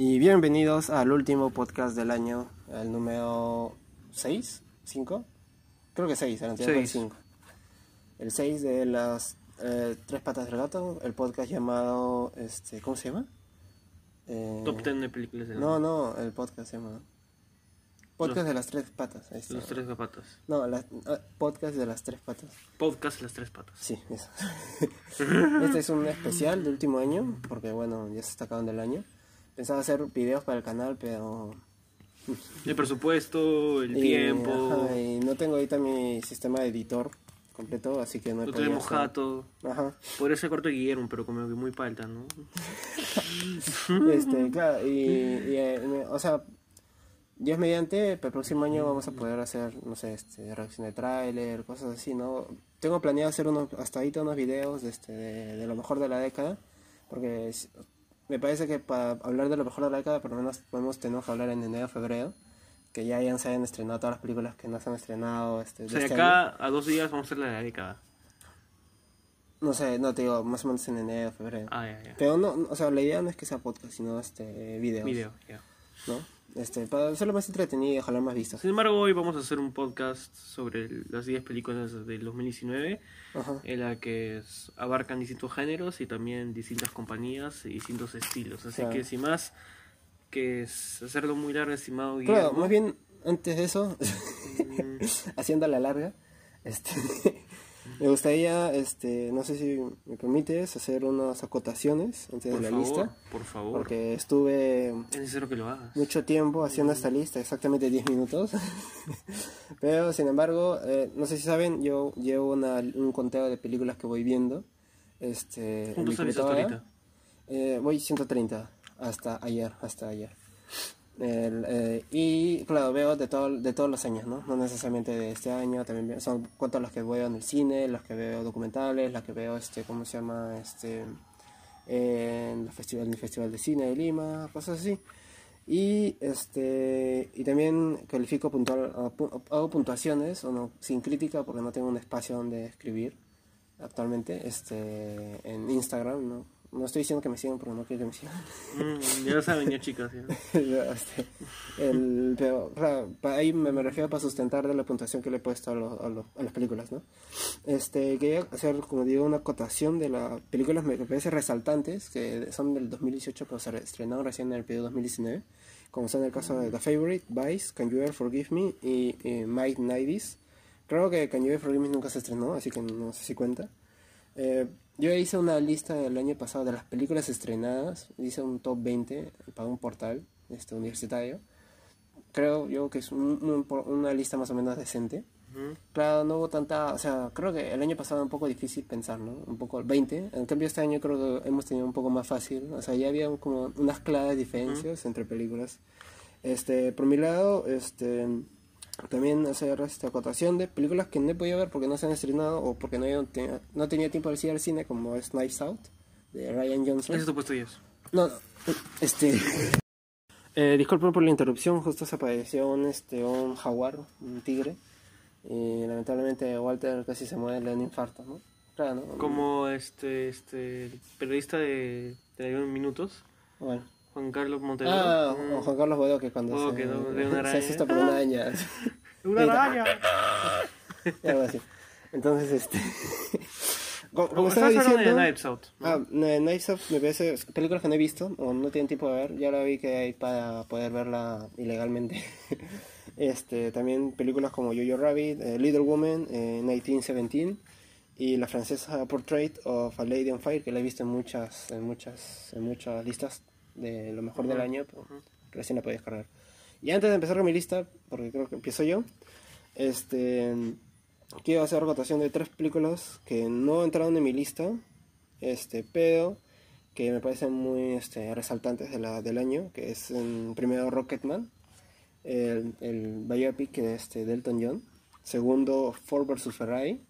Y bienvenidos al último podcast del año, el número 6, 5, creo que 6, el anterior fue el Seis. 5. El 6 de las eh, tres patas del gato, el podcast llamado, este, ¿cómo se llama? Eh, Top 10 de películas del No, no, el podcast se llama Podcast Los- de las tres patas. ahí está. Los tres patas. No, la- ah, podcast de las tres patas. Podcast Las tres patas. Sí, eso. este es un especial de último año, porque bueno, ya se está acabando el año. Pensaba hacer videos para el canal, pero... El presupuesto, el y, tiempo. ajá, y no tengo ahorita mi sistema de editor completo, así que no he No tenemos hacer- jato. Ajá. Podría ser corto de Guillermo, pero como que muy palta, ¿no? Este, claro, y, y, eh, o sea, Dios mediante, para el próximo año vamos a poder hacer, no sé, este, reacción de tráiler, cosas así, ¿no? Tengo planeado hacer unos, hasta ahorita unos videos de, este, de, de lo mejor de la década, porque me parece que para hablar de lo mejor de la década, por lo menos podemos tener que hablar en enero o febrero, que ya hayan, se hayan estrenado todas las películas que no se han estrenado este, O sea, este acá año. a dos días vamos a hacer la de la década. No sé, no te digo, más o menos en enero o febrero. Ah, ya, ya. Pero no, no, o sea, la idea no es que sea podcast, sino este, videos. Video, ya. ¿no? Este, para hacerlo más entretenido y jalar más vistas. Sin embargo, hoy vamos a hacer un podcast sobre las 10 películas del 2019, Ajá. en la que abarcan distintos géneros y también distintas compañías y distintos estilos. Así Claro. que sin más que es hacerlo muy largo, estimado Claro, Guillermo. más bien, antes de eso, mm, haciendo la larga, este, me gustaría, este, no sé si me permites, hacer unas acotaciones antes por de la favor, lista. por favor. Porque estuve Es necesario que lo hagas. mucho tiempo haciendo esta lista, exactamente 10 minutos. Pero, sin embargo, eh, no sé si saben, yo llevo una- un conteo de películas que voy viendo. Este, ¿Cuántos años hasta computadora. ahorita? Eh, voy 130 hasta ayer, hasta ayer. El, eh, y claro, veo de, todo, de todos los años, ¿no? No necesariamente de este año, también son cuanto los que veo en el cine, los que veo documentales, las que veo, este, ¿cómo se llama? Este, en, el festival, el Festival de Cine de Lima, cosas así. Y, este, y también califico puntual, hago puntuaciones, o no, sin crítica porque no tengo un espacio donde escribir actualmente este, en Instagram, ¿no? No estoy diciendo que me sigan porque no quiero que me sigan. Mm, ya lo saben, ya chicas. ya. Este, el- pero ahí me, me refiero para sustentar de la puntuación que le he puesto a, los- a, los- a las películas, ¿no? Este, quería hacer, como digo, una acotación de las películas me parece resaltantes, que son del 2018, pero se re- estrenaron recién en el periodo 2019, como son el caso de The Favorite, Vice, Can You Ever Forgive Me y, y Mike Nighties. Creo que Can You Ever Forgive Me nunca se estrenó, así que no sé si cuenta. Eh, yo hice una lista el año pasado de las películas estrenadas, hice un top 20 para un portal este, universitario. Creo yo que es un- una lista más o menos decente. Claro, no hubo tanta, o sea, creo que el año pasado era un poco difícil pensar, ¿no? Un poco 20, en cambio este año creo que hemos tenido un poco más fácil, o sea, ya había como unas claras diferencias entre películas. Este, por mi lado, este, también hacer esta acotación de películas que no he podido ver porque no se han estrenado o porque no, he tenido- no tenía tiempo de ir al cine, como es Knives Out, de Ryan Johnson. Ese es tu puesto 10. No, este... Eh, disculpen por la interrupción, justo se apareció un, este, un jaguar, un tigre, y lamentablemente Walter casi se muere de un infarto, ¿no? Claro, ¿no? Como este, este periodista de Televisión Minutos, Bueno. Juan Carlos Montero. Ah, Mm. Juan Carlos Bodo que cuando Oh, se, que no, de una se araña. asusta por una araña, ¡Una araña! algo así. Entonces, este... como, como estaba de diciendo... Knives Out. ¿no? Ah, eh, Knives Out me parece películas que no he visto o no tienen tiempo de ver, ya la vi que hay para poder verla ilegalmente. este, también películas como Jojo Rabbit, eh, Little Woman, eh, 1917 y la francesa Portrait of a Lady on Fire que la he visto en muchas en muchas en muchas listas de lo mejor del Ujú, año, pero ujú. recién la podía descargar. Y antes de empezar con mi lista, porque creo que empiezo yo, este quiero hacer votación de tres películas que no entraron en mi lista, este, pero que me parecen muy este, resaltantes de la, del año, que es en primero Rocketman, el, el biopic de este, de Elton John, segundo Ford vs. Ferrari,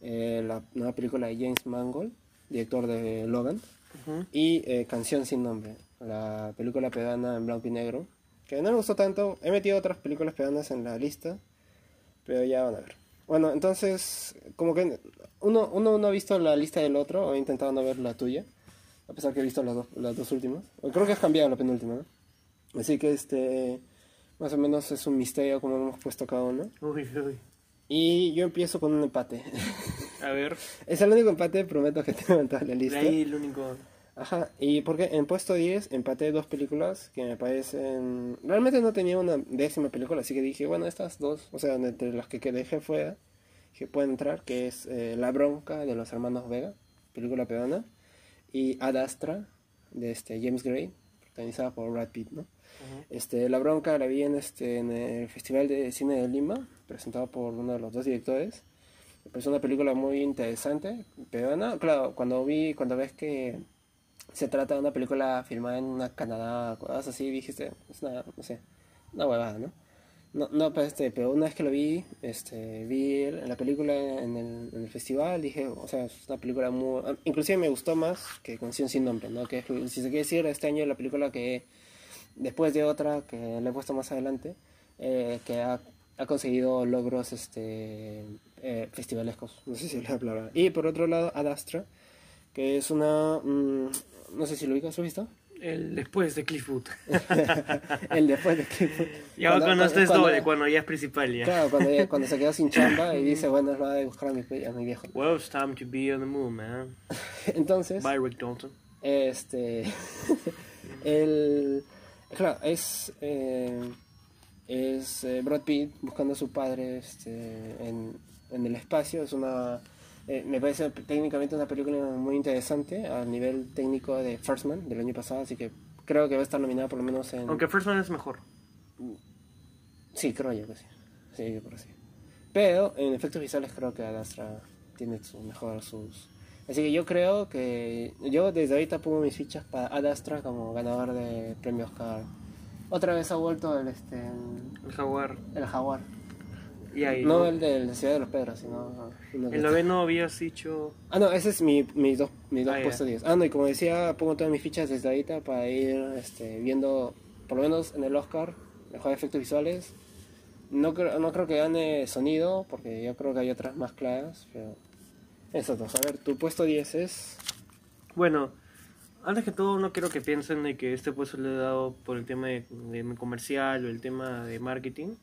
eh, la nueva película de James Mangold, director de Logan, Ujú. y eh, Canción sin nombre, la película peruana en blanco y negro, que no me gustó tanto. He metido otras películas peruanas en la lista, pero ya van a ver. Bueno, entonces, como que uno, uno no ha visto la lista del otro, o he intentado no ver la tuya. a pesar que he visto las dos, las dos últimas. Creo que has cambiado la penúltima, ¿no? Así que este, más o menos es un misterio como hemos puesto cada uno. Uy, uy. Y yo empiezo con un empate. A ver, es el único empate, prometo que tengo en toda la de lista. ahí el único. Ajá, y porque en puesto 10 empaté dos películas que me parecen... Realmente no tenía una décima película, así que dije, bueno, estas dos, o sea, entre las que dejé fuera, que pueden entrar, que es eh, La Bronca de los hermanos Vega, película peruana, y Ad Astra, de este James Gray, protagonizada por Brad Pitt, ¿no? Este, La Bronca la vi en, este, en el Festival de Cine de Lima, presentado por uno de los dos directores. Pareció una película muy interesante, peruana. Claro, cuando vi, cuando ves que se trata de una película filmada en una Canadá, cosas así, dijiste, es una, no sé, una huevada, ¿no? No, no, pero, este, pero una vez que lo vi, este, vi la película en el, en el festival, dije, o sea, es una película muy... Inclusive me gustó más que Canción Sin Nombre, ¿no? Que si se quiere decir, este año la película que, después de otra que le he puesto más adelante, eh, que ha, ha conseguido logros este, eh, festivalescos, no sé si es la palabra. Y por otro lado, Ad Astra, que es una... mm, no sé si lo ubicas, ¿lo has visto? El después de Cliffwood. el después de que... Ya cuando, estés doble, cuando ya es principal ya. Claro, cuando, ya- cuando se quedó sin chamba y dice, bueno, es hora de buscar a mi, a mi viejo. Well, it's time to be on the moon, man. Entonces, Bye, Rick Dalton. este... el... Claro, es... eh, es eh, Brad Pitt buscando a su padre este, en, en el espacio. Es una... eh, me parece técnicamente una película muy interesante a nivel técnico de First Man del año pasado, así que creo que va a estar nominada por lo menos en... Aunque First Man es mejor. Sí, creo yo que sí. Sí, yo creo que sí. Pero en efectos visuales creo que Ad Astra tiene su mejor sus... Así que yo creo que yo desde ahorita pongo mis fichas para Ad Astra como ganador de premio Oscar. Otra vez ha vuelto el este El Jaguar. el Jaguar. Y ahí. No el de la Ciudad de los Pedros, sino de El noveno habías dicho. Ah, no, ese es mi, mis dos, mis dos Ah, puestos 10. Ah, no, y como decía, pongo todas mis fichas desde ahorita para ir este, viendo, por lo menos en el Oscar, mejor efectos visuales. No creo, no creo que gane sonido, porque yo creo que hay otras más claras, pero esos dos. A ver, tu puesto 10 es... Bueno, antes que todo, no quiero que piensen de que este puesto le he dado por el tema de, de comercial o el tema de marketing.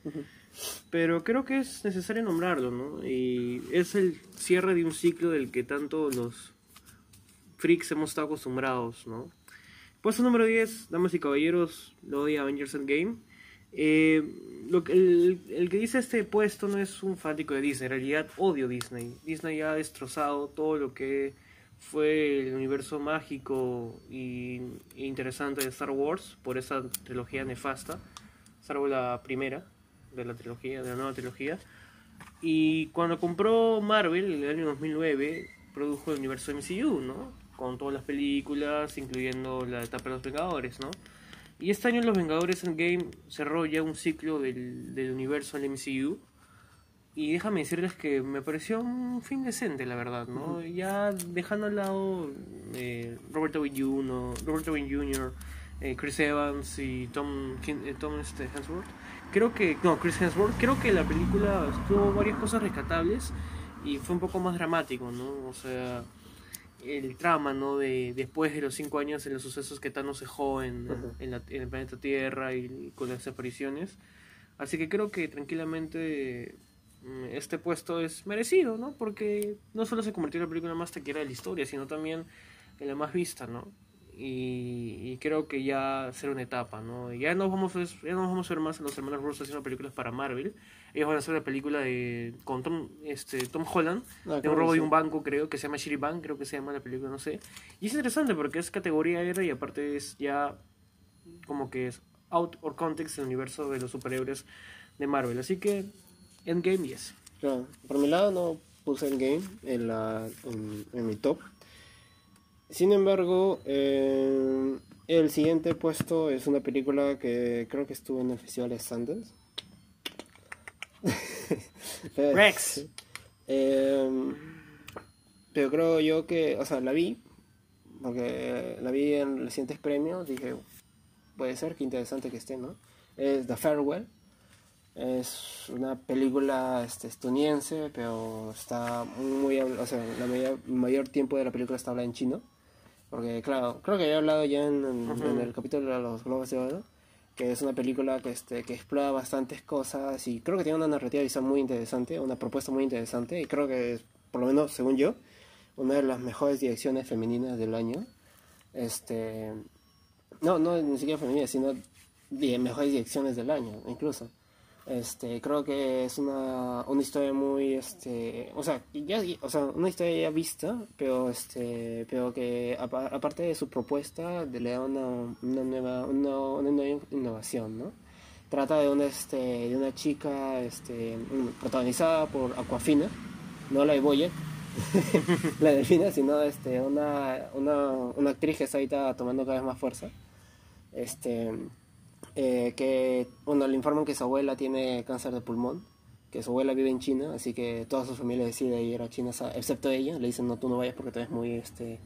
Pero creo que es necesario nombrarlo, ¿no? Y es el cierre de un ciclo del que tanto los freaks hemos estado acostumbrados, ¿no? Puesto número 10, damas y caballeros, lo de Avengers Endgame. Eh, lo que, el, que dice este puesto no es un fanático de Disney, en realidad odio Disney. Disney ha destrozado todo lo que fue el universo mágico y, e interesante de Star Wars por esa trilogía nefasta, salvo la primera de la trilogía, de la nueva trilogía. Y cuando compró Marvel en el año 2009, produjo el universo MCU, ¿no? Con todas las películas, incluyendo la etapa de los Vengadores, ¿no? Y este año Los Vengadores Endgame cerró ya un ciclo del, del universo del MCU. Y déjame decirles que me pareció un fin decente, la verdad, ¿no? Ya dejando al lado eh, Robert Downey Jr., Robert Downey Jr., eh, Chris Evans y Tom, eh, Tom este, Hemsworth. Creo que, no, Chris Hemsworth, creo que la película tuvo varias cosas rescatables y fue un poco más dramático, ¿no? O sea, el trama, ¿no? De después de los cinco años de los sucesos que Thanos dejó en, Ujú. en, la- en el planeta Tierra y, con las apariciones. Así que creo que tranquilamente mm, este puesto es merecido, ¿no? Porque no solo se convirtió en la película más taquera de la historia, sino también en la más vista, ¿no? Y, y creo que ya será una etapa, ¿no? Ya no vamos a ya no vamos a ver más a los hermanos Russo haciendo películas para Marvel. Ellos van a hacer una película de con Tom, este, Tom Holland, Ah, de un robo de un banco, creo, que se llama Shitty Bank, creo que se llama la película, no sé. Y es interesante porque es categoría R y aparte es ya como que es out of context el universo de los superhéroes de Marvel. Así que Endgame, yes. Claro, por mi lado no puse el game en, la, en, en mi top. Sin embargo, eh, el siguiente puesto es una película que creo que estuvo en el Festival de Sundance. Rex. Eh, pero creo yo que, o sea, la vi, porque la vi en los siguientes premios, dije, puede ser, que interesante que esté, ¿no? Es The Farewell. Es una película este, estadounidense, pero está muy, o sea, la mayor, mayor tiempo de la película está hablada en chino. Porque, claro, creo que había hablado ya en, en- en el capítulo de los Globos de Oro, que es una película que, este, que explora bastantes cosas y creo que tiene una narrativa visual muy interesante, una propuesta muy interesante y creo que, es, por lo menos según yo, una de las mejores direcciones femeninas del año. Este, no, no ni siquiera femeninas, sino de mejores direcciones del año, incluso. Este, creo que es una, una historia muy, este, o sea, ya, o sea, una historia ya vista, pero este, pero que apa- aparte de su propuesta le da una, una nueva, una, nueva innovación, ¿no? Trata de una, este, de una chica, este, protagonizada por Aquafina, no la de Boyet, la delfina, sino este, una, una, una actriz que está ahorita tomando cada vez más fuerza. Este, eh, que, bueno, le informan que su abuela tiene cáncer de pulmón, que su abuela vive en China, así que toda su familia decide ir a China, excepto ella, le dicen no, tú no vayas porque tú eres muy, este,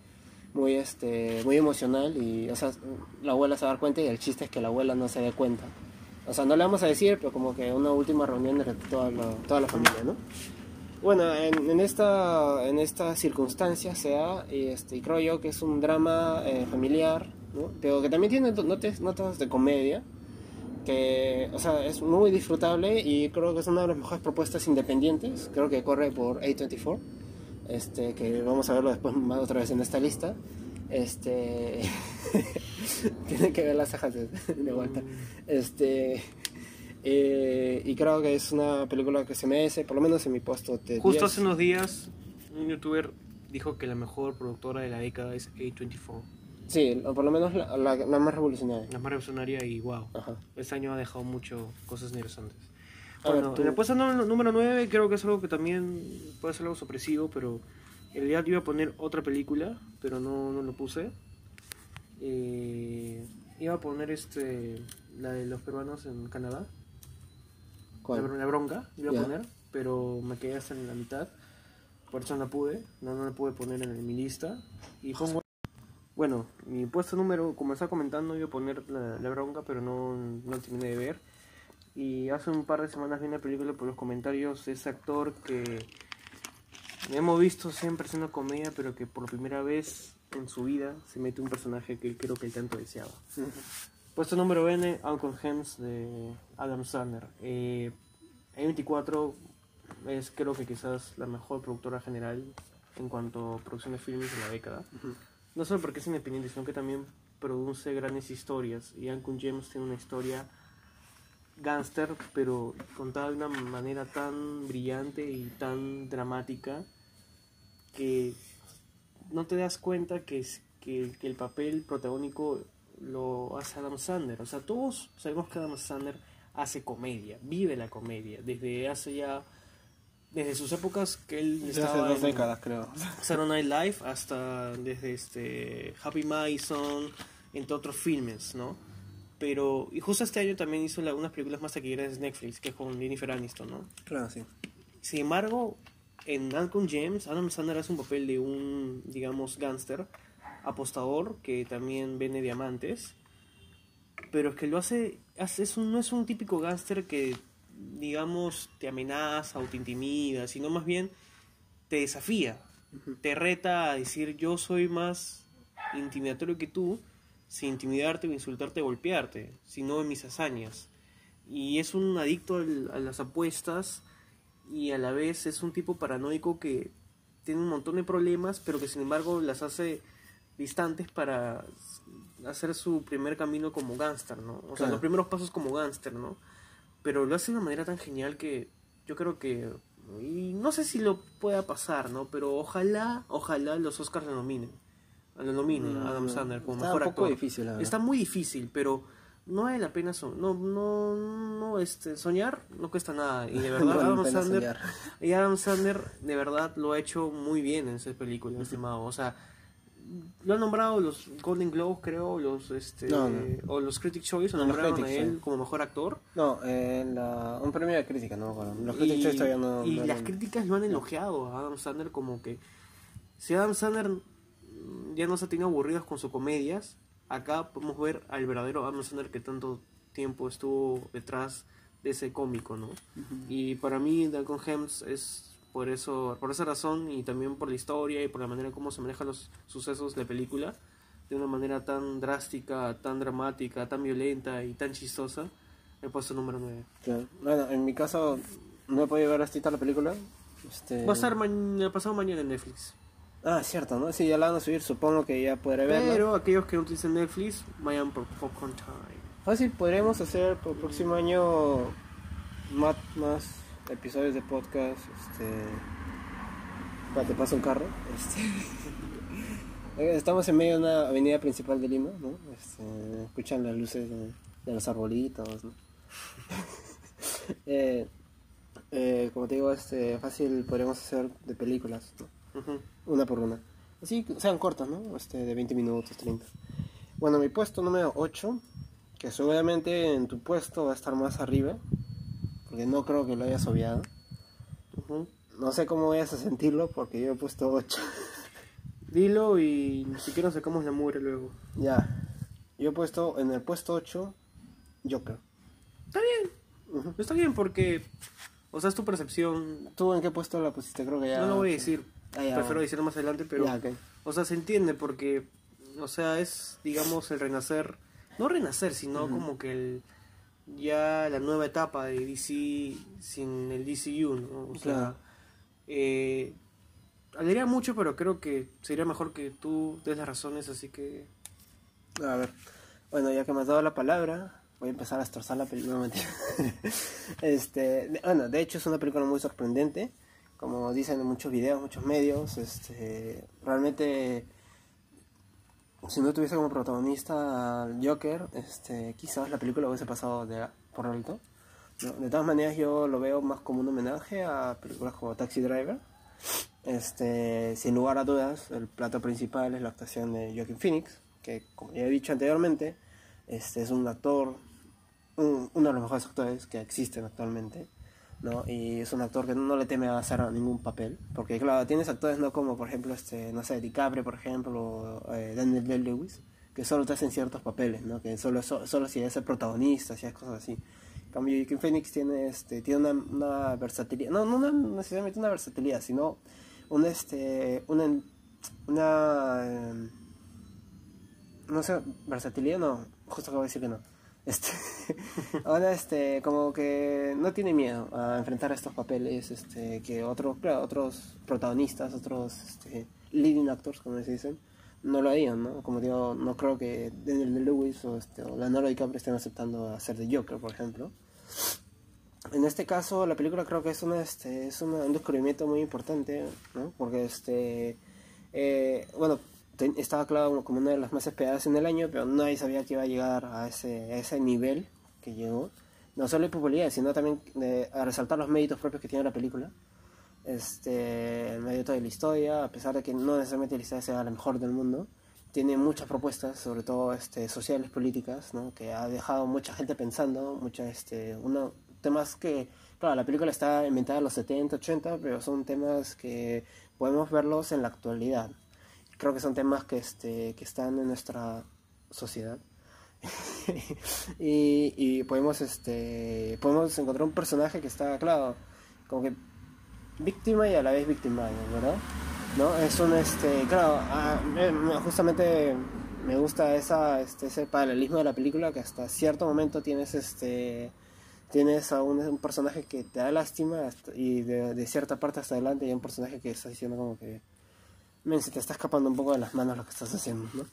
muy, este, muy emocional y, o sea, la abuela se va a dar cuenta y el chiste es que la abuela no se dé cuenta. O sea, no le vamos a decir, pero como que una última reunión de toda la, toda la familia, ¿no? Bueno, en, en esta en esta circunstancia se da y, este, y creo yo que es un drama eh, familiar, ¿no? pero que también tiene notas, notas de comedia, que o sea, es muy disfrutable y creo que es una de las mejores propuestas independientes, creo que corre por A24, este, que vamos a verlo después más otra vez en esta lista. Este tienen que ver las cejas de, de vuelta. Este eh, y creo que es una película que se merece, por lo menos en mi puesto de Justo 10. hace unos días, un youtuber dijo que la mejor productora de la década es A24. Sí, o por lo menos la, la- la más revolucionaria. La más revolucionaria y wow. Ajá. Este año ha dejado mucho cosas interesantes. A ver, Bueno, tú- en el puesto nú- número 9 creo que es algo que también puede ser algo sorpresivo, pero en realidad yo iba a poner otra película, pero no, no lo puse. Eh, iba a poner este la de los peruanos en Canadá, la, ¿Cuál? la bronca, iba a poner, pero me quedé hasta en la mitad, por eso no pude, no, no la pude poner en mi lista. Y pongo bueno, mi puesto número, como estaba comentando, iba a poner la, la bronca, pero no, no terminé de ver. Y hace un par de semanas vi una película por los comentarios de ese actor que hemos visto siempre haciendo comedia, pero que por primera vez en su vida se mete un personaje que creo que él tanto deseaba. Puesto número N, Uncle Hems de Adam Sandler. Eh, A24 es creo que quizás la mejor productora general en cuanto a producción de filmes de la década. No solo porque es independiente, sino que también produce grandes historias. Y Uncle James tiene una historia gángster, pero contada de una manera tan brillante y tan dramática que no te das cuenta que, es, que, que el papel protagónico lo hace Adam Sandler. O sea, todos sabemos que Adam Sandler hace comedia, vive la comedia, desde hace ya, desde sus épocas que él Desde estaba hace dos en décadas, creo. Saturday Night Live hasta desde este Happy Madison, entre otros filmes, ¿no? Pero, y justo este año también hizo la- unas películas más taquilleras de Netflix, que es con Jennifer Aniston, ¿no? Claro, sí. Sin embargo, en Uncle James, Adam Sandler hace un papel de un, digamos, gángster, apostador, que también vende diamantes, pero es que lo hace, hace es un- no es un típico gángster que, digamos, te amenaza o te intimida, sino más bien te desafía, te reta a decir yo soy más intimidatorio que tú, sin intimidarte o insultarte o golpearte, sino en mis hazañas. Y es un adicto al- a las apuestas y a la vez es un tipo paranoico que tiene un montón de problemas, pero que sin embargo las hace distantes para hacer su primer camino como gángster, ¿no? O sea, los primeros pasos como gángster, ¿no? Pero lo hace de una manera tan genial que yo creo que y no sé si lo pueda pasar, ¿no? Pero ojalá, ojalá los Oscars lo nominen. Lo nominen a Adam Mm, Sandler como está mejor un poco actor. difícil, la verdad. Está muy difícil, pero no vale la pena so- no no no este soñar no cuesta nada y de verdad No Adam Sandler y Adam Sandler de verdad lo ha hecho muy bien en esa película, estimado. O sea, lo han nombrado los Golden Globes, creo, los este No, no. o los Critics Choice, lo nombraron a él sí. como mejor actor. No, eh, la, un premio de crítica, no. Los Choice todavía no. y las críticas lo han elogiado a Adam Sandler como que si Adam Sandler ya no se tiene aburridos con sus comedias, acá podemos ver al verdadero Adam Sandler que tanto tiempo estuvo detrás de ese cómico, ¿no? Y para mí Duncan Hems es por eso, por esa razón y también por la historia y por la manera como se manejan los sucesos de la película, de una manera tan drástica, tan dramática, tan violenta y tan chistosa, he puesto número 9. Claro. Bueno, en mi caso no he podido ver hasta la película. Este... Va a estar ma- pasado mañana en Netflix. Ah, cierto, ¿no? Sí, ya la van a subir, supongo que ya podré verla. Pero aquellos que no utilicen Netflix, vayan por Popcorn Time. Fácil, podremos hacer por el próximo año más, más episodios de podcast. Este. Te pasa un carro. Este. Estamos en medio de una avenida principal de Lima, ¿no? Este, escuchan las luces de, de los arbolitos, ¿no? eh, eh, como te digo, este, fácil podríamos hacer de películas, ¿no? Una por una. Así sean cortas, ¿no? Este, de 20 minutos, 30. Bueno, mi puesto número 8, que seguramente en tu puesto va a estar más arriba, porque no creo que lo hayas obviado. No sé cómo vayas a sentirlo, porque yo he puesto 8. Dilo y ni siquiera sacamos la mugre luego. ya, yo he puesto en el puesto 8 Joker. Está bien, está bien porque, o sea, es tu percepción. ¿Tú en qué puesto la pusiste? Creo que ya. no lo voy a decir, Ah, ya, prefiero bueno. decirlo más adelante, pero, Ya, o sea, se entiende porque, o sea, es, digamos, el renacer, no renacer, sino como que el, ya la nueva etapa de DC sin el DCU, ¿no? O sea, Claro. eh, mucho, pero creo que sería mejor que tú des las razones, así que A ver, bueno, ya que me has dado la palabra, voy a empezar a destrozar la película. No, este, bueno, de hecho es una película muy sorprendente, como dicen en muchos videos, muchos medios. Este, realmente, si no tuviese como protagonista al Joker, este, quizás la película hubiese pasado de, por alto. ¿no? De todas maneras, yo lo veo más como un homenaje a películas como Taxi Driver. Este, sin lugar a dudas, el plato principal es la actuación de Joaquin Phoenix, que como ya he dicho anteriormente, este es un actor, un- uno de los mejores actores que existen actualmente, ¿no? Y es un actor que no le teme a hacer ningún papel, porque claro, tienes actores no como por ejemplo este, no sé, DiCaprio, por ejemplo, eh, Daniel Day-Lewis, que solo te hacen ciertos papeles, ¿no? Que solo so- solo si es el protagonista, si es cosas así. En cambio, Joaquin Phoenix tiene este tiene una, versatilidad, no, no necesariamente una versatilidad, sino una este una una eh, no sé, versatilidad no, justo acabo de decir que no. Este, ahora este, como que no tiene miedo a enfrentar estos papeles, este, que otros, otros protagonistas, otros este, leading actors, como se dicen, no lo harían, ¿no? Como digo, no creo que Daniel Lewis o, este, o Leonardo DiCaprio estén aceptando hacer de Joker, por ejemplo. En este caso, la película creo que es, una, este, es una- un descubrimiento muy importante, ¿no? Porque, este, eh, bueno, estaba claro como una de las más esperadas en el año, pero nadie sabía que iba a llegar a ese, a ese nivel que llegó. No solo en popularidad, sino también de- a resaltar los méritos propios que tiene la película. Este, en medio de la historia, a pesar de que no necesariamente la historia sea la mejor del mundo, tiene muchas propuestas, sobre todo este, sociales, políticas, ¿no? que ha dejado mucha gente pensando, mucha, este, temas que, claro, la película está inventada en los 70, 80, pero son temas que podemos verlos en la actualidad. Creo que son temas que, este, que están en nuestra sociedad. y, y podemos, este, podemos encontrar un personaje que está, claro, como que víctima y a la vez victimario, ¿verdad? ¿No? Es un, este, claro, me- me- justamente me gusta esa, este, ese paralelismo de la película que hasta cierto momento tienes, este, tienes a un, personaje que te da lástima y de cierta parte hasta adelante hay un personaje que está diciendo como que, men, se te está escapando un poco de las manos lo que estás haciendo, ¿no?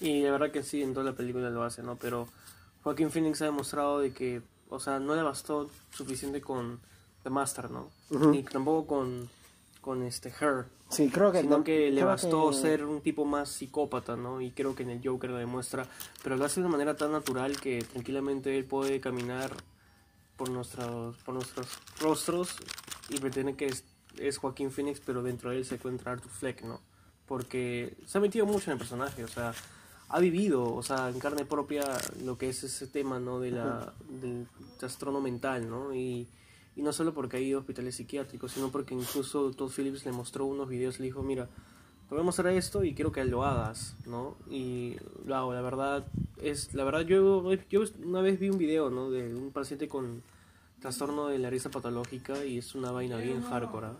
Y de verdad que sí, en toda la película lo hace, ¿no? Pero Joaquín Phoenix ha demostrado de que, o sea, no le bastó suficiente con The Master, ¿no? Ujú. Ni tampoco con, con este Her. Sí, creo que Sino no- que le bastó que- ser un tipo más psicópata, ¿no? Y creo que en el Joker lo demuestra. Pero lo hace de una manera tan natural que tranquilamente él puede caminar por nuestros, por nuestros rostros y pretende que es, es Joaquín Phoenix, pero dentro de él se encuentra Arthur Fleck, ¿no? Porque se ha metido mucho en el personaje, o sea, ha vivido, o sea, en carne propia lo que es ese tema, ¿no? De la, del trastorno mental, ¿no? Y, y no solo porque ha ido a hospitales psiquiátricos, sino porque incluso Todd Phillips le mostró unos videos, le dijo, mira, te voy a mostrar esto y quiero que lo hagas, ¿no? Y lo hago, la verdad, es, la verdad, yo, yo una vez vi un video, ¿no? De un paciente con trastorno de la risa patológica y es una vaina bien hardcore, ¿ah?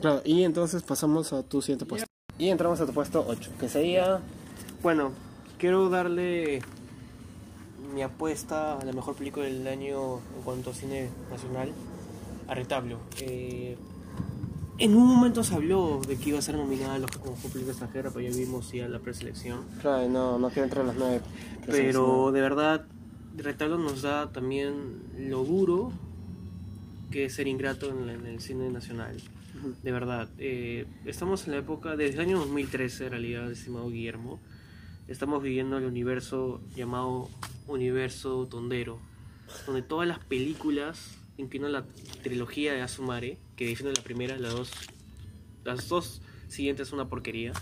Claro, y entonces pasamos a tu siguiente puesto. Y entramos a tu puesto 8, que sería Bueno, quiero darle mi apuesta a la mejor película del año en cuanto a cine nacional a Retablo. Eh, en un momento se habló de que iba a ser nominada a los como película extranjera, pero ya vimos ya la preselección. Claro, no, no quiero entrar a las nueve. Pero de verdad, Retablo nos da también lo duro que es ser ingrato en, en el cine nacional. De verdad, eh, estamos en la época, desde el año 2013 en realidad, estimado Guillermo, estamos viviendo el universo llamado Universo Tondero, donde todas las películas, incluyendo la trilogía de Asumare, que define la primera, las dos, las dos siguientes son una porquería,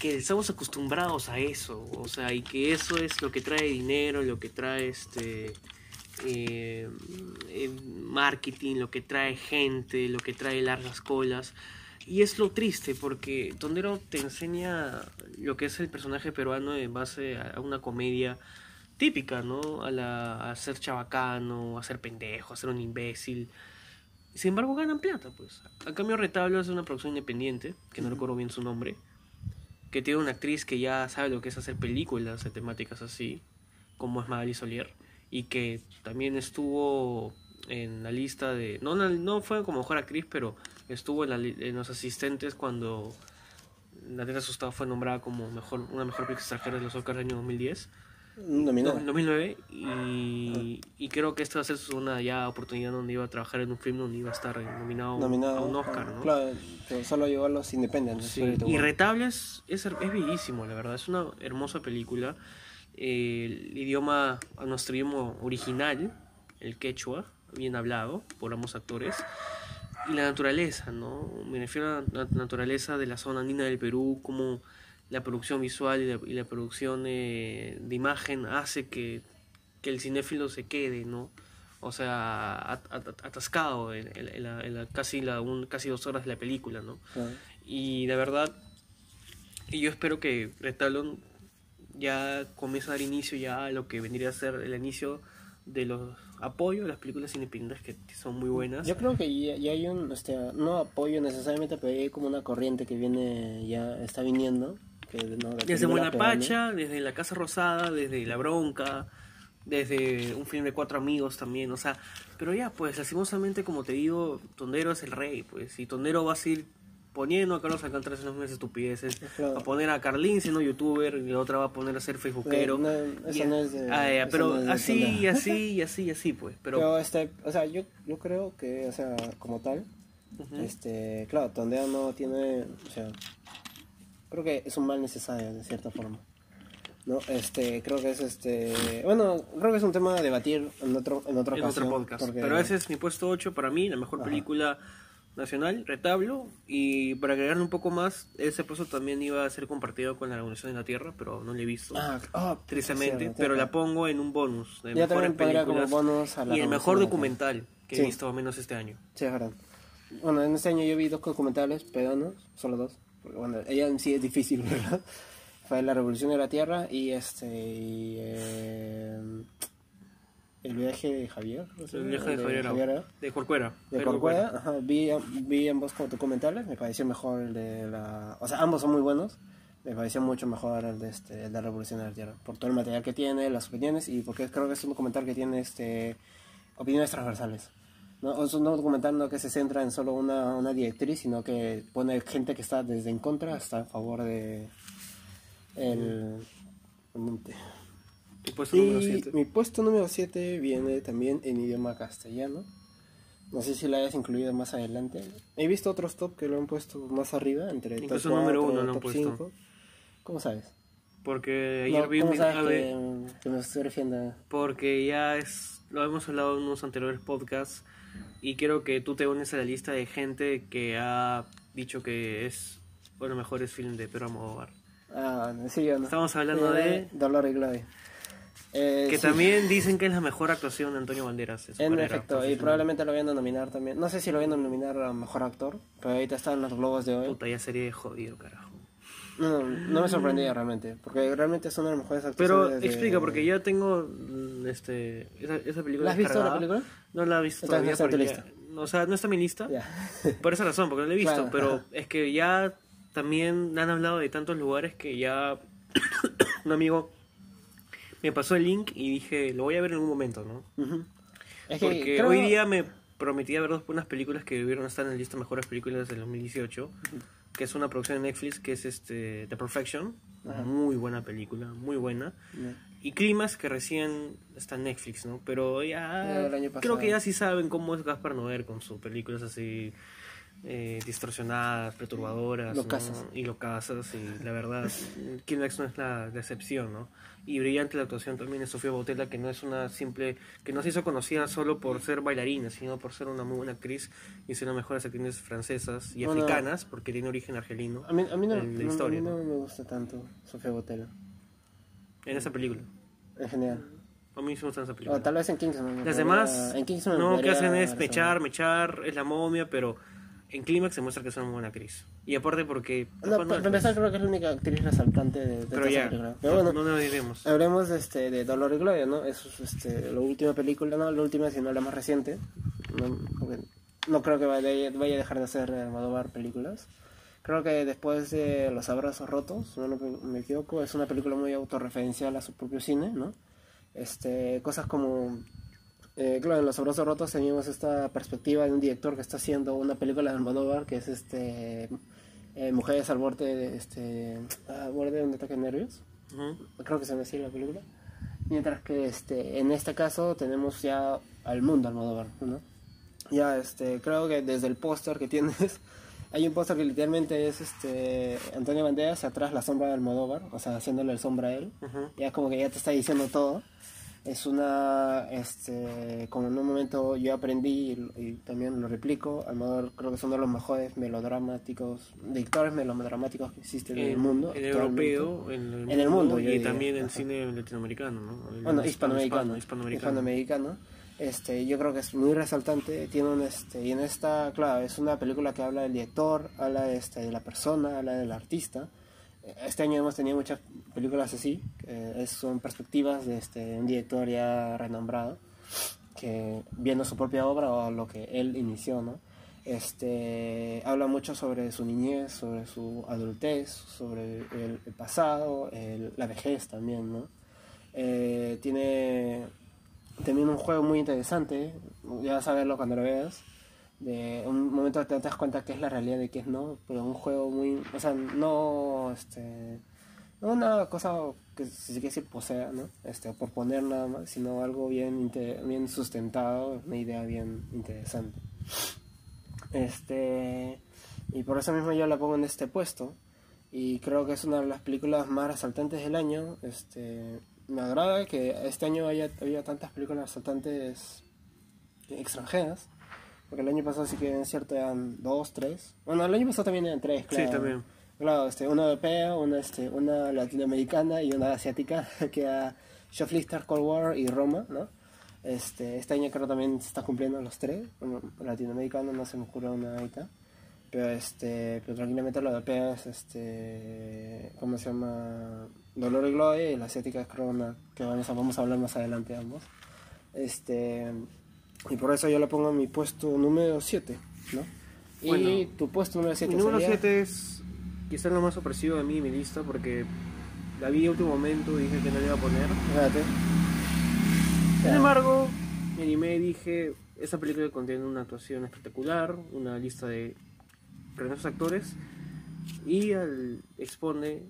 que estamos acostumbrados a eso, o sea, y que eso es lo que trae dinero, lo que trae este eh, eh, marketing, lo que trae gente, lo que trae largas colas. Y es lo triste porque Tondero te enseña lo que es el personaje peruano en base a una comedia típica, ¿no? A, la, a ser chabacano, a ser pendejo, a ser un imbécil. Sin embargo, ganan plata, pues. A cambio, Retablo es una producción independiente, que no recuerdo bien su nombre, que tiene una actriz que ya sabe lo que es hacer películas de temáticas así, como es Magali Solier, y que también estuvo en la lista de... No, no, fue como mejor actriz, pero estuvo en, la en los asistentes cuando La Tierra Asustada fue nombrada como mejor, una mejor película extranjera de los Oscars del año 2010. Nominada. No, 2009 y, y creo que esta va a ser su una ya oportunidad donde iba a trabajar en un film donde iba a estar nominado, Nominado a un Oscar, ¿no? Claro, pero solo llegó a los independientes. Sí, y Retable es, es bellísimo, la verdad, es una hermosa película. El idioma, nuestro idioma original, el quechua, bien hablado por ambos actores. Y la naturaleza, ¿no? Me refiero a la naturaleza de la zona andina del Perú, como la producción visual y la, y la producción eh, de imagen hace que, que el cinéfilo se quede, ¿no? O sea, at- at- atascado en, en- en la- la- casi, la, un- casi dos horas de la película, ¿no? Y de verdad, y yo espero que Retalon ya comience a dar inicio ya a lo que vendría a ser el inicio de los apoyos a las películas independientes que son muy buenas. Yo creo que ya, ya hay un, este, no apoyo necesariamente, pero hay como una corriente que viene, ya está viniendo. Que, ¿no? de Desde. Buenapacha, desde La Casa Rosada, desde La Bronca, desde un film de cuatro amigos también, o sea, pero ya, pues, lastimosamente, como te digo, Tondero es el rey, pues, y Tondero va a seguir poniendo a Carlos Alcántara haciendo unas estupideces, Claro. va a poner a Carlin siendo youtuber, y la otra va a poner a ser facebookero. No, no, eso no es de- Ah, eso pero no es de así, y así, y así, y así, pues, pero... Pero, este, o sea, yo, yo creo que, o sea, como tal, este, claro, Tondeo no tiene, o sea, creo que es un mal necesario de cierta forma. ¿No? Este, creo que es este, bueno, creo que es un tema a debatir en otro en otra en ocasión, otro podcast. porque- Pero ese es mi puesto 8 para mí, la mejor Ajá. película nacional, Retablo. Y para agregarle un poco más, ese puesto también iba a ser compartido con la Revolución de la Tierra, pero no lo he visto. Ah, ah, tristemente, cierto, pero la pongo en un bonus de mejores películas bonus a la y el mejor documental que Sí. he visto al menos este año. Sí, es verdad. Bueno, en este año yo vi dos documentales peruanos, solo dos. Porque, bueno, ella en sí es difícil, ¿verdad? Fue La Revolución de la Tierra y este. y, eh, el viaje de Javier. El viaje de Javier Arau. Arau. De Corcuera. De Javier Corcuera, ajá, vi, vi ambos como documentales, me pareció mejor el de la... O sea, ambos son muy buenos, me pareció mucho mejor el de, este, el de la Revolución de la Tierra, por todo el material que tiene, las opiniones, y porque creo que es un documental que tiene este opiniones transversales. No, es un documental no que se centra en solo una, una directriz, sino que pone gente que está desde en contra hasta en favor de... El, Tu puesto número y 7. mi puesto número 7 viene también en idioma castellano. No sé si lo hayas incluido más adelante. He visto otros top que lo han puesto más arriba, entre top número 4, uno lo han top puesto. 5. ¿Cómo sabes? Porque ayer No, vi ¿Cómo sabes que, que me estoy refiriendo? porque ya es lo hemos hablado en unos anteriores podcasts y creo que tú te unes a la lista de gente que ha dicho que es uno de los mejores films de Pedro Almodóvar. Ah, sí, yo no. Estamos hablando de Dolor y Gloria. Eh, que sí, también dicen que es la mejor actuación de Antonio Banderas. En carrera efecto, y profesional. probablemente lo vayan a nominar también. No sé si lo vayan a nominar a mejor actor, pero ahorita están los globos de hoy. Puta, ya sería jodido, carajo. No, no, no me sorprendía realmente, porque realmente es una de las mejores Pero actuaciones. de- explica, porque ya tengo mm, este esa, esa película. ¿La has visto la película? No la he visto Entonces no todavía. está en tu porque ya- o sea, no está en mi lista. Ya. Por esa razón, porque no la he visto. Claro, pero ajá. es que ya también han hablado de tantos lugares que ya un amigo me pasó el link y dije, lo voy a ver en algún momento, ¿no? Es que Porque creo- hoy día me prometía ver dos unas películas que debieron estar en la lista de mejores películas del 2018, que es una producción de Netflix que es este The Perfection, muy buena película, muy buena. Y Climax, que recién está en Netflix, ¿no? Pero Ya, creo que ya sí saben cómo es Gaspar Noé con sus películas así eh, distorsionadas, perturbadoras. ¿no? Locasas. Y locasas, y la verdad, Climax no es la, la excepción, ¿no? Y brillante la actuación también de Sofía Bautela, que no es una simple, que no se hizo conocida solo por ser bailarina, sino por ser una muy buena actriz y ser una de las mejores actrices francesas y africanas, porque tiene origen argelino A mí, a mí no, en la no- historia, a mí ¿no? no me gusta tanto Sofía Botella, en esa película. en general. A mí me gusta esa película. O tal vez en Kingsman. Las demás, en Kingsman no, que hacen es mechar, mechar, es la momia, pero en Clímax se muestra que es una muy buena actriz. Y aparte porque... No, para empezar creo que es la única actriz resaltante de, de pero ya, película. Pero bueno, no nos diremos. hablemos de, este, de Dolor y Gloria, ¿no? Es este, la última película, no la última, sino la más reciente. No, porque no creo que vaya, vaya a dejar de hacer Almodóvar películas. Creo que después de Los Abrazos Rotos, si no me equivoco, es una película muy autorreferencial a su propio cine, ¿no? Este, cosas como eh, claro, en Los Abrazos Rotos teníamos esta perspectiva de un director que está haciendo una película de Almodóvar que es este eh, Mujeres al borde de este al borde de un ataque de nervios. Creo que se me así la película. Mientras que este en este caso tenemos ya al mundo Almodóvar, ¿no? Ya este creo que desde el póster que tienes hay un póster que literalmente es este Antonio Banderas atrás la sombra de Almodóvar, o sea, haciéndole el sombra a él ya como que ya te está diciendo todo. Es una, este, como en un momento yo aprendí y, y también lo replico, Almodóvar creo que es uno de los mejores melodramáticos, directores melodramáticos que existen en, el mundo. El actualmente. europeo, en el, En el mundo, y también en cine latinoamericano, ¿no? El Bueno, hispano- hispanoamericano. hispano- Hispanoamericano. Este, yo creo que es muy resaltante. Tiene un, este, y en esta, claro, es una película que habla del director, habla este, de la persona, habla del artista. Este año hemos tenido muchas películas así, son perspectivas de este, un director ya renombrado, que viendo su propia obra o lo que él inició, ¿no? Este, habla mucho sobre su niñez, sobre su adultez, sobre el, pasado, la vejez también, ¿no? Eh, tiene también un juego muy interesante, ya vas a cuando lo veas, de un momento te das cuenta que es la realidad y que es no, pero un juego muy, o sea, no, este, no una cosa que si se quiere decir posea, ¿no? Este, por poner nada más, sino algo bien, bien sustentado, una idea bien interesante. Este, y por eso mismo yo la pongo en este puesto, y creo que es una de las películas más resaltantes del año, este, me agrada que este año haya, haya tantas películas resaltantes extranjeras, porque el año pasado sí que es cierto eran dos, tres. Bueno, el año pasado también eran tres, claro. Sí, también. Claro, este, una europea, una, este, una latinoamericana y una asiática, que era Shoplifter, Cold War y Roma, ¿no? Este, este año creo también se está cumpliendo los tres, bueno, latinoamericano no se me ocurre una ahorita, pero este, pero tranquilamente la europea es este, ¿cómo se llama? Dolor y Gloria y la asiática es Corona, que vamos a, vamos a hablar más adelante ambos. Este, y por eso yo le pongo mi puesto número 7, ¿no? Y Bueno, tu puesto número 7 Mi número 7 es quizás lo más opresivo de mí mi lista porque la vi a último momento y dije que no le iba a poner. Espérate. Sin embargo, me animé y dije, esta película contiene una actuación espectacular, una lista de grandiosos actores y al- expone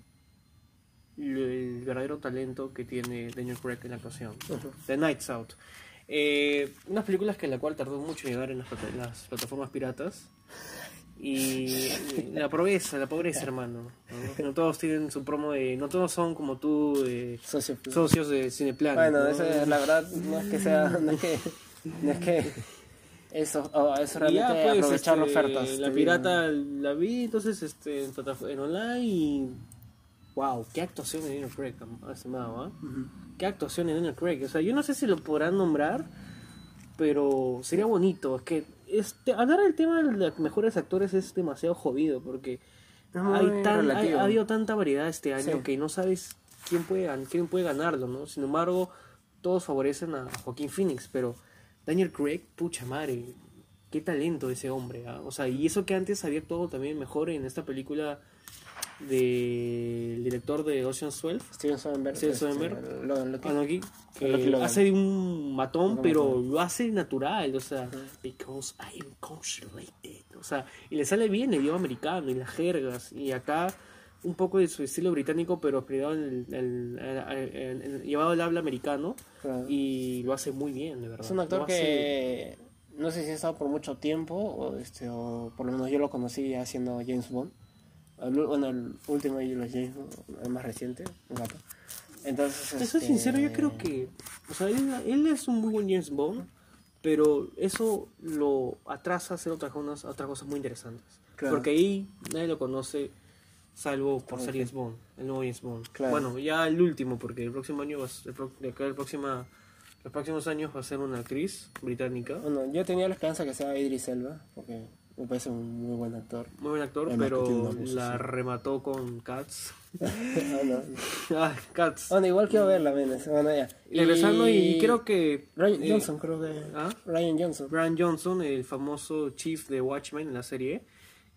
el, verdadero talento que tiene Daniel Craig en la actuación. The Nights Out. Eh, unas películas que la cual tardó mucho en llegar en las, plata- en las plataformas piratas. Y la pobreza, la pobreza, hermano. ¿no? No todos tienen su promo de. No todos son como tú, de Socio. socios de Cineplan. Bueno, ¿no? eso es- la verdad no es que sea, no es que, no es que eso, oh, eso realmente ya, pues, aprovechar este, ofertas. La pirata la vi entonces este, en, en online y. ¡Wow! ¡Qué actuación de Daniel Craig, estimado! ¿ah? digo. Ujú. ¡Qué actuación de Daniel Craig! O sea, yo no sé si lo podrán nombrar, pero sería bonito. Es que este, hablar del tema de los mejores actores es demasiado jodido porque muy hay tan, hay- ha habido tanta variedad este año Sí. que no sabes quién puede, quién puede ganarlo, ¿no? Sin embargo, todos favorecen a Joaquín Phoenix, pero Daniel Craig, pucha madre, qué talento ese hombre, ¿ah? O sea, y eso que antes había actuado también mejor en esta película del director de Ocean's 12, Steven Soderbergh. Steven este. Logan que Logan. hace de un matón, Logan pero lo hace natural, o sea, because o sea, y le sale bien el idioma americano y las jergas, y acá un poco de su estilo británico, pero en el, el- el- el- el- llevado al habla americano, Claro. y lo hace muy bien, de verdad. Es un actor hace- que no sé si ha estado por mucho tiempo, o, este, o por lo menos yo lo conocí haciendo James Bond. El- bueno, el último de los James el más reciente, un gato. Entonces, Te soy este, sincero, yo creo que, o sea, él, él es un muy buen James Bond, pero eso lo atrasa a hacer otras cosas, otras cosas muy interesantes. Claro. Porque ahí nadie lo conoce, salvo por ser James Bond, el nuevo James Bond. Claro. Bueno, ya el último, porque el próximo año, va a ser- de acá el próxima, los próximos años va a ser una actriz británica, Bueno, yo tenía la esperanza que sea Idris Elba, porque me parece un muy buen actor. muy buen actor, Además pero la así. remató con Cats. Ah, no. Ay, Cats. Bueno, igual quiero verla, menes. Bueno, ya. Y regresando, y creo que... Ryan eh, Johnson, creo que. ¿Ah? Ryan Johnson. Brian Johnson, el famoso chief de Watchmen en la serie,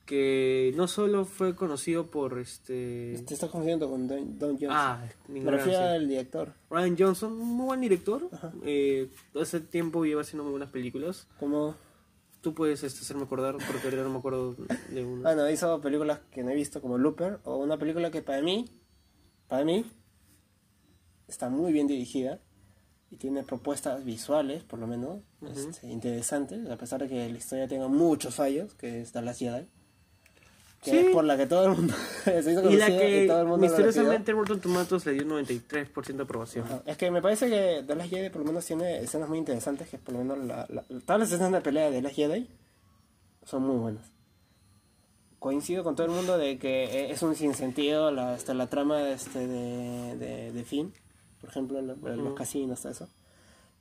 que no solo fue conocido por este... Te estás confundiendo con Don, Don Johnson. Ah, mi me refiero al director. Brian Johnson, un muy buen director. Eh, hace tiempo lleva haciendo muy buenas películas. Como. Tú puedes este, hacerme acordar, porque ahorita no me acuerdo de una. Bueno, hizo películas que no he visto como Looper, o una película que para mí, para mí, está muy bien dirigida y tiene propuestas visuales, por lo menos, este, interesantes, a pesar de que la historia tenga muchos fallos, que es Dallas Jedi. Que Sí. es por la que todo el mundo se hizo y la que y todo el mundo misteriosamente Rotten Tomatoes le dio un 93% de aprobación. Ajá. Es que me parece que The Last Jedi por lo menos tiene escenas muy interesantes, que por lo menos la, la- todas las escenas de pelea de The Last Jedi son muy buenas. Coincido con todo el mundo de que eh, es un sinsentido la, hasta la trama este, de, de, de Finn, por ejemplo, lo- los casinos, todo eso.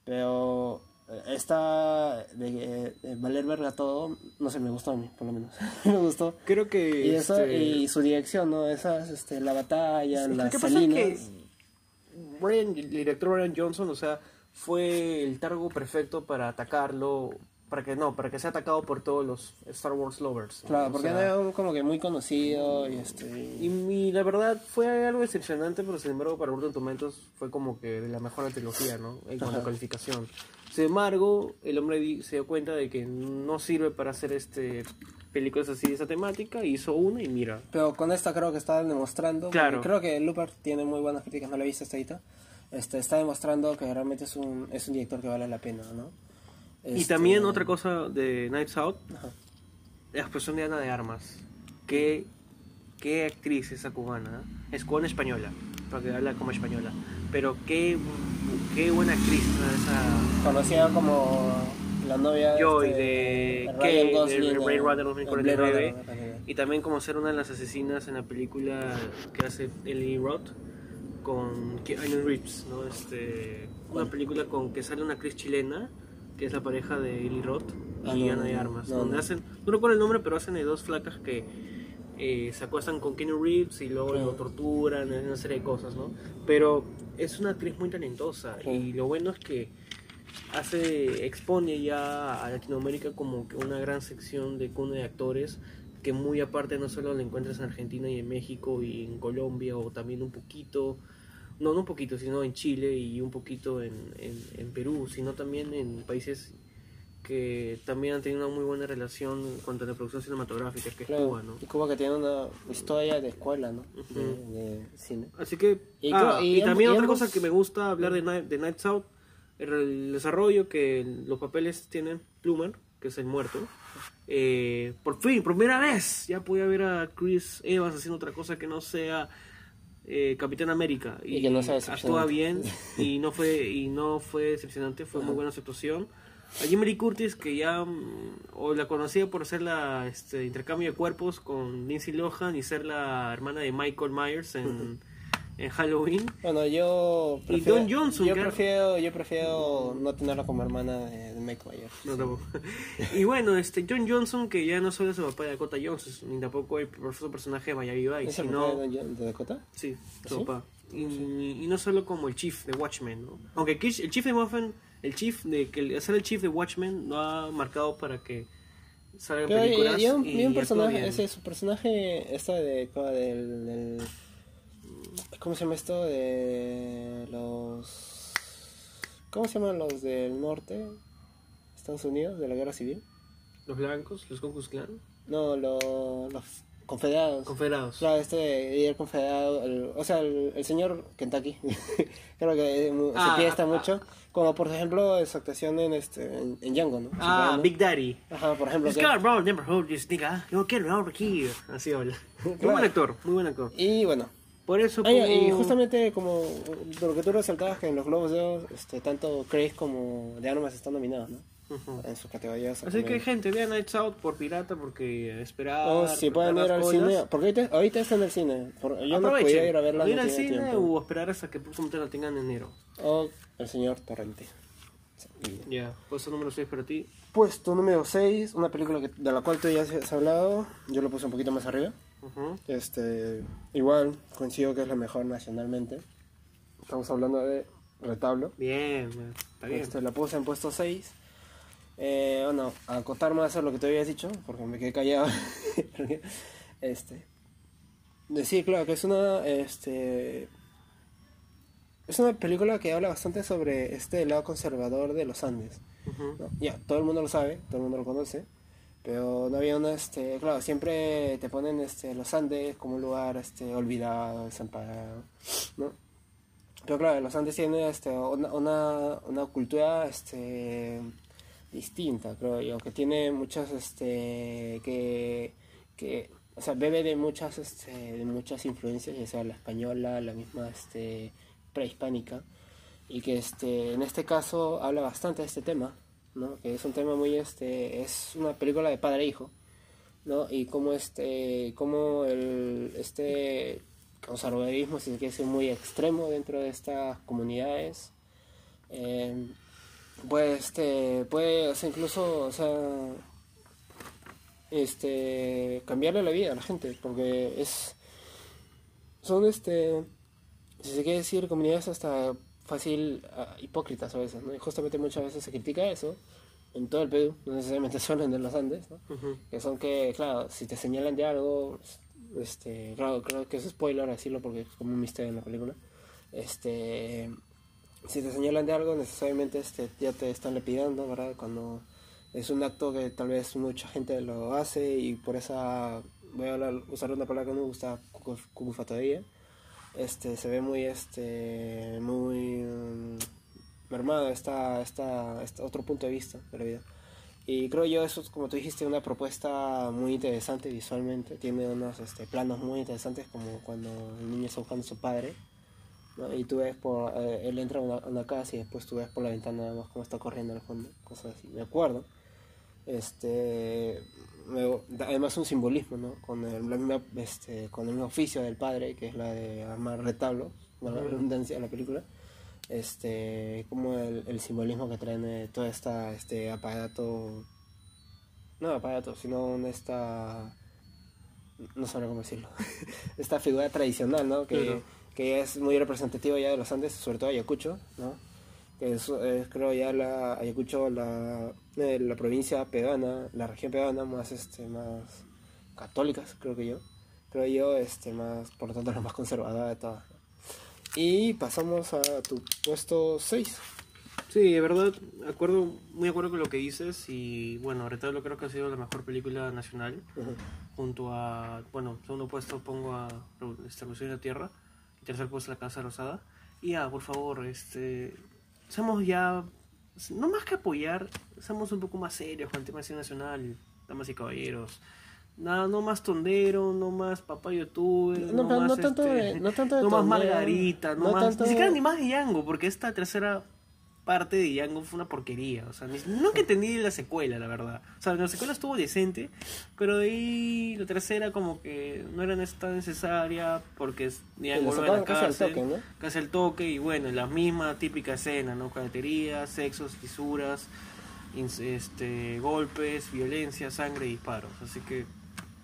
Pero esta de, de valer verga todo, no sé, me gustó a mí, por lo menos. me gustó. Creo que... Y eso, este, y su dirección, ¿no? Esas, este, la batalla, que las es salinas. que Brian- el director Brian Johnson, o sea, fue el targo perfecto para atacarlo, para que no, para que sea atacado por todos los Star Wars lovers. ¿no? Claro, O porque sea, era como que muy conocido y este... y, y la verdad fue algo decepcionante, pero sin embargo para Rotten Tomatoes fue como que de la mejor trilogía, ¿no? En cuanto a calificación. Sin embargo, el hombre se dio cuenta de que no sirve para hacer este películas así de esa temática, hizo una y mira. Pero con esta creo que está demostrando... Claro. Creo que Looper tiene muy buenas críticas, no la he visto hasta ahorita. Este, está demostrando que realmente es un, es un director que vale la pena, ¿no? Y Este, también otra cosa de Nights Out, Ajá. la expresión de Ana de Armas. ¿Qué, qué actriz esa cubana? ¿eh? Es cubana española, porque habla como española. Pero qué, qué buena actriz esa Conocida como la novia Joy este, de Ryan de Gosling, Blade Runner Blade 2049. Runner, Y también como ser una de las asesinas en la película que hace Ellie Roth con Keanu Reeves, ¿no? Este, una película con que sale una actriz chilena que es la pareja de Ellie Roth Ah, y no, Ana de Armas, no, donde no. hacen, no recuerdo el nombre, pero hacen de dos flacas que eh, se acuestan con Keanu Reeves y luego Claro. lo torturan, una serie de cosas, ¿no? Pero es una actriz muy talentosa y lo bueno es que hace expone ya a Latinoamérica como que una gran sección de cuna de actores que muy aparte no solo la encuentras en Argentina y en México y en Colombia o también un poquito no no un poquito sino en Chile y un poquito en, en, en Perú sino también en países que también han tenido una muy buena relación en cuanto a la producción cinematográfica que es Claro, Cuba no y Cuba que tiene una historia de escuela, ¿no? Ujú. de, de cine. Así que. Y ah, y y, también y otra ambos- cosa que me gusta hablar de, Night, de Nights Out: el, el desarrollo que los papeles tienen Plumer, que es el muerto. Eh, por fin, por primera vez, ya pude ver a Chris Evans haciendo otra cosa que no sea. eh, Capitán América Y que no sea actúa bien y no fue y no fue decepcionante fue muy buena su actuación a Lee Curtis que ya mm, o la conocía por ser la este, intercambio de cuerpos con Lindsay Lohan y ser la hermana de Michael Myers en, en Halloween Bueno, yo Y Don Johnson, yo prefiero, yo prefiero no tenerla como hermana de, de Mike Myers. No, tampoco. y bueno, este John Johnson, que ya no solo es el papá de Dakota Johnson, ni tampoco el famoso personaje de Miami Vice, ¿Es el sino... de, Don- de Dakota? Sí, su ¿Sí? papá. Y, y no solo como el chief de Watchmen, ¿no? Aunque el chief de Watchmen, el chief de que el- ser el chief de Watchmen lo ha marcado para que salga Pero y, películas y un, y y un personaje, ese, su personaje, esta de, ¿cómo? del, del- ¿cómo se llama esto? De los, ¿cómo se llaman los del norte? Estados Unidos, de la guerra civil. Los blancos, los Ku Klux Klan, No, lo- los confederados. confederados. Claro, este de el confederado, el- o sea, el, el señor Kentucky, creo que Ah, se fiesta ah, mucho, como por ejemplo su actuación en este en, en Django, ¿no? Ah, Superando. Big Daddy. Ajá, por ejemplo. Que- bro, heard this nigga. Yo over here. Así habla. Muy Claro. buen actor, muy buen actor. Y bueno, Por eso Ah, y- justamente como de lo que tú resaltabas que en los Globos de Oro, este, tanto Craig como de Armas están nominados, ¿no? Ujú. En sus categorías. Así que gente, vean Nights Out por pirata porque esperar. O si pueden ir al cine, porque ahorita, ahorita está en el cine. Por- yo no podía ir a verla, ir no al cine tiempo. o esperar hasta que punto la tengan en enero. O el señor Torrente. Ya, puesto número 6 para ti. Puesto número 6, una película que- de la cual tú ya has hablado, yo lo puse un poquito más arriba. Ujú. Este, igual, coincido que es la mejor nacionalmente. Estamos hablando de Retablo. Bien, está bien. Este, la puse en puesto 6. Eh, bueno, a acotar más a lo que tú habías dicho, porque me quedé callado. este, decir, claro, que es una, este, es una película que habla bastante sobre este lado conservador de los Andes. ¿no? Ya, todo el mundo lo sabe, todo el mundo lo conoce, pero no había una, este, claro, siempre te ponen este, los Andes como un lugar este, olvidado, desamparado, ¿no? Pero claro, los Andes tienen este, una, una, una cultura este, distinta, creo yo, que tiene muchas, este, que, que, o sea, bebe de muchas, este, de muchas influencias, ya sea la española, la misma, este, prehispánica, y que, este, en este caso habla bastante de este tema, ¿no? Que es un tema muy, este, es una película de padre e hijo, ¿no? Y cómo este, cómo el, este conservadurismo, si se quiere decir, muy extremo dentro de estas comunidades, eh, puede, este, puede, o sea, incluso, o sea, este, cambiarle la vida a la gente, porque es, son, este, si se quiere decir, comunidades hasta fácil ah, hipócritas a veces, ¿no? Y justamente muchas veces se critica eso en todo el Perú, no necesariamente solo en los Andes, ¿no? Que son que, claro, si te señalan de algo, este, claro, creo que es spoiler decirlo porque es como un misterio en la película, este, si te señalan de algo, necesariamente este, ya te están lepidando, ¿verdad? Cuando es un acto que tal vez mucha gente lo hace y por esa, voy a hablar- usar una palabra que no me gusta, cucu- cucufatoría, este, se ve muy, este, muy mm, mermado esta, esta, este otro punto de vista de la vida. Y creo yo eso es, como tú dijiste, una propuesta muy interesante visualmente. Tiene unos este, planos muy interesantes como cuando el niño está buscando a su padre. ¿No? Y tú ves por... eh, él entra a una, casa y después tú ves por la ventana nada más cómo está corriendo al fondo. Cosas así. Me acuerdo. Este... me- además un simbolismo, ¿no? Con el, la misma, este, con el mismo oficio del padre, que es la de armar retablo, la redundancia de la película este como el, el simbolismo que traen eh, todo esta este aparato no aparato sino esta no sé cómo decirlo esta figura tradicional no que, Claro. Que es muy representativa ya de los Andes sobre todo Ayacucho no que es, es, creo ya la Ayacucho la eh, la provincia peruana la región peruana más este más católicas creo que yo creo yo este más por lo tanto la más conservadora de todas. Y pasamos a tu puesto 6. Sí, de verdad, acuerdo, muy de acuerdo con lo que dices y bueno, Retablo creo que ha sido la mejor película nacional junto a, bueno, segundo puesto pongo a Revolución de la Tierra tercer puesto La Casa Rosada y ya, por favor, este, seamos ya, no más que apoyar, seamos un poco más serios con el tema de nacional, damas y caballeros. Nada, no más tondero, no más papá youtuber, No, no, más no tanto este, de- no tanto de no más tondero, Margarita, no, no más, tanto- ni siquiera ni más de Django, porque esta tercera parte de Django fue una porquería, o sea, que entendí la secuela, la verdad. O sea, la secuela estuvo decente, pero de ahí la tercera como que no era tan necesaria porque Django vuelve a la sacaron casi al cárcel, toque, ¿no? casi al toque y bueno, la misma típica escena, ¿no? Cadeterías, sexos, fisuras, este, golpes, violencia, sangre y disparos. Así que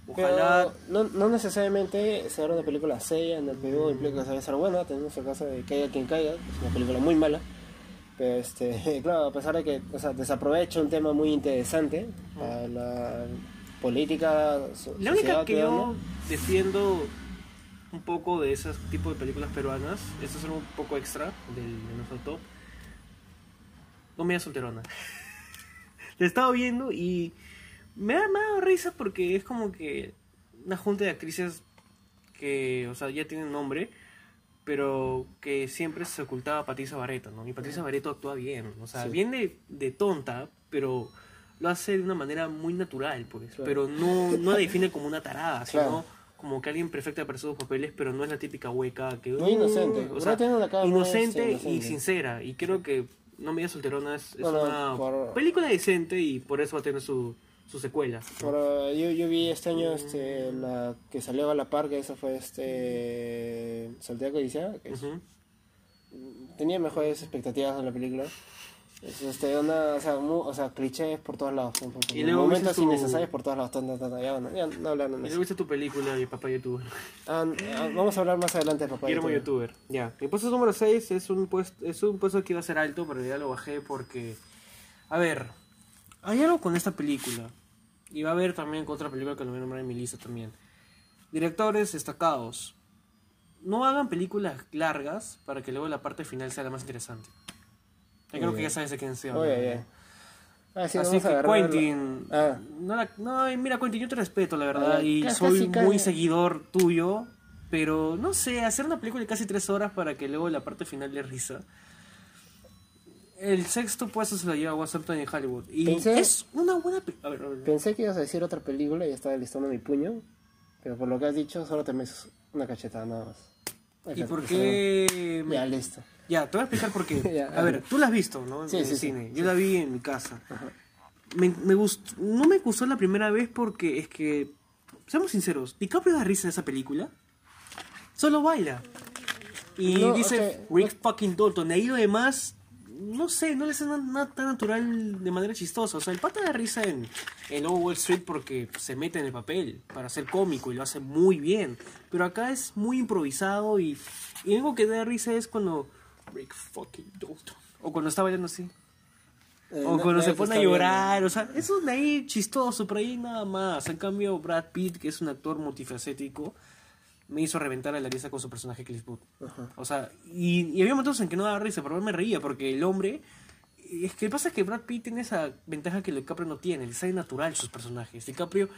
ojalá Pero no, no necesariamente ser una película seria en el Perú implica que debe ser buena. Tenemos el caso de Caiga quien caiga, es una película muy mala. Pero este, claro, a pesar de que o sea, desaprovecha un tema muy interesante para la política. so- La única que yo defiendo un poco de ese tipo de películas peruanas, esto es algo un poco extra del, de nuestro top. No me da solterona. La he estado viendo y me da, me ha dado risa porque es como que una junta de actrices que, o sea, ya tienen nombre, pero que siempre se ocultaba a Patricia Barreto, ¿no? Y Patricia Barreto actúa bien, o sea, Sí. bien de, de tonta, pero lo hace de una manera muy natural, pues, Claro. pero no, no la define como una tarada, sino como que alguien perfecta para sus papeles, pero no es la típica hueca que... Muy inocente. o sea, tiene una cara inocente y inocente. sincera, y creo que No me solterona es, es Bueno, una por- película decente y por eso va a tener su, su secuela. ¿no? Ahora, yo, yo vi este año este, la que salió a la par, que esa fue este Santiago Odisea, que es- Ujú. tenía mejores expectativas de la película. Es, este, una, o, sea, mu- o sea, clichés por todos lados, por- por- Y luego momentos tu- innecesarios por todos lados. tan, tan, ya, bueno, ya no hablando Y de eso. viste tu película de Papá YouTube. Ah, ah, vamos a hablar más adelante de Papá Guillermo YouTube. YouTuber. Ya. Mi puesto número 6 es un puesto, es un puesto que iba a ser alto, pero ya lo bajé porque. A ver, hay algo con esta película. Y va a haber también otra película que lo voy a nombrar en mi lista también. Directores destacados. No hagan películas largas para que luego la parte final sea la más interesante. Yo creo que ya sabes de quién se Oye, oye. Ah, sí, Así que Quentin, Ah. no, la- no, mira Quentin, yo te respeto la verdad Ah, y casi, soy casi. muy seguidor tuyo, pero no sé, hacer una película de casi tres horas para que luego la parte final le risa. El sexto puesto se lo lleva Washington en Hollywood y Pensé- es una buena pe- a ver, a ver. Pensé que ibas a decir otra película y estaba listando mi puño, pero por lo que has dicho solo te metes una cachetada nada más. ¿Y por qué? me- Ya, listo. Ya, te voy a explicar por qué. Ya, a ver, tú la has visto, ¿no? Sí, en sí, el sí, cine. Yo la vi en mi casa. Me, me gustó, no me gustó la primera vez porque es que, seamos sinceros, DiCaprio da risa en esa película. Solo baila. Y No, dice ok, Rick fucking Dalton. Ahí lo demás, no sé, no le hace nada tan natural de manera chistosa. O sea, el pata da risa en, en Lobo Wall Street porque se mete en el papel para ser cómico y lo hace muy bien. Pero acá es muy improvisado y, y único que da risa es cuando Rick fucking Dalton. O cuando está bailando así. Eh, O cuando se pone a llorar, o sea, eso es de ahí chistoso, pero ahí nada más. En cambio, Brad Pitt, que es un actor multifacético, me hizo reventar a la risa con su personaje Cliff Booth. Ajá. O sea, y, y había momentos en que no daba risa, pero me reía porque el hombre. Es que pasa que Brad Pitt tiene esa ventaja que DiCaprio no tiene, le sale natural sus personajes. DiCaprio,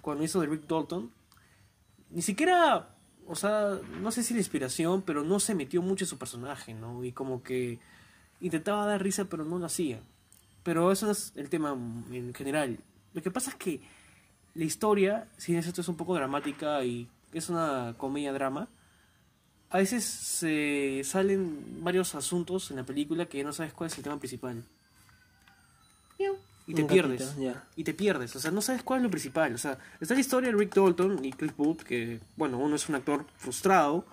cuando hizo de Rick Dalton, ni siquiera, o sea, no sé si la inspiración, pero no se metió mucho en su personaje, ¿no? Y como que intentaba dar risa, pero no lo hacía. Pero eso no es el tema en general. Lo que pasa es que la historia, si esto es un poco dramática y es una comedia-drama, a veces se salen varios asuntos en la película que no sabes cuál es el tema principal. Y te Un pierdes. Y te pierdes. O sea, no sabes cuál es lo principal. O sea, está la historia de Rick Dalton y Cliff Booth, que, bueno, uno es un actor frustrado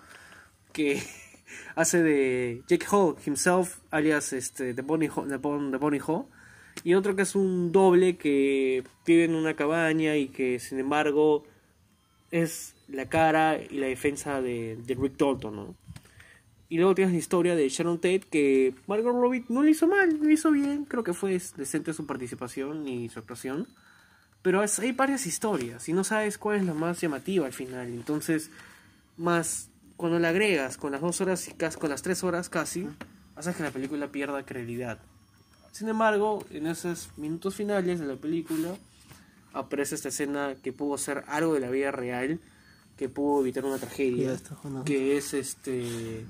que hace de Jake Hall himself, alias este, The Bonnie Ho, The Bon- The Bonnie Ho, y otro que es un doble que vive en una cabaña y que, sin embargo, es la cara y la defensa de, de Rick Dalton, ¿no? Y luego tienes la historia de Sharon Tate que Margot Robbie no lo hizo mal, lo hizo bien, creo que fue decente su participación y su actuación. Pero es- hay varias historias y no sabes cuál es la más llamativa al final. Entonces, más cuando la agregas con las dos horas y casi, con las tres horas casi, haces que la película pierda credibilidad. Sin embargo, en esos minutos finales de la película aparece esta escena que pudo ser algo de la vida real, que pudo evitar una tragedia, está, Juan. que es este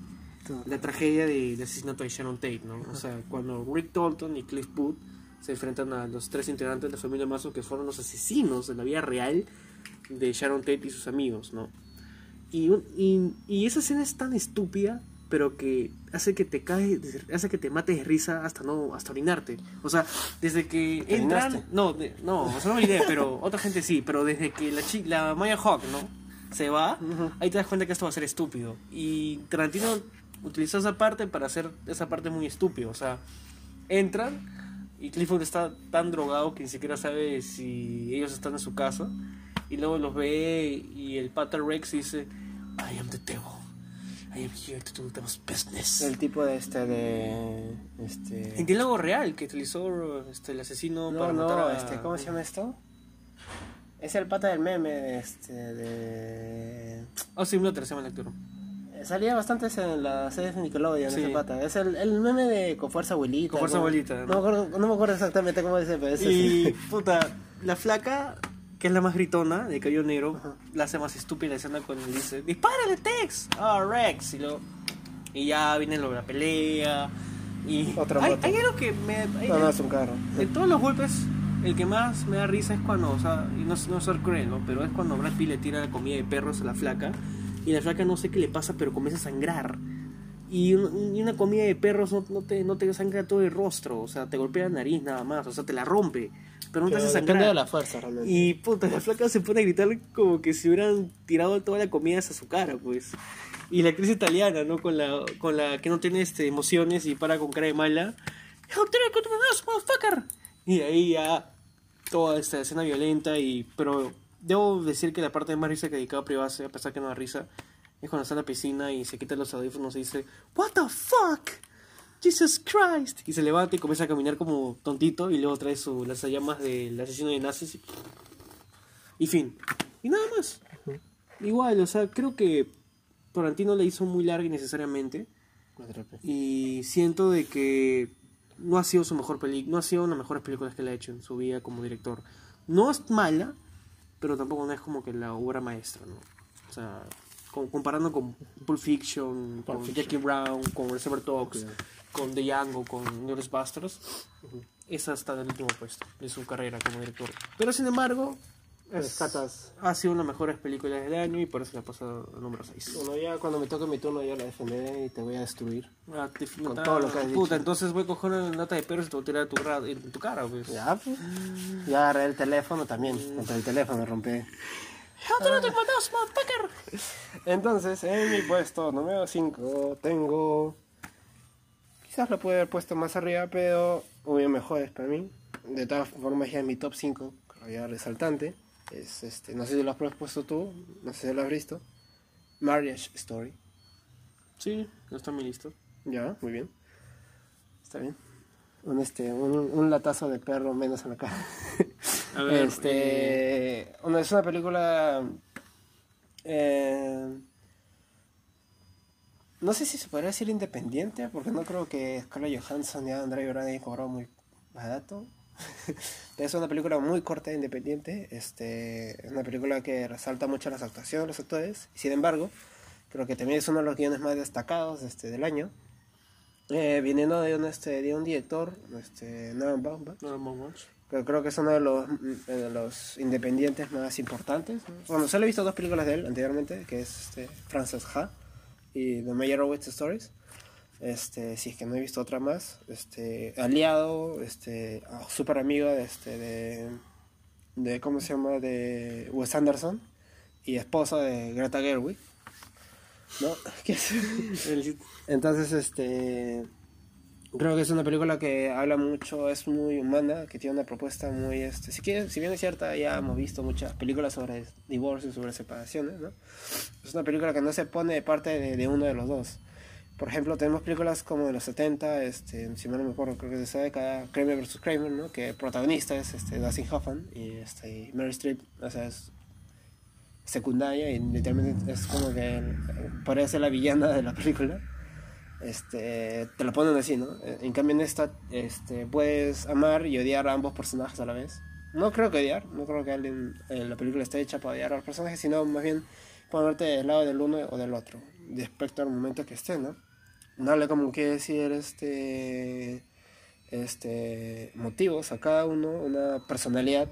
la tragedia de- del asesinato de Sharon Tate, ¿no? O sea, cuando Rick Dalton y Cliff Booth se enfrentan a los tres integrantes de la familia Mazo que fueron los asesinos de la vida real de Sharon Tate y sus amigos, ¿no? Y, un- y, y esa escena es tan estúpida, pero que hace que te cae, hace que te mates de risa hasta no, hasta orinarte. O sea, desde que ¿Te entran, no, de- no, o sea, no me olvidé, pero otra gente sí, pero desde que la chi- la Maya Hawk, ¿no? Se va, ahí te das cuenta que esto va a ser estúpido. Y Tarantino utilizó esa parte para hacer esa parte muy estúpido. O sea, entran y Clifford está tan drogado que ni siquiera sabe si ellos están en su casa. Y luego los ve y el pata Rex dice, I am the devil. I am here to do the business. El tipo de este de En este diálogo real que utilizó este, el asesino No, para no, matar a... este, ¿cómo se llama esto? Es el pata del meme este de Austin Butler se llama el actor. Salía bastante en las series de Nickelodeon, Sí. ese pata. Es el, el meme de Con Fuerza Abuelita. Con Fuerza ¿no? Abuelita, No, ¿no? me acuerdo, no me acuerdo exactamente cómo dice, pero es Y, puta, la flaca, que es la más gritona, de cabello negro, Ajá. la hace más estúpida la escena cuando le dice, ¡dispárale, Tex! ¡Ah, Rex! Y, luego, y ya viene lo de la pelea. Y Otra hay, hay algo que me... hay- No, no, es un carro. de todos los golpes, el que más me da risa es cuando, o sea, y no, no ser cruel, ¿no? Pero es cuando Brad Pitt le tira la comida de perros a la flaca y la flaca no sé qué le pasa, pero comienza a sangrar. Y, un- y una comida de perros no, no te, no te sangra todo el rostro, o sea, te golpea la nariz nada más, o sea, te la rompe, pero no te hace sangrar. de la fuerza, realmente. Y puta, la flaca se pone a gritar como que si hubieran tirado toda la comida hacia su cara, pues. Y la actriz italiana, ¿no? Con la, con la que no tiene este, emociones y para con cara de mala. House, motherfucker? Y ahí ya toda esta escena violenta y... Pero debo decir que la parte más risa que DiCaprio hace, a pesar que no da risa, es cuando está en la piscina y se quita los audífonos y dice What the fuck? Jesus Christ. Y se levanta y comienza a caminar como tontito y luego trae su lanzallamas del asesino de nazis y y fin. Y nada más. Igual, o sea, creo que Tarantino la hizo muy larga innecesariamente. Y siento de que no ha sido su mejor película, no ha sido una de las mejores películas que le ha hecho en su vida como director. No es mala, pero tampoco no es como que la obra maestra, ¿no? O sea, con- comparando con Pulp Fiction, con Fiction. Jackie Brown, con Reservoir Dogs, Ok. con The Django, con Glorious Bastards, esa está en el último puesto de su carrera como director. Pero sin embargo, es- Rescatas. ha sido una de las mejores películas del año y por eso la pasa al número 6. Bueno, ya cuando me toque mi turno ya la defenderé y te voy a destruir. Ah, te- Con puta, todo lo que has Puta, dicho. entonces voy a coger una nota de perros y te voy a tirar a tu, en tu cara, pues. Ya, pues. Ya agarré el teléfono también. Contra el teléfono rompí. Entonces, en mi puesto número 5 tengo. Quizás lo pude haber puesto más arriba, pero hubo mejores para mí. De todas formas, ya en mi top 5, que ya resaltante, es este. No sé si lo has puesto tú, no sé si lo has visto. Marriage Story. Sí, no está en mi lista. Ya, muy bien. Está bien. Un, este, un, un latazo de perro menos en la cara. A ver, este, una, es una película. eh, no sé si se podría decir independiente, porque no creo que Scarlett Johansson y Adam Driver hayan cobrado muy barato. es una película muy corta e independiente. Este, es una película que resalta mucho las actuaciones de los actores. Sin embargo, creo que también es uno de los guiones más destacados este, del año. Eh, viniendo de un, este, de un director, este, Nolan Baumbach, que creo que es uno de los, de los independientes más importantes. ¿no? Bueno, solo he visto dos películas de él anteriormente, que es este, Frances Ha y The Meyerowitz Stories. Este, si es que no he visto otra más. Este, aliado, este, ah, súper amigo de, este, de, de, ¿cómo se llama? De Wes Anderson y esposa de Greta Gerwig. ¿No? ¿Qué es? El- Entonces, este. Creo que es una película que habla mucho, es muy humana, que tiene una propuesta muy. Este, si, quiere- si bien es cierta, ya hemos visto muchas películas sobre divorcios, sobre separaciones, ¿no? Es una película que no se pone de parte de, de uno de los dos. Por ejemplo, tenemos películas como de los 70, este, si mal no me acuerdo, creo que es de esa década, Kramer vs. Kramer, ¿no? Que el protagonista es este, Dustin Hoffman y, este, Mary Streep, o sea, es secundaria y literalmente es como que parece la villana de la película. Este, te lo ponen así, ¿no? En cambio en esta este, puedes amar y odiar a ambos personajes a la vez. No creo que odiar, no creo que alguien, la película esté hecha para odiar a los personajes, sino más bien ponerte del lado del uno o del otro, respecto al momento que esté, ¿no? Darle como que decir este este motivos a cada uno, una personalidad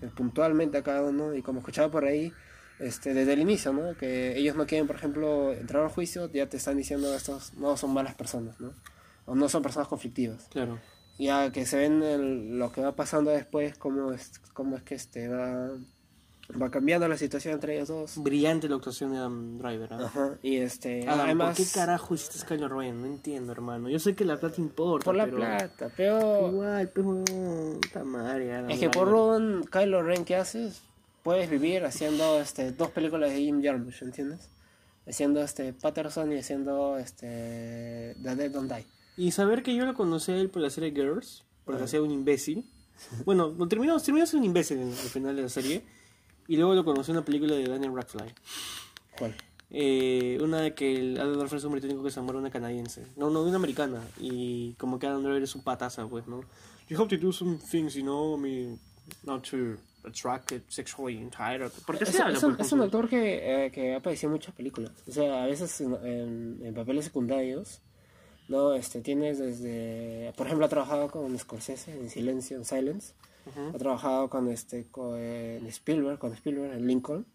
eh, puntualmente a cada uno y como escuchaba por ahí este desde el inicio, ¿no? Que ellos no quieren, por ejemplo, entrar al juicio, ya te están diciendo estos no son malas personas, ¿no? O no son personas conflictivas. Claro. Ya que se ven el- lo que va pasando después, cómo es, cómo es que este va, va cambiando la situación entre ellos dos. Brillante la actuación de Adam Driver. ¿ah? Ajá, y este, Adam, además, ¿por qué carajo hiciste Skyler Ryan? No entiendo, hermano. Yo sé que la plata importa, por la pero... plata, pero Igual, puta madre, Adam es que por un Kylo Ren que haces, puedes vivir haciendo este, dos películas de Jim Jarmusch, ¿entiendes? haciendo este Patterson y haciendo este The Dead Don't Die. Y saber que yo lo conocí a él por la serie Girls, porque hacía un imbécil. Bueno, lo terminó, terminó siendo un imbécil el final de la serie. Y luego lo conocí en una película de Daniel Radcliffe. ¿Cuál? Eh, una de que el Adam Driver es un británico que se enamora de una canadiense. No, no, de una americana. Y como que Adam Driver es un pataza, pues, ¿no? You have to do some things, you know, I mean, not to attract it sexually entitled. ¿Por qué Es, se habla? es un, es un ejemplo? actor que, eh, que ha aparecido en muchas películas. O sea, a veces en, en- en papeles secundarios, ¿no? Este, tienes desde... Por ejemplo, ha trabajado con Scorsese en Silencio, en Silence. Ujú. Ha trabajado con, este, con Spielberg, con Spielberg en Lincoln.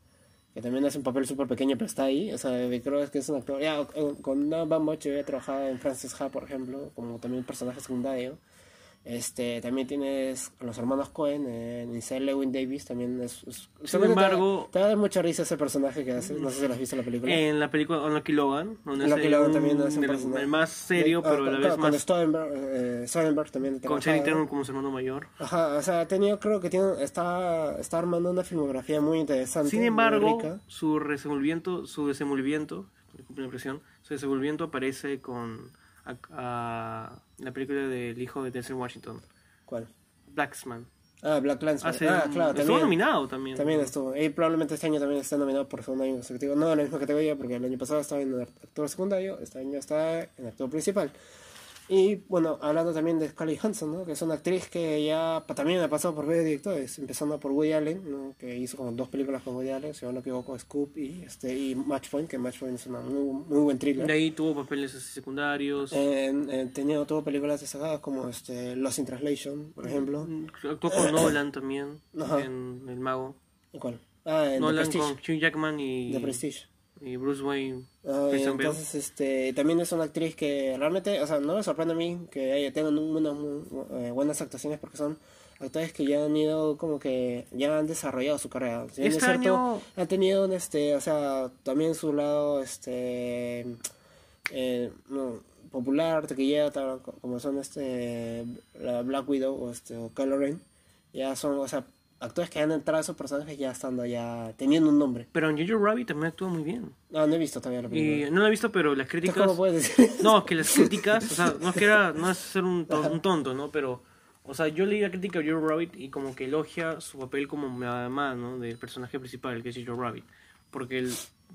Que también hace un papel súper pequeño, pero está ahí. O sea, creo que es un actor... Ya, eh, con Noah Baumbach yo había trabajado en Frances Ha, por ejemplo, como también personaje secundario. Este, también tienes los hermanos Cohen en Inside Lewin Davis, también es... es- Sin te embargo- Te, da mucha risa ese personaje que hace, no sé si lo has visto en la película. En la película Unlucky Logan, donde Unlucky Logan también hace un personaje. el más serio, Eh, pero ah, a la vez más... Eh, Soderbergh también Con. Channing Tatum como su hermano mayor. Ajá, o sea, ha tenido, creo que tiene, está, está armando una filmografía muy interesante. Sin embargo, su desenvolvimiento, su desenvolvimiento, la su desenvolvimiento aparece con a- a la película del hijo de Denzel Washington, ¿Cuál? Blacksman. Ah, Black Landsman. Ah, un- claro, estuvo también. nominado también. También estuvo. Y probablemente este año también está nominado por segundo año consecutivo. No en la misma categoría, porque el año pasado estaba en actor secundario, este año está en actor principal. Y bueno, hablando también de Scarlett Johansson, ¿no? que es una actriz que ya también ha pasado por varios directores, empezando por Woody Allen, ¿no? que hizo como dos películas con Woody Allen, si no me equivoco, Scoop y, este, y Match Point, que Match Point es una muy, muy buen thriller. De ahí tuvo papeles secundarios. En, en- tenía, tuvo películas destacadas como este, Lost in Translation, por ejemplo. Actuó con Nolan también, Ajá. en El Mago. ¿Y ¿Cuál? Ah, en The Nolan Prestige. con Hugh Jackman y, The Prestige. Y Bruce Wayne. Entonces, este, también es una actriz que realmente, o sea, no me sorprende a mí que haya- tengan unas eh, buenas actuaciones porque son actores que ya han ido como que ya han desarrollado su carrera. Si Este es cierto, año- han tenido, un, este, o sea, también su lado, este, eh, no, popular, taquillero, tal, como son, este, la Black Widow o, este, o Kylo Ren, ya son, o sea, actores que han entrado a esos personajes ya estando ya, teniendo un nombre. Pero en Jojo Rabbit también actúa muy bien. No, no he visto todavía la película. Y no la he visto, pero las críticas... ¿Cómo puedes decir eso? No, que las críticas, o sea, no es que era, no es ser un tonto, ¿no? Pero, o sea, yo leí la crítica de Jojo Rabbit y como que elogia su papel como mamá, ¿no? Del personaje principal, que es Jojo Rabbit. Porque, él,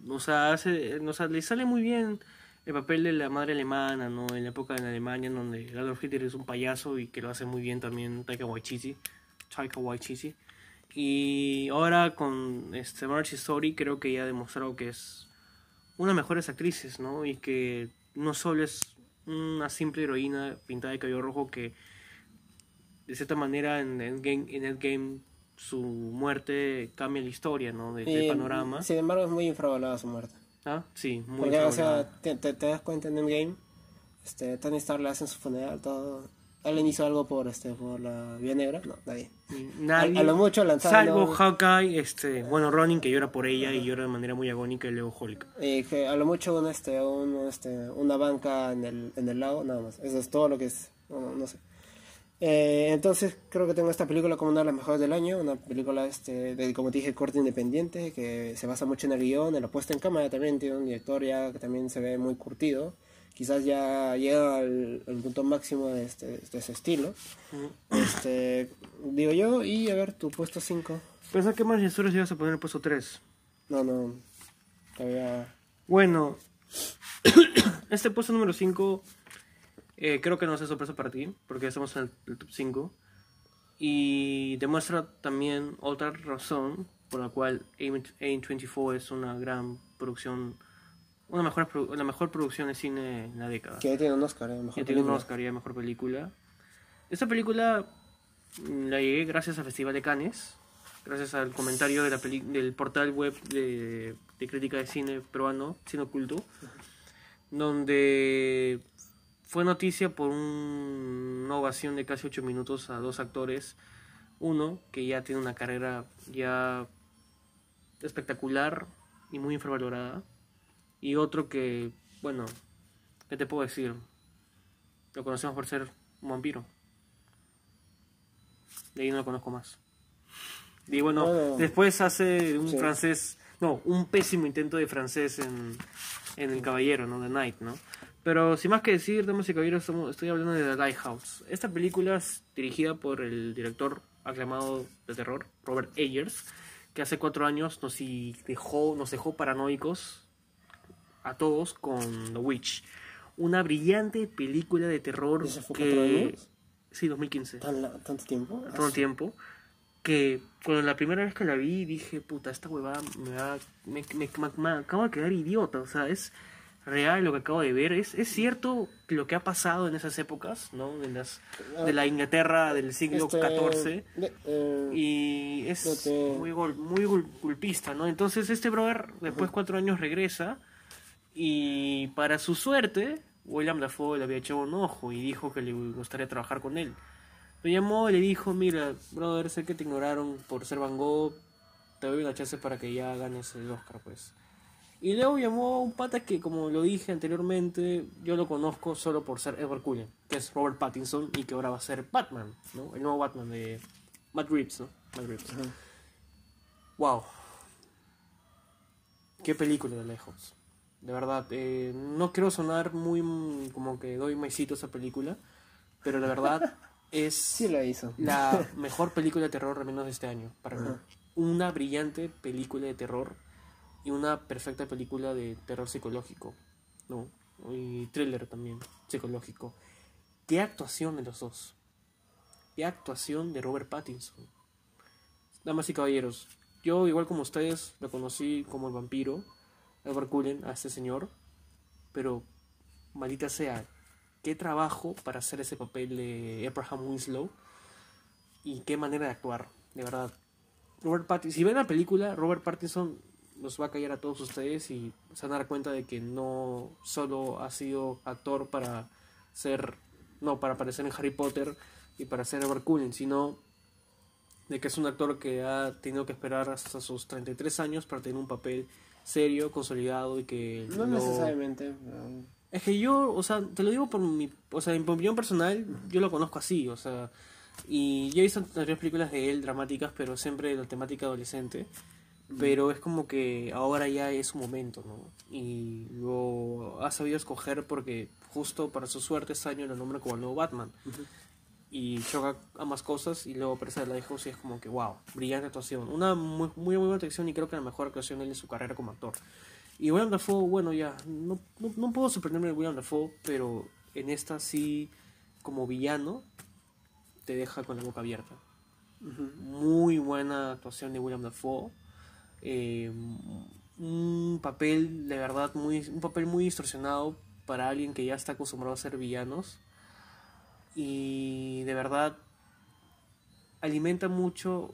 o sea, hace, o sea, le sale muy bien el papel de la madre alemana, ¿no? En la época en Alemania, en donde Adolf Hitler es un payaso y que lo hace muy bien también Taika Waititi. Taika Waititi. Y ahora con este March Story creo que ya ha demostrado que es una de las mejores actrices, ¿no? Y que no solo es una simple heroína pintada de cabello rojo que de cierta manera en Endgame, en Endgame su muerte cambia la historia, ¿no? De- del Eh, panorama. Sin embargo, es muy infravalorada su muerte. Ah, sí, muy Porque, o sea, te, te- te das cuenta en Endgame, este, Tony Stark le hacen su funeral, todo. ¿Alguien hizo algo por, este, por la Vía Negra? No, nadie. Nadie, a- a lo mucho lanzaron- salvo Hawkeye, este, bueno, Ronin que llora por ella y llora de manera muy agónica y luego Hulk. Que a lo mucho un, este, un, este, una banca en el, en el lago, nada más. Eso es todo lo que es. No, no- no sé. Eh, entonces creo que tengo esta película como una de las mejores del año, una película este, de, como te dije, corte independiente, que se basa mucho en el guion, en la puesta en cámara también, tiene un director ya que también se ve muy curtido, quizás ya llega al, al punto máximo de, este, de ese estilo, este, digo yo, y a ver, tu puesto 5, Pensá que más historias ibas a poner el puesto 3. no, no, todavía, Bueno, este puesto número 5 creo que no es sorpresa para ti, porque estamos en el, el top 5. Y demuestra también otra razón por la cual A24 es una gran producción, una mejor, la mejor producción de cine en la década. que ya tiene un Oscar, eh, mejor Que tiene un. Oscar y de mejor película. Esta película mm, la llegué gracias al Festival de Cannes, gracias al comentario de la peli- del portal web de, de crítica de cine peruano, Cine Oculto, donde fue noticia por un- una ovación de casi 8 minutos a dos actores. Uno que ya tiene una carrera ya espectacular y muy infravalorada. Y otro que, bueno, ¿qué te puedo decir? Lo conocemos por ser un vampiro. De ahí no lo conozco más. Y bueno, Bueno. después hace un Sí. francés No, un pésimo intento de francés en, en El Caballero, ¿no? The Knight, ¿no? Pero sin más que decir, damas y caballeros, estoy hablando de The Lighthouse. Esta película es dirigida por el director aclamado de terror, Robert Eggers, que hace cuatro años nos dejó, nos dejó paranoicos a todos con The Witch. Una brillante película de terror ¿Ese fue que... años? Sí, 2015 ¿Tan ¿Tanto tiempo? todo el tiempo que cuando la primera vez que la vi dije puta esta huevada me va me, me- me- me acabo de quedar idiota o sea es real lo que acabo de ver. Es, es cierto lo que ha pasado en esas épocas no de las de la Inglaterra del siglo Este, XIV de- eh, y es te- muy gol, muy gol- golpista no entonces este brother después de cuatro años regresa y para su suerte William Dafoe le había echado un ojo y dijo que le gustaría trabajar con él lo llamó y le dijo, mira, brother, sé que te ignoraron por ser Van Gogh, te doy una chance para que ya ganes el Oscar, pues. Y luego llamó a un pata que, como lo dije anteriormente, yo lo conozco solo por ser Edward Cullen, que es Robert Pattinson y que ahora va a ser Batman, ¿no? El nuevo Batman de Matt Reeves, ¿no? Matt Reeves. Wow. Qué película de lejos. De verdad, eh, no quiero sonar muy mm, como que doy maicito a esa película, pero la verdad es sí hizo. la mejor película de terror al menos de este año para mí. Una brillante película de terror y una perfecta película de terror psicológico, ¿no? Y thriller también psicológico. Qué actuación de los dos. Qué actuación de Robert Pattinson. Damas y caballeros, yo igual como ustedes lo conocí como el vampiro, Edward Cullen, a este señor, pero maldita sea, qué trabajo para hacer ese papel de Abraham Winslow y qué manera de actuar, de verdad. Robert Pattinson, si ven la película, Robert Pattinson los va a callar a todos ustedes y se van a dar cuenta de que no solo ha sido actor para ser, no, para aparecer en Harry Potter y para ser Edward Cullen, sino de que es un actor que ha tenido que esperar hasta sus 33 años para tener un papel serio, consolidado y que No necesariamente. pero- es que yo, o sea, te lo digo por mi, o sea, en mi opinión personal, yo lo conozco así, o sea, y yo he visto varias películas de él dramáticas, pero siempre de la temática adolescente, pero es como que ahora ya es su momento, ¿no? Y lo ha sabido escoger porque justo para su suerte este año lo nombra como el nuevo Batman. Y choca ambas cosas y luego aparece la Lighthouse y es como que, wow, brillante actuación. Una muy, muy buena actuación y creo que la mejor actuación de él en su carrera como actor. Y William Dafoe, bueno, ya, no, no, no puedo sorprenderme de William Dafoe, pero en esta sí, como villano, te deja con la boca abierta. Muy buena actuación de William Dafoe. Eh, un papel, de verdad, muy, un papel muy distorsionado para alguien que ya está acostumbrado a ser villanos. Y de verdad, alimenta mucho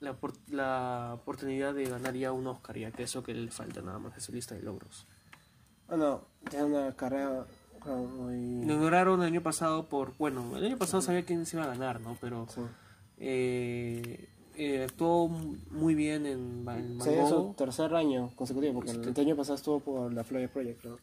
la, la oportunidad de ganar ya un Oscar, ya que eso que le falta nada más, es su lista de logros. Bueno, tiene una carrera muy. Lo ignoraron el año pasado por, bueno, el año pasado sabía quién se iba a ganar, ¿no? Pero Sí. eh, eh, actuó muy bien en, en Van Sería su tercer año consecutivo, porque Este- el año pasado estuvo por la Florida Project, creo.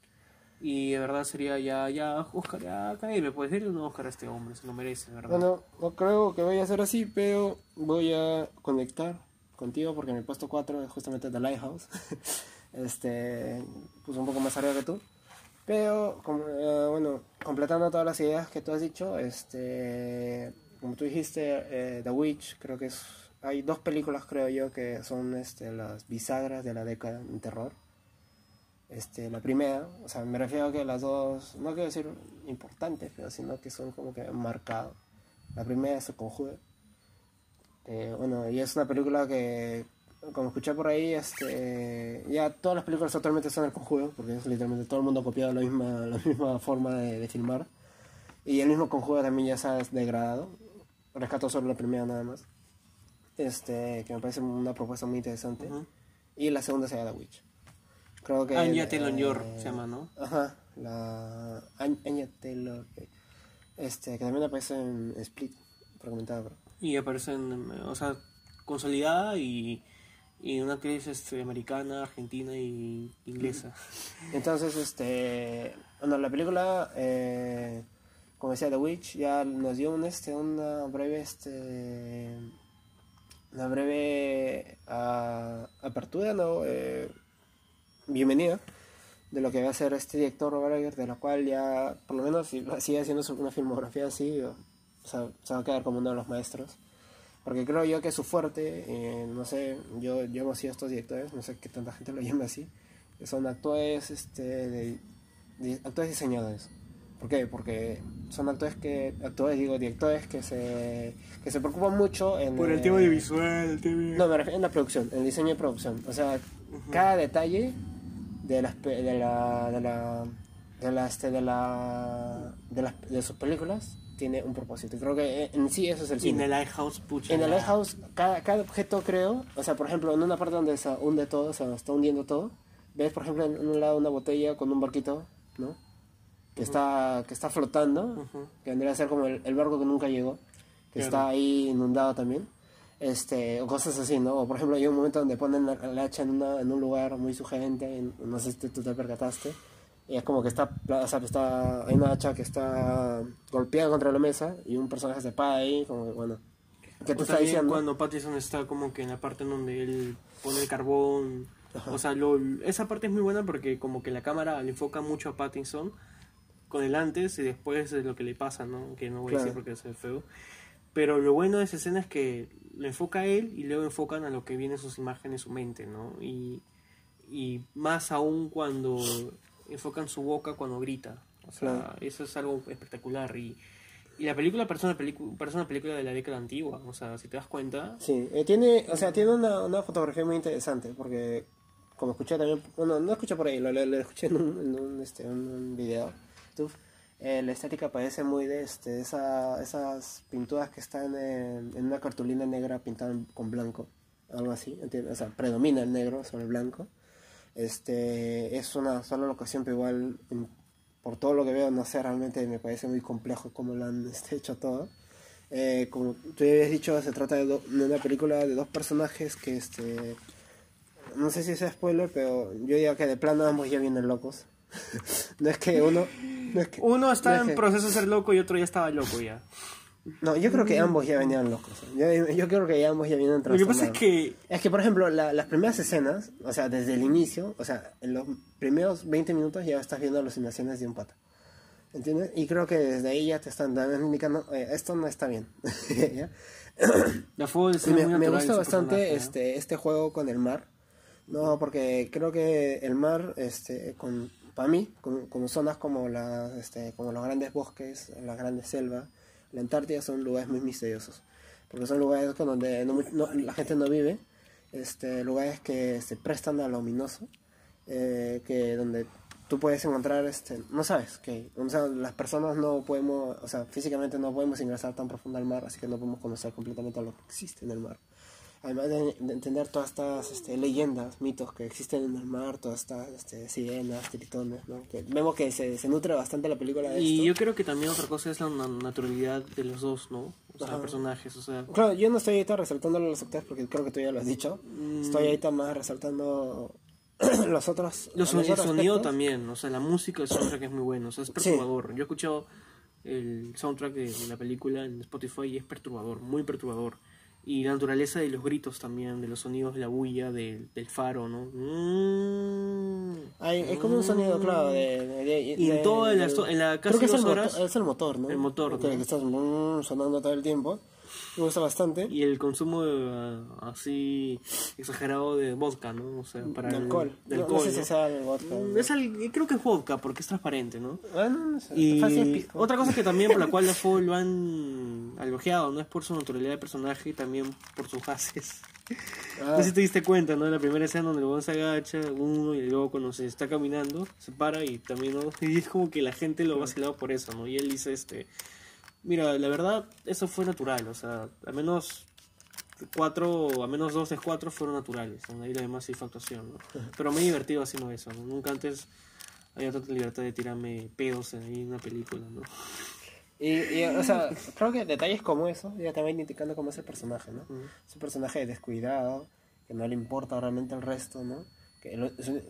Y de verdad sería ya, ya, Oscar, ya, me puedes decir un Oscar a este hombre, se lo merece, verdad. Bueno, no creo que vaya a ser así, pero voy a conectar contigo porque mi puesto 4 es justamente The Lighthouse. este, pues un poco más arriba que tú. Pero, como, eh, bueno, completando todas las ideas que tú has dicho, este, como tú dijiste, eh, The Witch, creo que es, hay dos películas, creo yo, que son este, las bisagras de la década en terror. Este, la primera, o sea, me refiero a que las dos, no quiero decir importantes, pero sino que son como que han marcado. La primera es El Conjuro. Eh, bueno, y es una película que, como escuché por ahí, este, ya todas las películas actualmente son El Conjuro, porque es literalmente todo el mundo ha copiado la misma, la misma forma de, de filmar. Y el mismo Conjuro también ya se ha degradado. Rescato solo la primera nada más. Este, que me parece una propuesta muy interesante. Y la segunda sería The Witch. Creo que... Anya Taylor-Joy eh, se llama, ¿no? Ajá, la An- Anya Taylor, este, que también aparece en Split, por comentar, bro. Y aparecen, o sea, consolidada y, y una actriz este, americana, argentina y inglesa. Entonces, este, bueno, la película, eh, como decía The Witch, ya nos dio un, este, una breve, este, una breve ah, apertura, ¿no? Eh, bienvenida de lo que va a ser este director Robert de la cual ya, por lo menos, si sigue haciendo una filmografía así, o, sea, se va a quedar como uno de los maestros. Porque creo yo que su fuerte, eh, no sé, yo llamo así a estos directores, no sé qué tanta gente lo llama así, son actores, este, de, actores diseñadores. ¿Por qué? Porque son actores que, actores, digo, directores que se, que se preocupan mucho en... Por el tema de visual, el tema... No, me refiero en la producción, en el diseño de producción. O sea, cada detalle de las de la de la de la este, de la de, las, de sus películas tiene un propósito. Creo que en sí eso es el cine. En el Lighthouse, pucha. En el Lighthouse, cada, cada objeto creo, o sea, por ejemplo, en una parte donde se hunde todo, o sea, está hundiendo todo, ves, por ejemplo, en un lado una botella con un barquito, ¿no? Que, está, que está flotando, que vendría a ser como el, barco que nunca llegó, que está ahí inundado también este, o cosas así, ¿no? O por ejemplo, hay un momento donde ponen el hacha en, una, en un lugar muy sugerente, no sé si tú te percataste, y es como que está, o sea, está, hay una hacha que está golpeada contra la mesa y un personaje se para ahí, como bueno. ¿Qué te está diciendo? Cuando Pattinson está como que en la parte en donde él pone el carbón, o sea, lo, esa parte es muy buena porque como que la cámara le enfoca mucho a Pattinson con el antes y después de lo que le pasa, ¿no? Que no voy a decir porque es feo. Pero lo bueno de esa escena es que lo enfoca a él y luego enfocan a lo que viene sus imágenes, su mente, ¿no? Y, y más aún cuando enfocan su boca cuando grita. O sea, eso es algo espectacular. Y, y la película parece una, parece una película de la década antigua, o sea, si te das cuenta. Sí, eh, tiene, o sea, tiene una, una, fotografía muy interesante, porque como escuché también, bueno, no escuché por ahí, lo, escuché en un, en un, este, un video. Eh, la estética parece muy de este, esa, esas pinturas que están en, una cartulina negra pintada con blanco, algo así, o sea, predomina el negro sobre el blanco. Este, es una sola locación, pero igual, por todo lo que veo, no sé, realmente me parece muy complejo cómo lo han este, hecho todo. Eh, como tú habías dicho, se trata de, una película de dos personajes que, este, no sé si es spoiler, pero yo digo que de plano ambos ya vienen locos. No es que uno uno está en proceso de ser loco y otro ya estaba loco ya. No, yo creo que ambos ya venían locos. Yo, creo que ambos ya vienen Lo que pasa es que... Es que, por ejemplo, las primeras escenas, o sea, desde el inicio, o sea, en los primeros 20 minutos ya estás viendo alucinaciones de un pata. ¿Entiendes? Y creo que desde ahí ya te están indicando, esto no está bien. La me, me gusta bastante este, este juego con el mar. No, porque creo que el mar, este, con para mí, como, zonas como, la, este, como los grandes bosques, las grandes selvas, la Antártida son lugares muy misteriosos, porque son lugares donde la gente no vive, este, lugares que se prestan a lo ominoso, eh, que donde tú puedes encontrar, este, no sabes, que las personas no podemos, o sea, físicamente no podemos ingresar tan profundo al mar, así que no podemos conocer completamente lo que existe en el mar además de, entender todas estas este, leyendas, mitos que existen en el mar, todas estas este, sirenas, tritones, ¿no? Que vemos que se, se, nutre bastante la película de Y yo creo que también otra cosa es la naturalidad de los dos, ¿no? O sea, personajes, o sea... Claro, yo no estoy ahorita resaltando los actores porque creo que tú ya lo has dicho. Mm. Estoy ahorita más resaltando los otros... Los el sonido también, o sea, la música, el soundtrack es muy bueno, o sea, es perturbador. Yo he escuchado el soundtrack de la película en Spotify y es perturbador, muy perturbador y la naturaleza de los gritos también, de los sonidos de la bulla, del faro, ¿no? Mm. es como un sonido, claro, de... y en toda la, en la casi creo que es horas... es el motor, ¿no? El motor, Que estás sonando todo el tiempo. Me gusta bastante. Y el consumo así exagerado de vodka, ¿no? O sea, para de alcohol. De alcohol, no, sé si sea el vodka. Mm, es creo que es vodka porque es transparente, ¿no? Bueno, no sé. Y otra cosa que también por la cual la FO lo han elogiado, ¿no? Es por su naturalidad de personaje y también por sus haces. No sé si te diste cuenta, ¿no? En la primera escena donde el buen se agacha, uno, y luego cuando se está caminando, se para y también, ¿no? Y es como que la gente lo ha vacilado por eso, ¿no? Y él dice, este, Mira, la verdad, eso fue natural, o sea, al menos cuatro, al menos dos de cuatro fueron naturales, ahí la demás sí fue actuación, ¿no? Pero me he divertido haciendo eso, ¿no? Nunca antes había tanta libertad de tirarme pedos en una película, ¿no? Y, o sea, creo que detalles como eso ya también indicando cómo es el personaje, ¿no? Es un personaje descuidado, que no le importa realmente el resto, ¿no? Que,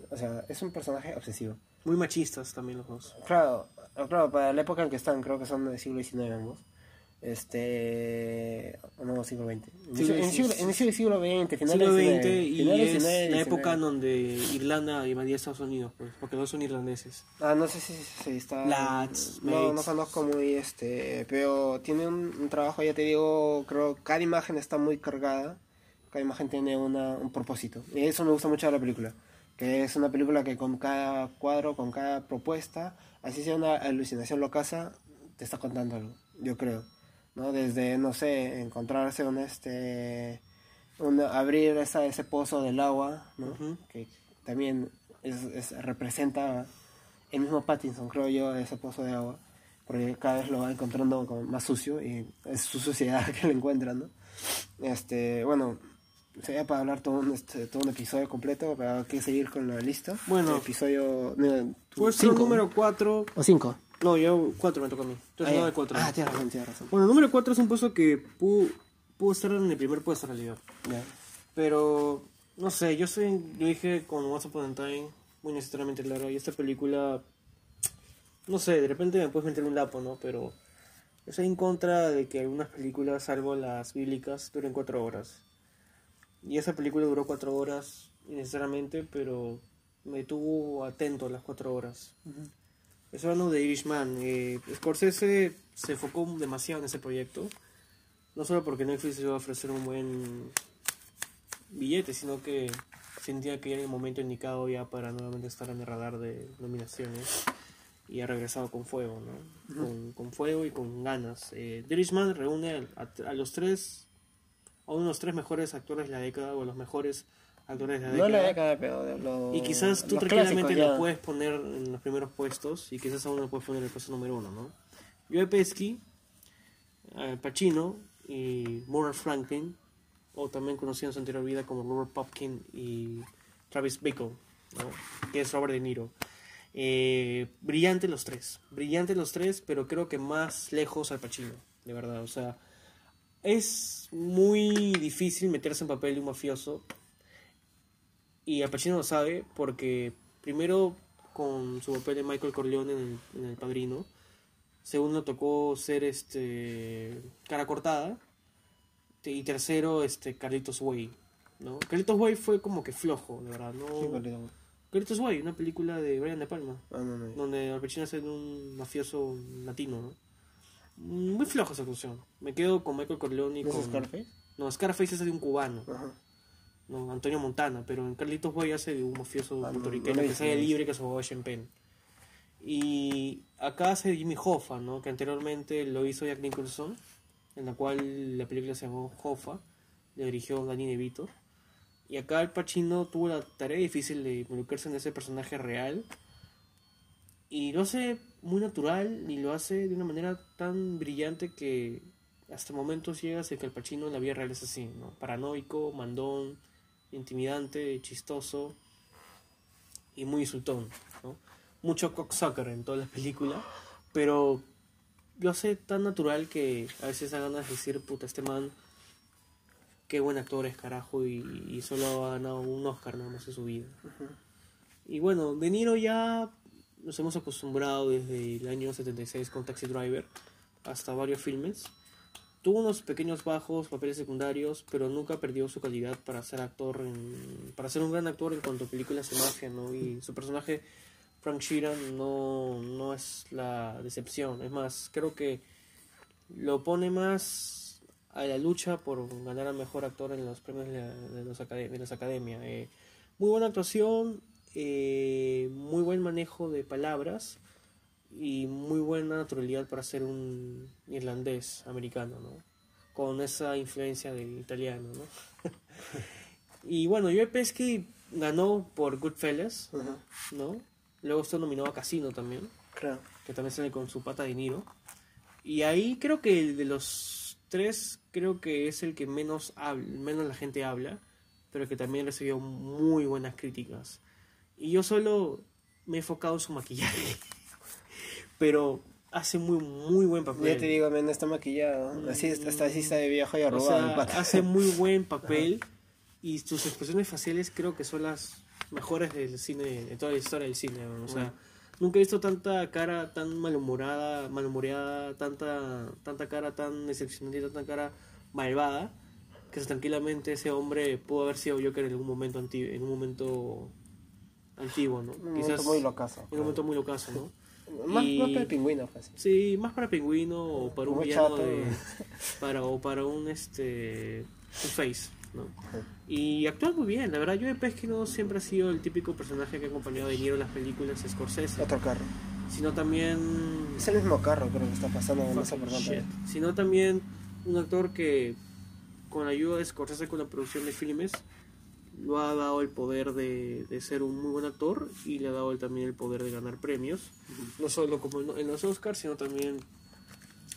o sea, es un personaje obsesivo. Muy machistas también los dos. Claro, claro, para la época en que están, creo que son del siglo XIX ambos. Este. No, siglo XX. Sí, en, sí, siglo, sí. en siglo XX, finales siglo XX y finales es del la 19, época en 19. donde Irlanda invadía Estados Unidos, pues, porque no son irlandeses. Ah, no sé si, si está. Lads, no, no conozco muy este. Pero tiene un, un trabajo, ya te digo, creo cada imagen está muy cargada. Cada imagen tiene una, un propósito. Y eso me gusta mucho de la película. Que es una película que con cada cuadro, con cada propuesta, así sea una alucinación locaza, te está contando algo, yo creo. ¿no? Desde, no sé, encontrarse un este. Un, abrir esa, ese pozo del agua, ¿no? Ujú. que también es, es- representa el mismo Pattinson, creo yo, ese pozo de agua, porque cada vez lo va encontrando más sucio y es su suciedad que lo encuentra, ¿no? Este, bueno, sería para hablar todo un, este, todo un episodio completo, pero hay que seguir con la lista. Bueno. El episodio no, tu- Puesto cinco, número 4. ¿O cinco? No, yo 4 me toca a mí. Entonces, no de 4. Ah, tienes razón, tienes razón. Bueno, número 4 es un puesto que pudo, pudo estar en el primer puesto en realidad. Pero, no sé, yo soy, yo dije con Once Upon a Time, muy necesariamente claro, y esta película, no sé, de repente me puedes meter un lapo, ¿no? Pero yo soy en contra de que algunas películas, salvo las bíblicas, duren cuatro horas. Y esa película duró cuatro horas, necesariamente, pero me tuvo atento a las cuatro horas. Eso hablando de Irishman, eh, Scorsese se enfocó demasiado en ese proyecto. No solo porque Netflix iba a ofrecer un buen billete, sino que sentía que era el momento indicado ya para nuevamente estar en el radar de nominaciones. Y ha regresado con fuego, ¿no? con, con fuego y con ganas. Eh, The Irishman reúne a, a los tres, a uno de los tres mejores actores de la década, o a los mejores actores de la No década. la década, pero de los Y quizás tú tranquilamente lo puedes poner en los primeros puestos y quizás aún lo puedes poner en el puesto número uno, ¿no? Joe Pesci, Al Pacino y Morgan Franklin, o también conocido en su anterior vida como Robert Popkin y Travis Bickle, ¿no? que es Robert De Niro. Eh, brillante los tres, brillante los tres, pero creo que más lejos Al Pacino, de verdad. O sea, es muy difícil meterse en papel de un mafioso y Al Pacino lo sabe porque primero con su papel de Michael Corleone en el, en El Padrino, segundo tocó ser este cara cortada y tercero este Carlitos Way, ¿no? Carlitos Way fue como que flojo, de verdad, no. Sí, Carlito. Carlitos Way, una película de Brian De Palma, Ah, no, no. donde Al Pacino hace un mafioso latino, ¿no? Muy floja esa actuación. Me quedo con Michael Corleone y ¿No es con Scarface? No, Scarface es de un cubano. Ajá. No, Antonio Montana, pero en Carlitos Way hace de un mafioso Ah, no, puertorriqueño no que sale no libre que es abogado Champagne. Y acá hace Jimmy Hoffa, ¿no? que anteriormente lo hizo Jack Nicholson, en la cual la película se llamó Hoffa, le dirigió Danny DeVito. Y acá el Pacino tuvo la tarea difícil de involucrarse en ese personaje real. Y lo hace muy natural y lo hace de una manera tan brillante que hasta momentos llegas a que el Pacino en la vida real es así, ¿no? Paranoico, mandón, intimidante, chistoso y muy insultón, ¿no? Mucho cocksucker en toda la película, pero lo hace tan natural que a veces da ganas de decir, puta, este man, qué buen actor es, carajo, y, y solo ha ganado un Oscar nada más en su vida. Y bueno, De Niro ya nos hemos acostumbrado desde el año 76 con Taxi Driver hasta varios filmes. Tuvo unos pequeños bajos, papeles secundarios, pero nunca perdió su calidad para ser actor, en- para ser un gran actor en cuanto a películas de mafia, ¿no? Y su personaje, Frank Sheeran, no, no es la decepción. Es más, creo que lo pone más a la lucha por ganar a mejor actor en los premios de, la- de los acade- de las academias. Eh, muy buena actuación, eh, muy buen manejo de palabras y muy buena naturalidad para ser un irlandés americano, ¿no? Con esa influencia del italiano, ¿no? y bueno, Joe Pesci ganó por Goodfellas. ¿no? Luego está nominado a Casino también Claro. que también sale con su pata de Niro. Y ahí creo que el de los tres, creo que es el que menos, habla, menos la gente habla, pero que también recibió muy buenas críticas. Y yo solo me he enfocado en su maquillaje, pero hace muy, muy buen papel. Ya te digo, men, está maquillado. Así, hasta así está de viejo y O arrugado. el sea, hace muy buen papel y sus expresiones faciales creo que son las mejores del cine, de toda la historia del cine. ¿no? O sea, Nunca he visto tanta cara tan malhumorada, malhumoreada, tanta, tanta cara tan decepcionante, tanta cara malvada, que tranquilamente ese hombre pudo haber sido Joker en algún momento en un momento antiguo, ¿no? Un momento muy locazo. En un momento muy locazo, ¿no? Más, Y- más para el pingüino, pues. Sí, más para pingüino o para un villano chato. de, para o para un este un face, ¿no? Y actúa muy bien, la verdad. Joe Pesci no siempre ha sido el típico personaje que ha acompañado a De Niro en las películas de Scorsese, Otro carro. sino también Es el mismo carro, creo que está pasando. No sé por sino también un actor que con la ayuda de Scorsese con la producción de filmes lo ha dado el poder de, de ser un muy buen actor y le ha dado también el poder de ganar premios, no solo como en, en los Oscars, sino también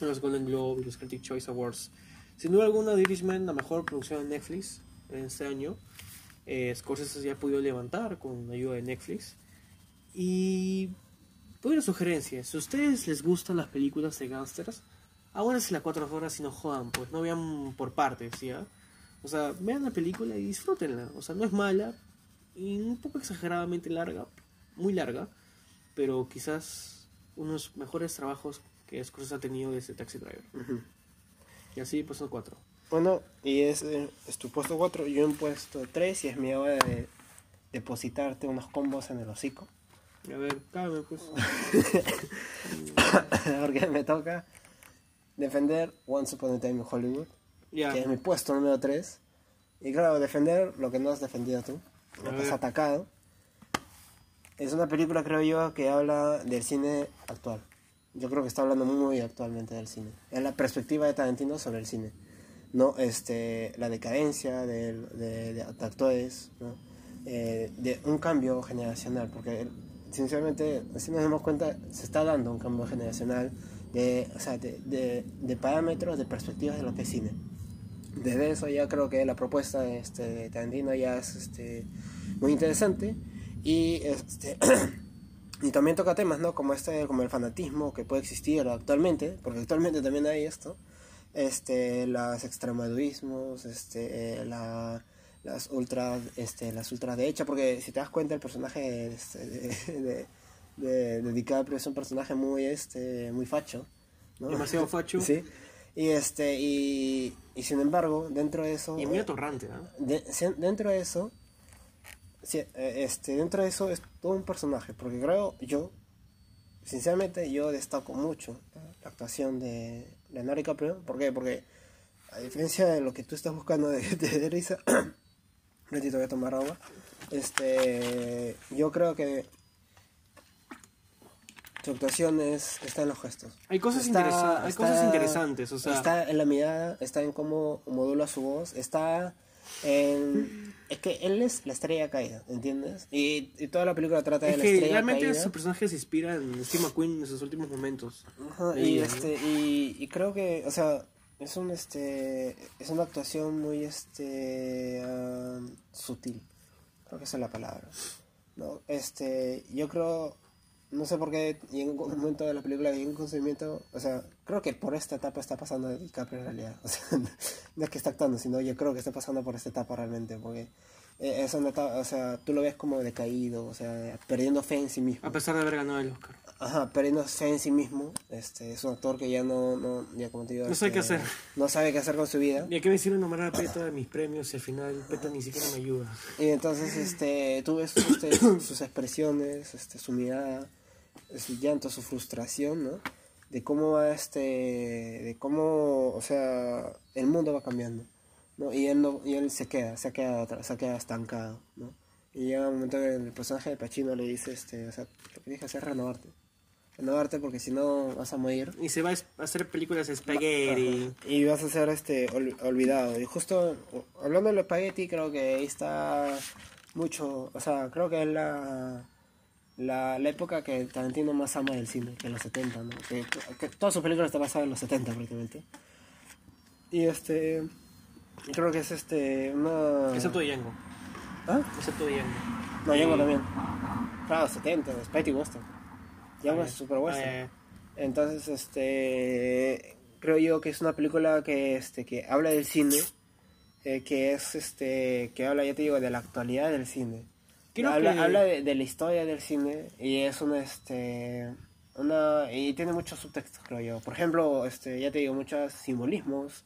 en los Golden Globe y los Critic Choice Awards. Sin duda alguna, The Irishman, la mejor producción de Netflix en este año. Eh, Scorsese ya ha podido levantar con la ayuda de Netflix. Y doy una sugerencia. Si a ustedes les gustan las películas de gangsters, aguántense las cuatro horas y no jodan, pues no vean por partes, ¿ya? O sea, vean la película y disfrútenla. O sea, no es mala y un poco exageradamente larga, muy larga, pero quizás unos mejores trabajos que Scorsese ha tenido desde Taxi Driver. Y así, pues son cuatro. Bueno, y es, eh, es tu puesto 4, yo en puesto 3 y es mi hora de depositarte unos combos en el hocico. A ver, cállame, pues. Porque me toca defender Once Upon a Time in Hollywood, Ya. que es mi puesto número 3. Y claro, defender lo que no has defendido tú, lo que has atacado. Es una película, creo yo, que habla del cine actual. Yo creo que está hablando muy actualmente del cine. Es la perspectiva de Tarantino sobre el cine. No, este, la decadencia del- de, de actores, ¿no? Eh, de un cambio generacional, porque sinceramente, si nos damos cuenta, se está dando un cambio generacional de, o sea, de, de- de parámetros, de perspectivas de lo que es cine. Desde eso ya creo que la propuesta de, este, de Tarantino ya es este, muy interesante y, este, y también toca temas, ¿no? Como, este, como el fanatismo que puede existir actualmente, porque actualmente también hay esto, este, los extremadurismos, este, eh, la, las ultra, este, las ultraderechas, porque si te das cuenta el personaje de, este, de, de, de- de DiCaprio es un personaje muy, este, muy facho, ¿no? Demasiado facho. Sí. Y este y, y sin embargo, dentro de eso Y muy atorrante, ¿ah? de- dentro de eso eh, este dentro de eso es todo un personaje, porque creo yo sinceramente yo destaco mucho la, la actuación de Leonardo DiCaprio, ¿por qué? Porque a diferencia de lo que tú estás buscando de, de, de risa, un ratito voy a tomar agua. Este, yo creo que su actuación es, está en los gestos. Hay cosas, Está- interesa- hay está- cosas interesantes, o sea, Está en la mirada, está en cómo modula su voz, está en... Es que él es la estrella caída, ¿entiendes? Y, y toda la película trata de es la que estrella realmente caída. su personaje se inspira en Steve McQueen en sus últimos momentos. Ajá, y, este, y, y creo que, o sea, es un este es una actuación muy este ah, sutil. Creo que esa es la palabra. No, este, yo creo no sé por qué y en un momento de la película hay un consentimiento, o sea, creo que por esta etapa está pasando DiCaprio en realidad. O sea, no es que está actuando, sino yo creo que está pasando por esta etapa realmente, porque eh, es una etapa, o sea, tú lo ves como decaído, o sea, perdiendo fe en sí mismo. A pesar de haber ganado el Oscar. Ajá, perdiendo fe en sí mismo. Este, es un actor que ya no, no ya como te digo, No sabe qué este, hacer. No sabe qué hacer con su vida. ¿Y a qué me sirve nombrar a Peta de mis premios si al final Peta ni siquiera me ayuda? Y entonces, este, tú ves este, sus expresiones, este, su mirada, su llanto, su frustración, ¿no? De cómo va este, de cómo, o sea, el mundo va cambiando, ¿no? Y él no, y él se queda, se queda se queda estancado, ¿no? Y llega un momento que el personaje de Pacino le dice, este, o sea, lo que hacer es renovarte. Renovarte porque si no vas a morir. Y se va a hacer películas. Ajá. Y vas a ser este ol- olvidado. Y justo hablando de los espagueti, creo que ahí está mucho, o sea, creo que es la, la, la época que Tarantino más ama del cine, que los 70, ¿no? Que, que todas sus películas están basadas en los 70 prácticamente. Y este, creo que es este, una... Excepto Django. ¿Ah? Excepto Django. No, Django Y- también. Claro, 70, Spaghetti Western. Django Ah, es super western. Entonces, este, creo yo que es una película que, este, que habla del cine, eh, que es, este, que habla, ya te digo, de la actualidad del cine, Creo habla, que- habla de, de la historia del cine y es una este una y tiene muchos subtextos creo yo. Por ejemplo este ya te digo muchos simbolismos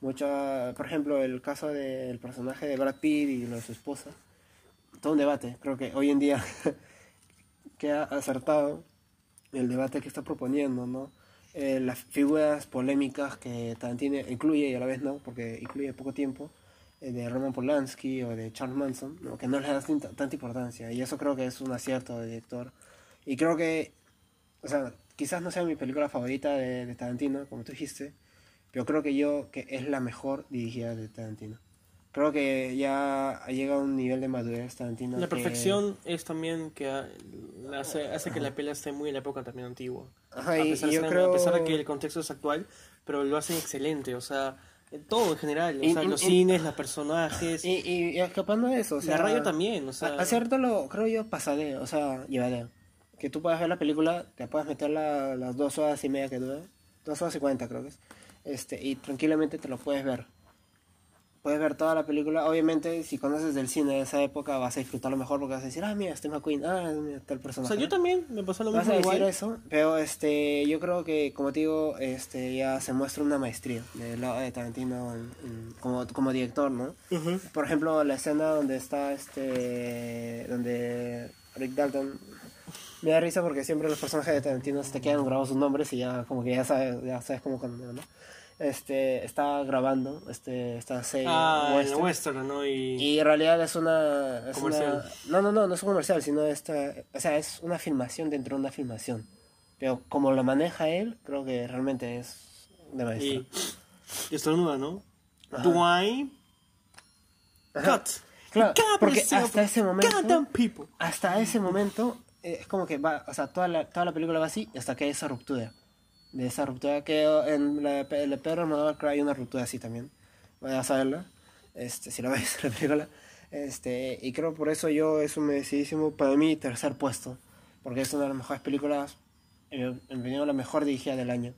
mucha por ejemplo el caso del personaje de Brad Pitt y lo de su esposa. Todo un debate creo que hoy en día queda acertado el debate que está proponiendo no Eh, las figuras polémicas que Tarantino incluye y a la vez no porque incluye poco tiempo de Roman Polanski o de Charles Manson, ¿no? que no le das tanta, importancia. Y eso creo que es un acierto de director. Y creo que, o sea, quizás no sea mi película favorita de, de Tarantino, como tú dijiste, pero creo que yo, que es la mejor dirigida de Tarantino. Creo que ya ha llegado a un nivel de madurez Tarantino. La que- perfección es también que hace, hace que la peli esté muy en la época también antigua. Ajá, a, pesar y yo de- creo... a pesar de que el contexto es actual, pero lo hacen excelente, o sea, todo en general, o Y- sea, y- los y- cines, los personajes, Y, y, escapando de eso, o sea... la radio también, o sea, A- Acierto lo creo yo pasadeo, o sea, llevadero. Que tú puedas ver la película, te puedas meter la- las dos horas y media que dura, dos horas y cuarenta creo que es, este, y tranquilamente te lo puedes ver. Puedes ver toda la película, obviamente si conoces del cine de esa época vas a disfrutarlo mejor porque vas a decir, ah, mira, este McQueen, ah, mira, tal o personaje. sea, yo también me pasó lo Vas mismo a decir igual. eso, pero este, yo creo que, como te digo, este, ya se muestra una maestría del lado de Tarantino en- en- como, como director, ¿no? Ujú. Por ejemplo, la escena donde está este. donde Rick Dalton. Me da risa porque siempre los personajes de Tarantino se te quedan grabados sus nombres y ya como que ya sabes, ya sabes cómo cuando, ¿no? Este, está grabando este, esta serie Ah, en western, western, ¿no? Y, y en realidad es una, es Comercial. una- no no no no es un comercial sino esta o sea es una filmación dentro de una filmación pero como lo maneja él creo que realmente es de maestro y, y estornuda, ¿no? Ajá. Ajá. Cut. Claro, porque hasta ese momento hasta ese momento eh, es como que va, o sea, toda la, toda la película va así hasta que hay esa ruptura. De esa ruptura que en la, la Pedro Almodóvar creo hay una ruptura así también. Vaya a saberla, este, si la ves la película. Este, y creo por eso yo es un merecidísimo para mí tercer puesto. Porque es una de las mejores películas, en en mi opinión, la mejor dirigida del año.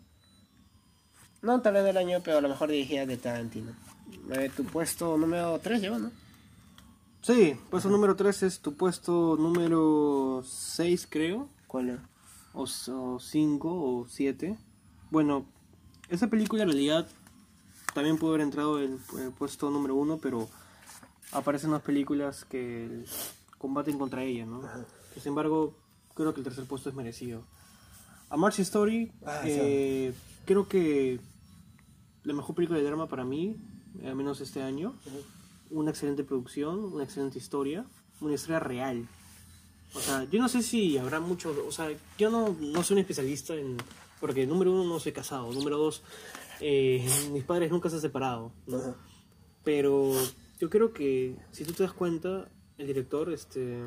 No tal vez del año, pero la mejor dirigida de Tarantino. Eh, tu puesto número 3 lleva, ¿no? Sí, puesto número 3 es tu puesto número 6, creo. ¿Cuál era? O 5 o 7. Bueno, esa película en realidad también pudo haber entrado en el puesto número 1, pero aparecen más películas que combaten contra ella, ¿no? Sin embargo, creo que el tercer puesto es merecido. A March Story, Ah, eh, creo que la mejor película de drama para mí, al menos este año. Una excelente producción, una excelente historia, una historia real. O sea, yo no sé si habrá muchos, o sea, yo no, no soy un especialista en, porque número uno no soy casado, número dos, eh, mis padres nunca se han separado, ¿no? Ajá. Pero yo creo que si tú te das cuenta, el director, este,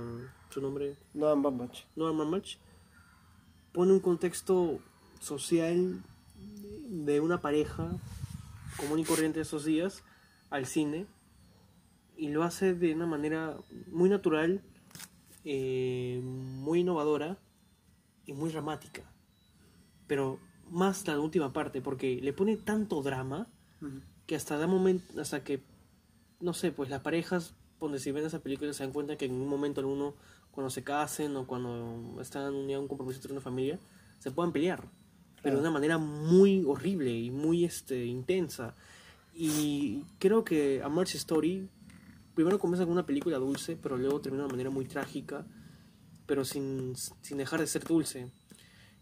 su nombre, No, Bambach. Norman March, pone un contexto social de una pareja común y corriente de esos días al cine y lo hace de una manera muy natural, eh, muy innovadora y muy dramática. Pero más la última parte, porque le pone tanto drama que hasta da momento, hasta que, no sé, pues las parejas, donde si ven esa película se dan cuenta que en un momento alguno, cuando se casen o cuando están unidos a un compromiso entre una familia, se puedan pelear, pero de una manera muy horrible y muy este, intensa. Y creo que A March Story primero comienza con una película dulce, pero luego termina de una manera muy trágica, pero sin, sin dejar de ser dulce.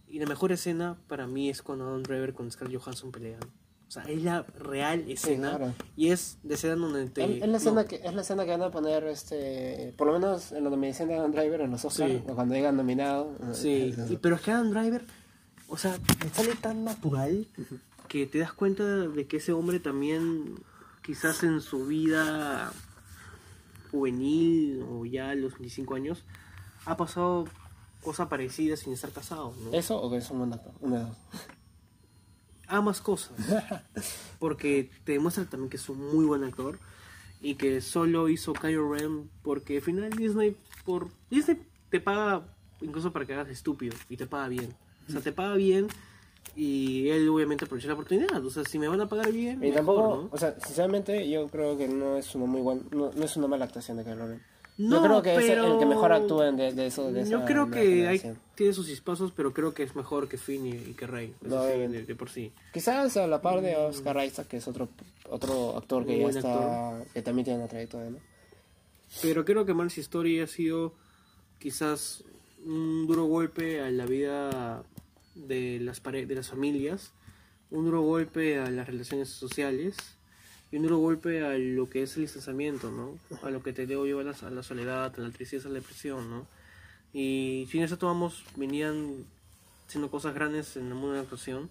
Y la mejor escena para mí es cuando Adam Driver con Scarlett Johansson pelean. O sea, es la real escena. claro. Y es de escena donde te... Es, es la no, escena que, es la escena que van a poner, este, por lo menos en la nominación de Adam Driver en los Oscars, Sí. o cuando digan nominado. Sí, y- pero es que Adam Driver, o sea, le sale tan natural que te das cuenta de que ese hombre también, quizás en su vida juvenil o ya a los 25 años, ha pasado cosas parecidas sin estar casado, ¿no? ¿Eso o que es un buen actor? Una de dos. ambas cosas. Porque te demuestra también que es un muy buen actor y que solo hizo Kylo Ren porque al final Disney por Disney te paga incluso para que hagas estúpido y te paga bien. O sea, te paga bien y él obviamente aprovechó la oportunidad. O sea, si me van a pagar bien, Y mejor, tampoco, ¿no? o sea, sinceramente yo creo que no es una muy buena, no, no es una mala actuación de Ren. yo creo que es el que mejor actúa de, de eso. De yo creo que hay, tiene sus chispazos, pero creo que es mejor que Finn y, y que Rey. No, sí, de, de por sí. Quizás a la par de Oscar Isaac, que es otro, otro actor que ya buen está, que también tiene una trayectoria, ¿no? Pero creo que Marriage Story ha sido quizás un duro golpe a la vida de las, pare- de las familias, un duro golpe a las relaciones sociales y un duro golpe a lo que es el distanciamiento, ¿no? A lo que te debo llevar a la, soledad, a la tristeza, a la depresión, ¿no? Y sin eso tomamos, venían haciendo cosas grandes en el mundo de la actuación,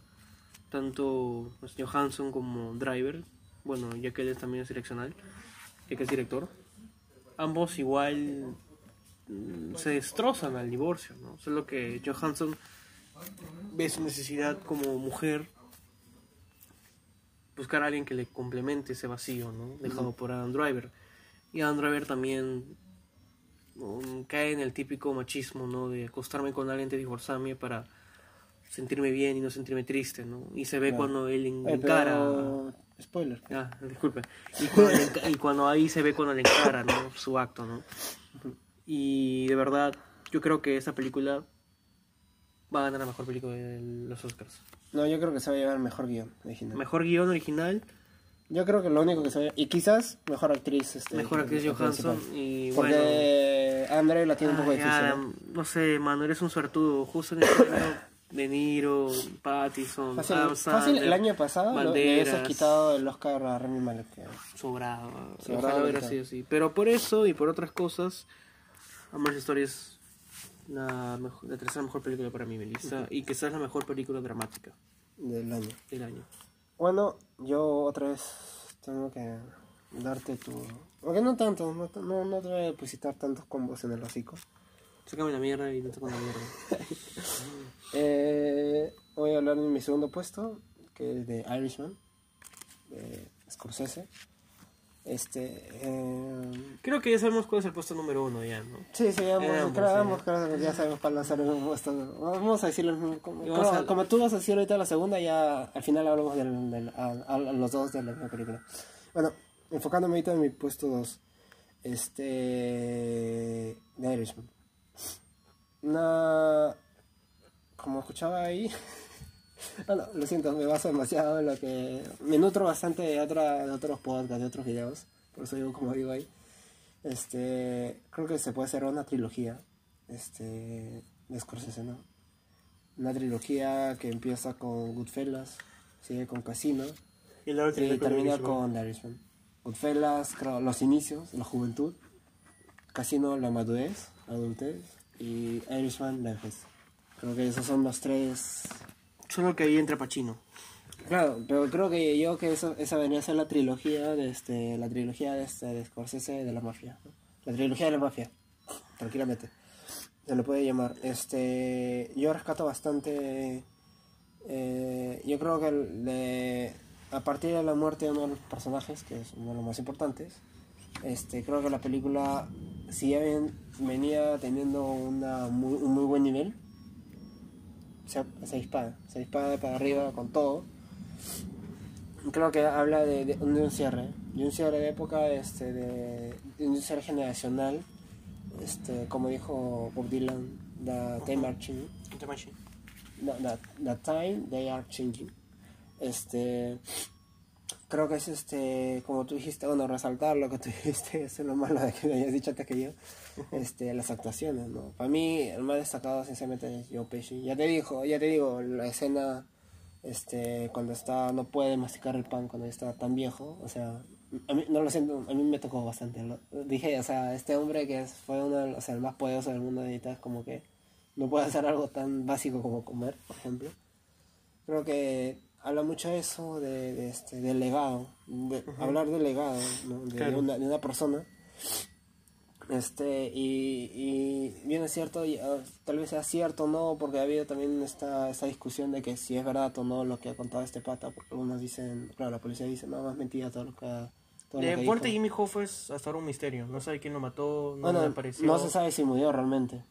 tanto Johansson como Driver, bueno, ya que él también es direccional, ya que es director ambos igual mm, se destrozan al divorcio, ¿no? Solo que Johansson ve su necesidad como mujer buscar a alguien que le complemente ese vacío, ¿no? Dejado por Adam Driver. Y Adam Driver también um, cae en el típico machismo, ¿no? De acostarme con alguien de divorciarme para sentirme bien y no sentirme triste, ¿no? Y se ve Claro. cuando él Oye, encara... pero... Spoiler. Ah, disculpe. Y cuando, enca- y cuando ahí se ve cuando le encara, ¿no? Su acto, ¿no? Y de verdad, yo creo que esta película va a ganar la mejor película de los Oscars. No, yo creo que se va a llevar mejor guion original. Mejor guion original, Yo creo que lo único que se va a... Y quizás mejor actriz. Este, mejor actriz Johansson principal. y bueno... Porque André la tiene un poco difícil. ¿eh? No sé, mano, eres un suertudo. Justo en el año De Niro, Pattison, Fácil, Adam fácil, el año pasado lo- le Banderas. quitado el Oscar a Remy Malek. sobrado. Sobrado, Ojalá hubiera sido así. Pero por eso y por otras cosas, Amores Story es la, mejor- la tercera mejor película para mí, Melissa. Y quizás la mejor película dramática del año. del año. Bueno, yo otra vez tengo que darte tu... Aunque no tanto, no, no, no te voy a depositar tantos combos en el hocico. Sácame la mierda y no te la mierda. Eh, voy a hablar de mi segundo puesto, que es de Irishman, de Scorsese. Este... eh, Creo que ya sabemos cuál es el puesto número uno ya, ¿no? Sí, sí, ambos creo que ya sabemos cuál va a ser el puesto. Vamos a decirlo como, a- como tú vas a decir ahorita la segunda, ya al final hablamos a los dos de la misma película. Bueno, enfocándome ahorita en mi puesto 2, este. de Irishman. Una. Como escuchaba ahí. Bueno, lo siento, me baso demasiado en lo que. Me nutro bastante de, otra, de otros podcasts, de otros videos. Por eso digo como digo ahí. Este, creo que se puede hacer una trilogía, este, de Scorsese, ¿no? Una trilogía que empieza con Goodfellas, sigue con Casino Y la y termina con The Irishman. Goodfellas, creo, los inicios, la juventud, Casino, la madurez, adultez y Irishman, la vejez. Creo que esos son los tres Solo que ahí entra Pacino. Claro, pero creo que yo que eso, esa venía a ser la trilogía de este, la trilogía de este, de Scorsese de la mafia, la trilogía de la mafia, tranquilamente, se lo puede llamar. Este, yo rescato bastante, eh, yo creo que a partir de la muerte de uno de los personajes, que es uno de los más importantes, este, creo que la película, si venía teniendo una un muy buen nivel, se, se dispara, se dispara para arriba con todo. Creo que habla de, de un, de un cierre, de un cierre de época, este, de, de un cierre generacional, este, como dijo Bob Dylan, the time are changing, the, the- the time they are changing. Este, creo que es este, como tú dijiste, bueno, resaltar lo que tú dijiste, eso es lo malo de que me hayas dicho antes que yo, este, las actuaciones, ¿no? Para mí, el más destacado, sinceramente, es Joe Pesci. Ya te dijo, ya te digo, la escena, este, cuando está, no puede masticar el pan cuando está tan viejo, o sea, a mí, no lo siento, a mí me tocó bastante, lo- dije, o sea, este hombre que fue uno, de los- o sea, el más poderoso del mundo de es como que no puede hacer algo tan básico como comer, por ejemplo. Creo que habla mucho de eso, de, de este, del legado, de hablar del legado ¿no? de, Claro. una, de una persona. Este, y, y bien es cierto, y, ah, tal vez sea cierto o no, porque ha habido también esta, esta discusión de que si es verdad o no lo que ha contado este pata, porque algunos dicen, claro, la policía dice, no, es mentira todo lo que, ha- De que muerte dijo". Jimmy Hoffa es hasta ahora un misterio. No sabe quién lo mató, no Bueno, apareció. no se sabe si murió realmente.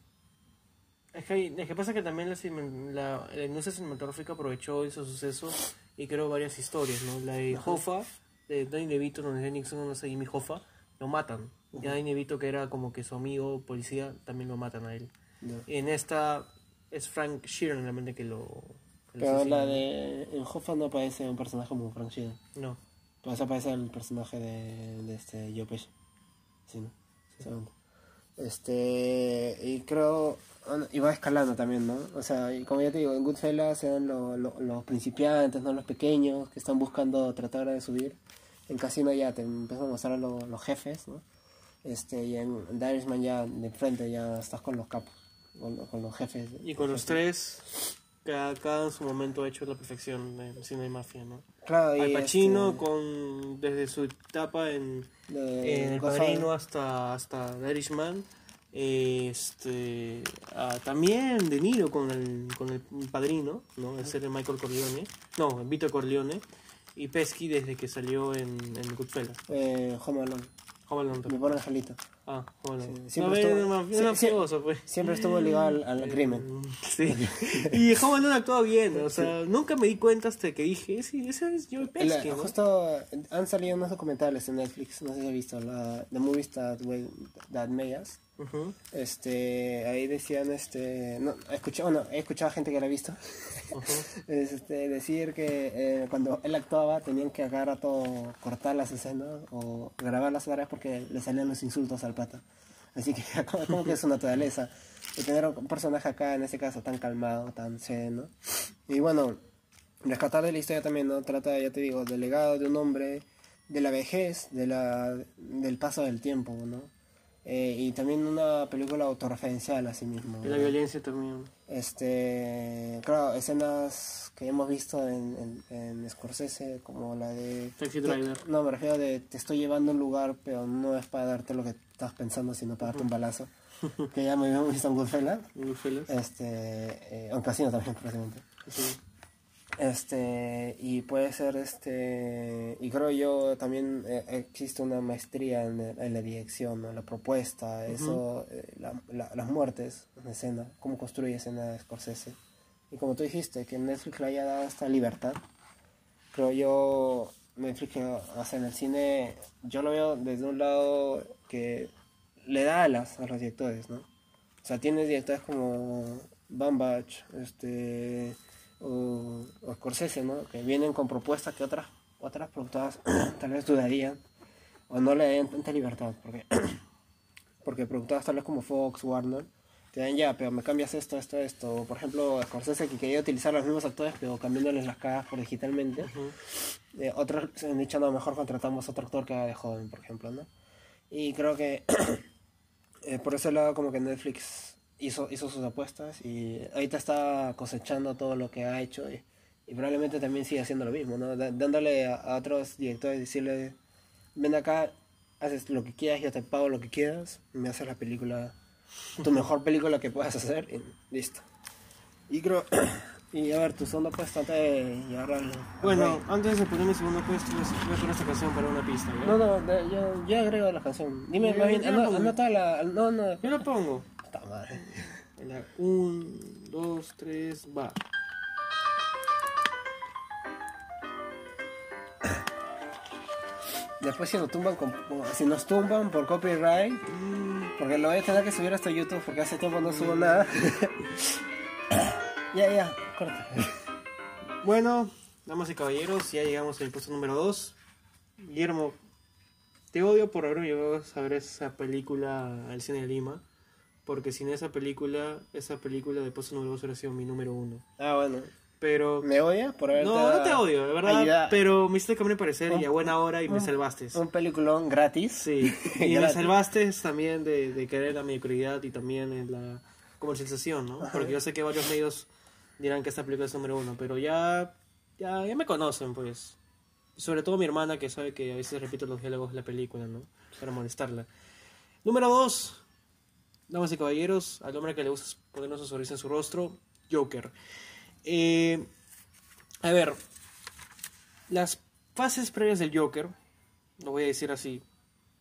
Es que, es que pasa que también la, la, la industria cinematográfica aprovechó ese suceso y creó varias historias, ¿no? La de Hoffa, de Danny DeVito, donde Nixon no sé Jimmy Hoffa, lo matan. Y a Danny DeVito, que era como que su amigo policía, también lo matan a él. Ya. En esta es Frank Sheeran realmente que lo... que Pero asesina. la de. En Hoffa no aparece un personaje como Frank Sheeran. No. Pues aparece el personaje de, de este Joe Pesci. Sí, ¿no? Sinceramente. Este. Y creo. Y va escalando también, ¿no? O sea, y como ya te digo, en Goodfellas eran lo- lo- los principiantes, ¿no? Los pequeños que están buscando tratar de subir. En Casino ya te empiezan a mostrar lo- los jefes, ¿no? Este, y en The Irishman ya de frente ya estás con los capos, con, con los jefes. Y con los tres, cada, cada en su momento ha hecho la perfección en cine de mafia, ¿no? Claro, y Al Pacino este, con desde su etapa en, de- en El. Padrino hasta, hasta The Irishman. Este, ah, también De Niro con el, con el Padrino, ¿no? El Michael Corleone. No, Vito Corleone. Y Pesky desde que salió en, en Goodfellas. Eh, Home Alone, Home Alone mi pobre angelito. Ah, Home Alone. Sí, siempre no, estuvo- es una- sí, es una sí. mafioso, pues. Siempre estuvo ligado al, al crimen. Sí. Y Home Alone actuaba bien, o sea, nunca me di cuenta hasta que dije, sí, ese es Joe Pesky, ¿no? Justo han salido unos documentales en Netflix, no sé si has visto, la, The Movies That, Way- That Made Us. Este, ahí decían, este, no, escuché, bueno, he escuchado a gente que la ha visto, ujú. este, decir que eh, cuando él actuaba tenían que a cada rato cortar las escenas o grabar las horas porque le salían los insultos al pata. Así que como, que es su naturaleza. Y tener un personaje acá, en este caso, tan calmado, tan sereno. Y bueno, rescatar de la historia también, ¿no? Trata, ya te digo, del legado de un hombre, de la vejez, de la, del paso del tiempo, ¿no? Eh, y también una película autorreferencial a sí mismo. Y la violencia también. Este, claro, escenas que hemos visto en, en, en Scorsese, como la de... Taxi Driver. No, me refiero de te estoy llevando a un lugar, pero no es para darte lo que estás pensando, sino para darte un balazo. que ya me habíamos visto en Goodfellas. Goodfellas. Este, eh, en Casino también, precisamente. Sí. Este, y puede ser este, y creo yo también eh, existe una maestría en, en la dirección, ¿no? la propuesta, eso, eh, la- la- las muertes en escena, cómo construye escena de Scorsese. Y como tú dijiste, que Netflix le haya dado esta libertad, creo yo, Netflix que hace en el cine, yo lo veo desde un lado que le da alas a los directores, ¿no? O sea, tienes directores como Bambach, este, o, o Scorsese, ¿no? Que vienen con propuestas que otras, otras productoras tal vez dudarían o no le den tanta libertad, porque, porque productoras tal vez como Fox, Warner, te dan ya, pero me cambias esto, esto, esto. O, por ejemplo, Scorsese que quería utilizar los mismos actores, pero cambiándoles las caras por digitalmente. Eh, otros se han dicho, no, mejor contratamos otro actor que haga de joven, por ejemplo, ¿no? Y creo que eh, por ese lado como que Netflix hizo, hizo sus apuestas y ahorita está cosechando todo lo que ha hecho y, y probablemente también sigue haciendo lo mismo, ¿no? Dándole a, a otros directores, decirle, ven acá, haces lo que quieras, yo te pago lo que quieras, me haces la película, tu mejor película que puedas hacer y listo. Y creo, y a ver, tu segundo puesto antes de llegar al... Bueno, antes de poner mi segundo puesto, voy a poner esta canción para una pista, ¿ya? No, no, yo, yo agrego la canción. Dime, Yo- más bien, anota la... No, no, Yo la pongo. Puta madre. La un, dos, tres, va. Después si nos tumban, con- si nos tumban por copyright, porque lo voy a tener que subir hasta YouTube porque hace tiempo no subo nada. ya, ya, corta. Bueno, damas y caballeros, ya llegamos al puesto número 2. Guillermo, te odio por haberme llevado a ver esa película al cine de Lima. Porque sin esa película, esa película de puesto número 2 hubiera sido mi número 1. Ah, bueno. Pero. ¿Me odias por haber No, no te odio, de verdad. Ayuda- Pero me hiciste cambiar parecer y a buena hora y me un- salvaste. Un peliculón gratis. Sí, y me Gratis. salvaste también de, de querer la mediocridad y también en la comercialización, ¿no? Porque yo sé que varios medios dirán que esta película es número uno, pero ya, ya, ya me conocen, pues. Sobre todo mi hermana que sabe que a veces repito los diálogos de la película, ¿no? Para molestarla. Número dos, damas y caballeros, al hombre que le gusta ponernos su sonrisa en su rostro, Joker. Eh, a ver, las fases previas del Joker, lo voy a decir así,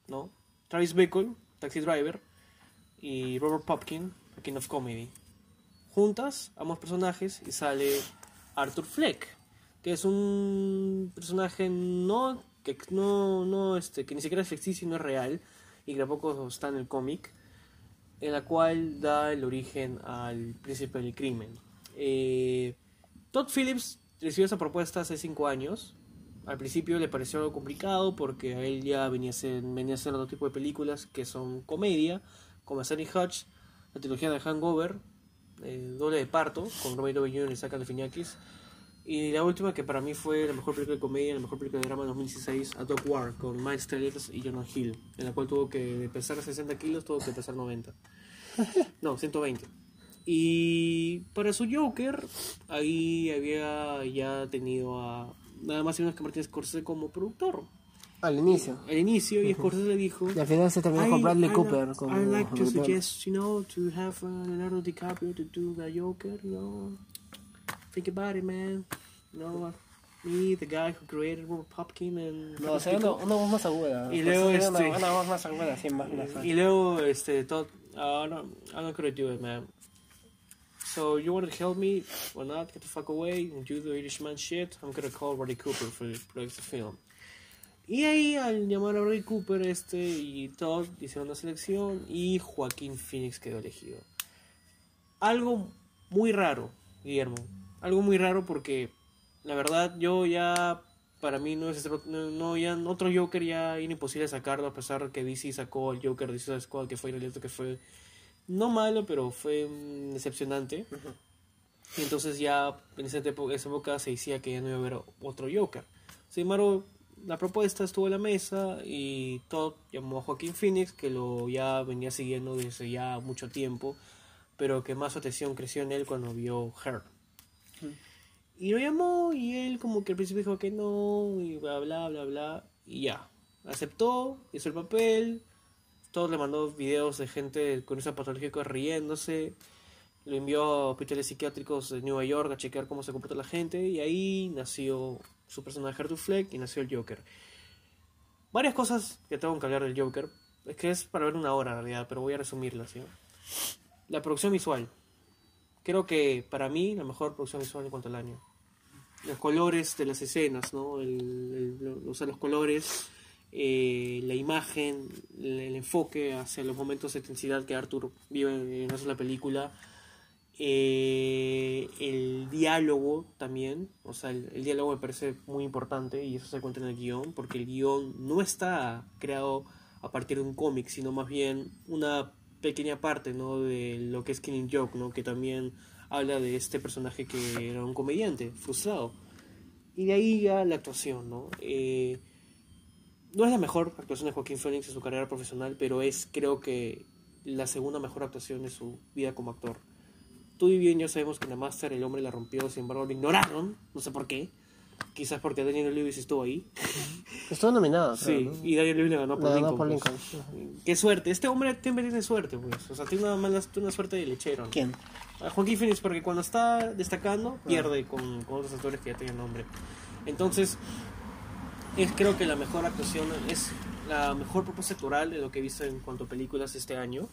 ¿no? Travis Bickle, Taxi Driver, y Robert Popkin, King of Comedy. Juntas, ambos personajes, y sale Arthur Fleck, que es un personaje no que no, no, este, que ni siquiera es ficticio y no es real, y que tampoco está en el cómic, en la cual da el origen al príncipe del crimen. Eh, Todd Phillips recibió esa propuesta hace cinco años. Al principio le pareció algo complicado porque a él ya venía a hacer, otro tipo de películas que son comedia, como Sunny Hutch, la trilogía de Hangover, eh, Doble de Parto, con Downey Jr. y Saka Galifianakis. Y la última que para mí fue la mejor película de comedia, la mejor película de drama de 2016, A Dog War, con Miles Teller y Jonah Hill, en la cual tuvo que pesar 60 kilos, tuvo que pesar 90. No, 120. Y para su Joker, ahí había ya tenido a nada más y menos que Martin Scorsese como productor. Al inicio. Al inicio, y Scorsese le dijo... Y al final se terminó con "I- Bradley I Cooper. like- como I like to suggest, you know, to have uh, Leonardo DiCaprio to do the Joker, you know. Think about it, man. You know, uh, me, the guy who created Robert Popkin and... No, o sea, una, una voz más aguda. Y luego, este- Una, una voz más aguda, sí, más, más Y luego, este, Todd, uh, no, I'm not gonna do it, man. So you want to help me or not? Get the fuck away and do the Irishman shit. I'm gonna call Bradley Cooper for the product the film. Y ahí al llamar a Bradley Cooper este y Todd hicieron una selección y Joaquín Phoenix quedó elegido. Algo muy raro, Guillermo. Algo muy raro porque la verdad yo ya para mí no es otro- no, no, ya otro Joker ya era imposible sacarlo a pesar de que DC sacó el Joker de Suicide Squad que fue el que fue no malo pero fue decepcionante. Y entonces ya en esa época, esa época se decía que ya no iba a haber otro Joker. Sin embargo la propuesta estuvo en la mesa y Todd llamó a Joaquín Phoenix que lo ya venía siguiendo desde ya mucho tiempo pero que más atención creció en él cuando vio Her y lo llamó y él como que al principio dijo que no y bla bla bla bla y ya. Aceptó, hizo el papel, todos le mandó videos de gente con esa patología riéndose, lo envió a hospitales psiquiátricos de Nueva York a chequear cómo se comporta la gente y ahí nació su personaje Arthur Fleck y nació el Joker. Varias cosas que tengo que hablar del Joker, es que es para ver una hora en realidad, pero voy a resumirlas. La producción visual. Creo que para mí la mejor producción visual en cuanto al año los colores de las escenas, ¿no? El, el- o sea, los colores, eh, la imagen, el, enfoque hacia los momentos de intensidad que Arthur vive en esa la película, eh, el diálogo también, o sea, el, el diálogo me parece muy importante y eso se cuenta en el guion, porque el guion no está creado a partir de un cómic, sino más bien una pequeña parte, ¿no? De lo que es Killing Joke, ¿no? Que también habla de este personaje que era un comediante frustrado. Y de ahí ya la actuación, ¿no? Eh, no es la mejor actuación de Joaquín Phoenix en su carrera profesional, pero es creo que la segunda mejor actuación de su vida como actor. Tú y bien yo sabemos que en la Master el hombre la rompió, sin embargo lo ignoraron, no sé por qué. Quizás porque Daniel Lewis estuvo ahí. Estuvo nominado, Sí, creo, ¿no? y Daniel Lewis le ganó por Le Lincoln. ganó por pues. Qué suerte, este hombre siempre tiene suerte, pues. O sea, tiene una, mala, una suerte de lechero. ¿no? ¿Quién? A Joaquín Phoenix porque cuando está destacando pierde con, con otros actores que ya tienen nombre. Entonces, es creo que la mejor actuación es la mejor propuesta actoral de lo que he visto en cuanto a películas este año.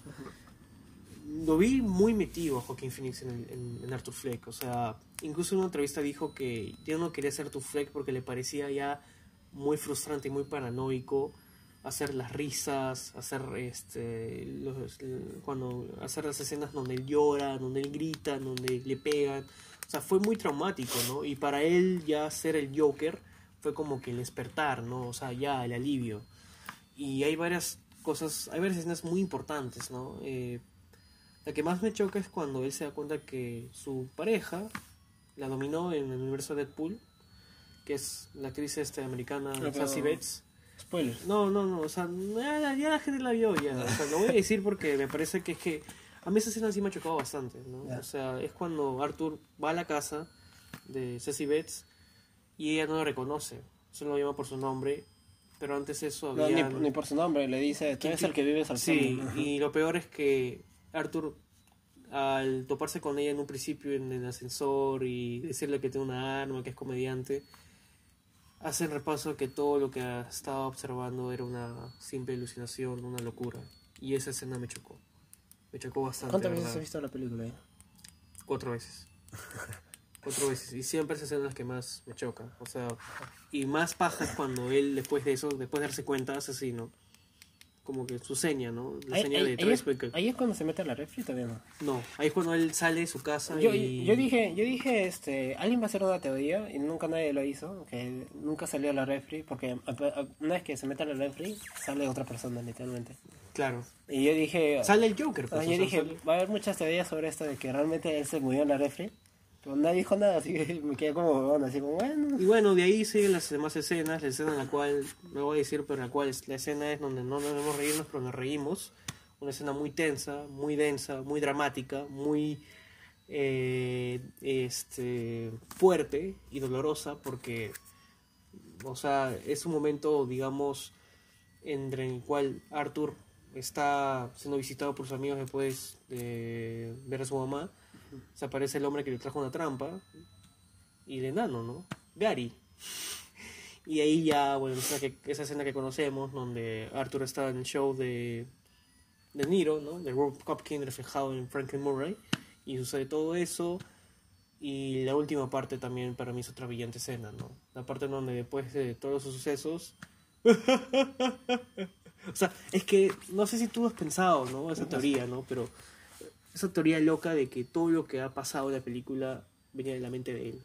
Lo vi muy metido a Joaquín Phoenix en, el- en, Arthur Fleck. O sea, incluso en una entrevista dijo que ya no quería ser Arthur Fleck porque le parecía ya muy frustrante y muy paranoico hacer las risas, hacer este cuando hacer las escenas donde él llora, donde él grita, donde le pegan. O sea, fue muy traumático, ¿no? Y para él ya ser el Joker fue como que el despertar, ¿no? O sea, ya el alivio. Y hay varias cosas, hay varias escenas muy importantes, ¿no? Eh, la que más me choca es cuando él se da cuenta que su pareja la dominó en el universo de Deadpool, que es la actriz este americana pero- Sassy Betts. Spoilers. No, no, no, o sea, ya, ya la gente la vio ya. O sea, lo voy a decir porque me parece que es que a mí esa escena sí me ha chocado bastante, ¿no? O sea, es cuando Arthur va a la casa de Ceci Betts y ella no lo reconoce, solo lo llama por su nombre, pero antes eso No, había... ni, ni por su nombre, le dice, tú eres el que vives al Sí, fondo". y lo peor es que Arthur, al toparse con ella en un principio en el ascensor y decirle que tiene una arma, que es comediante, hace el repaso que todo lo que estaba observando era una simple alucinación, una locura. Y esa escena me chocó. Me chocó bastante. ¿Cuántas veces has visto la película? eh? Cuatro veces. cuatro veces. Y siempre esas las que más me chocan. O sea, y más paja es cuando él, después de eso, después de darse cuenta, hace así, ¿no? Como que su seña, ¿no? La Ahí, seña ahí- de ahí es, ahí es cuando se mete a la refri todavía no. No, ahí es cuando él sale de su casa Yo, y... yo dije, yo dije, este, alguien va a hacer una teoría y nunca nadie lo hizo, que nunca salió a la refri, porque una vez que se mete a la refri, sale otra persona, literalmente. Claro. Y yo dije, Sale el Joker, pues. ah, o yo sea, dije, sale- va a haber muchas teorías sobre esto de que realmente él se murió en la refri, pero nadie dijo nada, así que me quedé como huevón, así como, bueno. Y bueno, de ahí siguen las demás escenas, la escena en la cual, no voy a decir, pero en la cual la escena es donde no nos debemos reírnos, pero nos reímos. Una escena muy tensa, muy densa, muy dramática, muy eh, este, fuerte y dolorosa, porque, o sea, es un momento, digamos, entre el cual Arthur está siendo visitado por sus amigos después de ver a su mamá. Se aparece el hombre que le trajo una trampa y el enano, ¿no? Gary. Y ahí ya, bueno, esa, que, esa escena que conocemos, donde Arthur está en el show de, de Nero, ¿no? De Rob Hopkins reflejado en Franklin Murray. Y sucede todo eso. Y la última parte también para mí es otra brillante escena, ¿no? La parte donde después de todos esos sucesos... o sea, es que no sé si tú has pensado, ¿no? Esa teoría, ¿no? Pero esa teoría loca de que todo lo que ha pasado en la película venía de la mente de él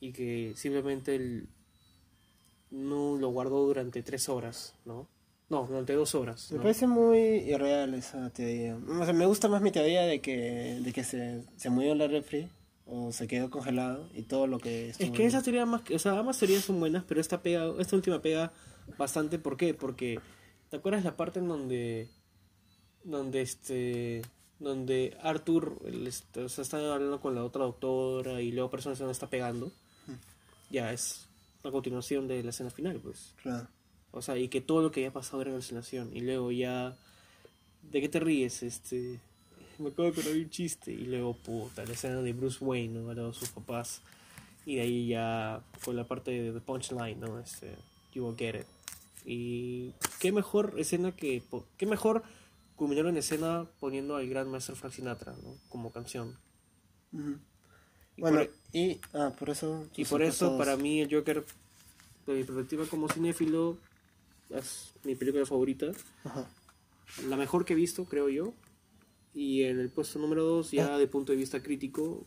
y que simplemente él no lo guardó durante tres horas, ¿no? No, durante dos horas. Me ¿no? parece muy irreal esa teoría. O sea, me gusta más mi teoría de que, de que se, se murió en la refri o se quedó congelado y todo lo que Es que esa teoría más, que- o sea, ambas teorías son buenas, pero esta pega, esta última pega bastante, ¿por qué? Porque ¿te acuerdas la parte en donde donde este donde Arthur el, este, o sea, está hablando con la otra doctora y luego personas se a estar pegando? Ya es la continuación de la escena final, pues. Claro. O sea, y que todo lo que había pasado era alucinación. Y luego ya. ¿De qué te ríes? Este. Me de acordar de un chiste. Y luego, puta, la escena de Bruce Wayne, ¿no? De sus papás. Y de ahí ya. Con la parte de The Punchline, ¿no? Este. You will get it. Y. Qué mejor escena que. Qué mejor culminar en escena poniendo al gran maestro Frank Sinatra, ¿no? Como canción. Y Bueno, por- y ah, por eso... y por eso, supuestos- para mí, el Joker, de mi perspectiva como cinéfilo, es mi película favorita. Ajá. La mejor que he visto, creo yo. Y en el puesto número 2, ya de punto de vista crítico.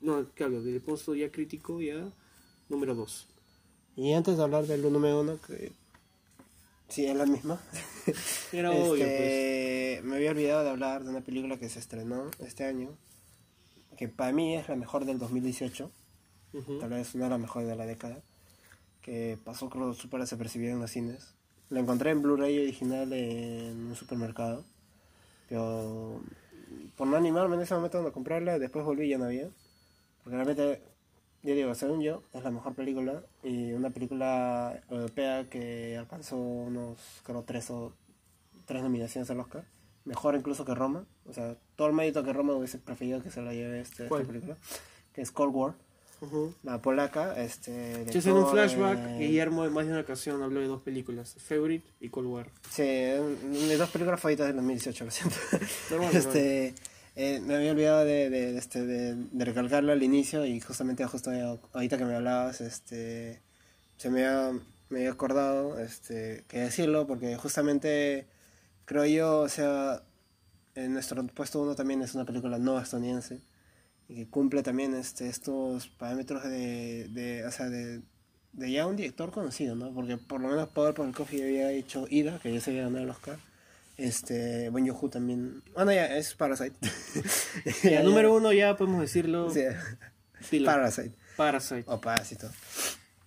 No, claro, desde el puesto ya crítico, ya número 2. Y antes de hablar del número uno, que sí es la misma, Era obvio, pues. este, me había olvidado de hablar de una película que se estrenó este año, que para mí es la mejor del 2018, Ujú. tal vez una de las mejores de la década, que pasó creo súper desapercibida en los cines. La encontré en Blu-ray original en un supermercado, pero por no animarme en ese momento a comprarla, después volví y ya no había. Porque realmente, yo digo, según yo, es la mejor película y una película europea que alcanzó unos, creo, tres o tres nominaciones al Oscar. Mejor incluso que Roma. O sea, todo el mérito que Roma hubiese preferido que se la lleve este, esta película. Que es Cold War. La polaca, este... Sí, en un flashback, eh, Guillermo en más de una ocasión habló de dos películas, Favorite y Cold War. Sí, mis dos películas favoritas del 2018, lo siento. Normal, este, eh, me había olvidado de, de, este, de, de recalcarlo al inicio y justamente justo ahorita que me hablabas, este, se me había, me había acordado este, que decirlo porque justamente creo yo, o sea, en nuestro puesto uno también es una película no estadounidense y que cumple también este, estos parámetros de, de, o sea, de, de ya un director conocido, ¿no? Porque por lo menos Power por el Coffee había hecho Ida, que ya se había ganado el Oscar. Este, Bon Joon-ho también. Bueno, ya, es Parasite. Ya, número uno ya podemos decirlo. Sí. Parasite. Parasite. O Parásito.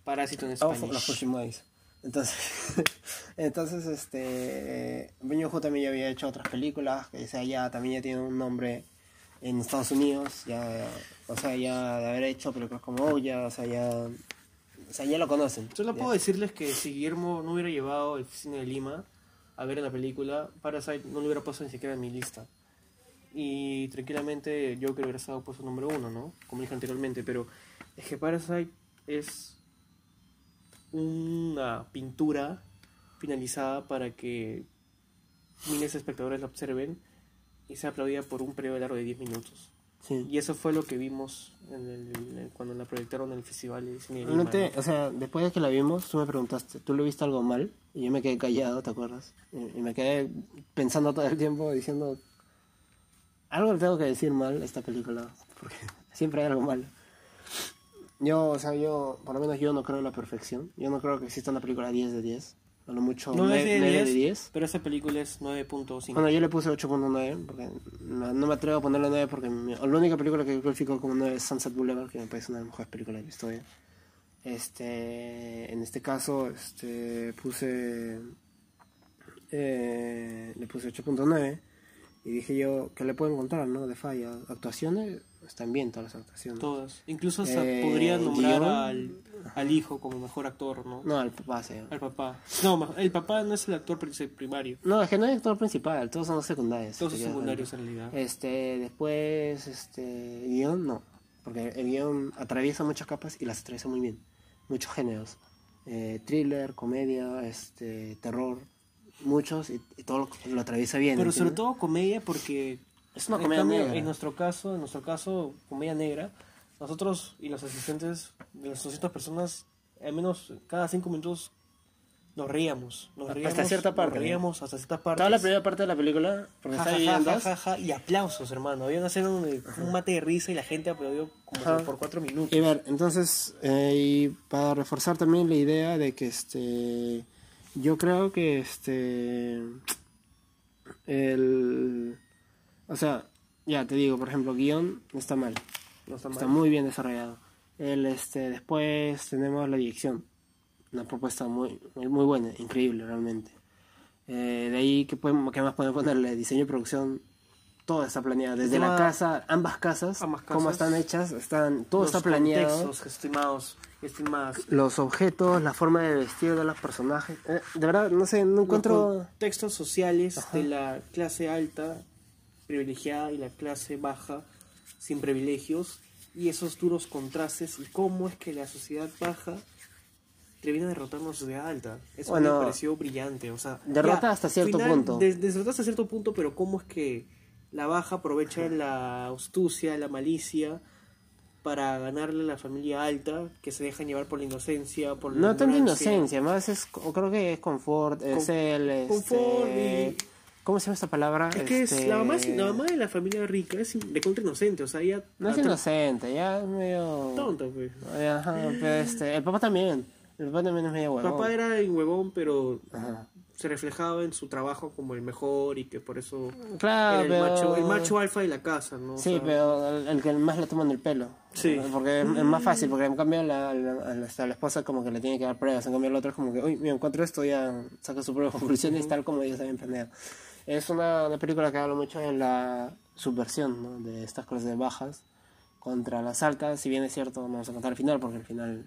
Parásito en español. los. Entonces, entonces, este, Bon Joon-ho también ya había hecho otras películas, que o sea, ya también ya tiene un nombre en Estados Unidos, ya, o sea, ya de haber hecho películas como Oya, o sea, ya, o sea, ya lo conocen. Solo ya. puedo decirles que si Guillermo no hubiera llevado el cine de Lima a ver la película, Parasite no lo hubiera puesto ni siquiera en mi lista. Y tranquilamente yo creo que hubiera estado puesto número uno, ¿no? Como dije anteriormente, pero es que Parasite es una pintura finalizada para que miles de espectadores la observen y sea aplaudida por un periodo largo de 10 minutos. Sí. Y eso fue lo que vimos en el- en- cuando la proyectaron en el festival o sea, después de que la vimos, tú me preguntaste, ¿tú le viste algo mal? Y yo me quedé callado, ¿te acuerdas? Y, y me quedé pensando todo el tiempo diciendo, algo le tengo que decir mal a esta película, porque siempre hay algo mal. Yo, o sea, yo, por lo menos yo no creo en la perfección. Yo no creo que exista una película 10 de 10. A lo mucho No es 9 de 10, de 10. pero esa película es 9.5. Bueno, yo le puse 8.9 porque no, no me atrevo a ponerle 9 porque mi- la única película que yo califico como 9 es Sunset Boulevard, que me parece una de las mejores películas de la historia. Este, en este caso, este, puse, eh, le puse 8.9 y dije yo, ¿qué le puedo encontrar, no? De falla. Actuaciones, están bien todas las actuaciones. Todas. Incluso hasta Eh, podría nombrar al, al hijo como mejor actor, ¿no? No, el papá, sí. Al papá. No, el papá no es el actor pri- primario. No, es que no hay actor principal, todos son los secundarios. Todos son secundarios en realidad. Este, después, este, guion, no. Porque el guion atraviesa muchas capas y las atraviesa muy bien. Muchos géneros. Eh, thriller, comedia, este, terror, muchos y, y todo lo, lo atraviesa bien. Pero sobre todo comedia porque Es una en comedia cambio, negra. En nuestro caso, en nuestro caso, comedia negra, nosotros y los asistentes de las 200 personas, al menos cada cinco minutos nos reíamos. Nos Hasta reíamos, cierta parte, Nos reíamos hasta cierta parte. Toda la primera parte de la película, porque Ja, ja, en ja, y aplausos, hermano. Había una escena donde un mate de risa y la gente aplaudió como Ajá. por cuatro minutos. Y ver, entonces, eh, y para reforzar también la idea de que este, yo creo que este, el, o sea, ya te digo, por ejemplo, guion no está mal, No está está mal. muy bien desarrollado. El, este, después tenemos la dirección, una propuesta muy, muy, muy buena, increíble realmente. Eh, de ahí, ¿qué, podemos, ¿qué más podemos ponerle? Diseño y producción, todo está planeado. Desde la casa, ambas casas, Ambas cómo están hechas, están, todo Los está planeado. contextos, estimados, estimadas. Los objetos, la forma de vestir de los personajes. Eh, de verdad, no sé, no Los encuentro... contextos sociales Ajá. de la clase alta, privilegiada, y la clase baja, sin privilegios, y esos duros contrastes, y cómo es que la sociedad baja termina derrotando a la sociedad alta. Eso Bueno, me pareció brillante. O sea, derrota hasta cierto punto. des- derrota hasta cierto punto, pero cómo es que la baja aprovecha la astucia, la malicia para ganarle a la familia alta, que se dejan llevar por la inocencia, por la No tanta inocencia, más es, creo que es confort, es Con- el... este, confort y- ¿Cómo se llama esta palabra? Es que es, Este, la, mamá, es- la mamá de la familia rica es de contra inocente, o sea, ella... No es inocente, ya es medio... Tonta, pues. Ajá, pero este, el papá también. El papá también es medio huevón. Papá era un huevón, pero Ajá. se reflejaba en su trabajo como el mejor y que por eso Claro, era el, pero... macho, el macho alfa de la casa, ¿no? O Sí, sea, pero el, el que más le toman el pelo. Sí. Porque es, es más fácil, porque en cambio la, la, la- la esposa como que le tiene que dar pruebas, en cambio el otro es como que, uy, mira, encuentro esto, ya saca sus propias conclusiones tal como ellos habían planeado. Es una, una película que habla mucho de la subversión, ¿no? De estas clases bajas contra las altas, si bien es cierto, no vamos a contar el final, porque el final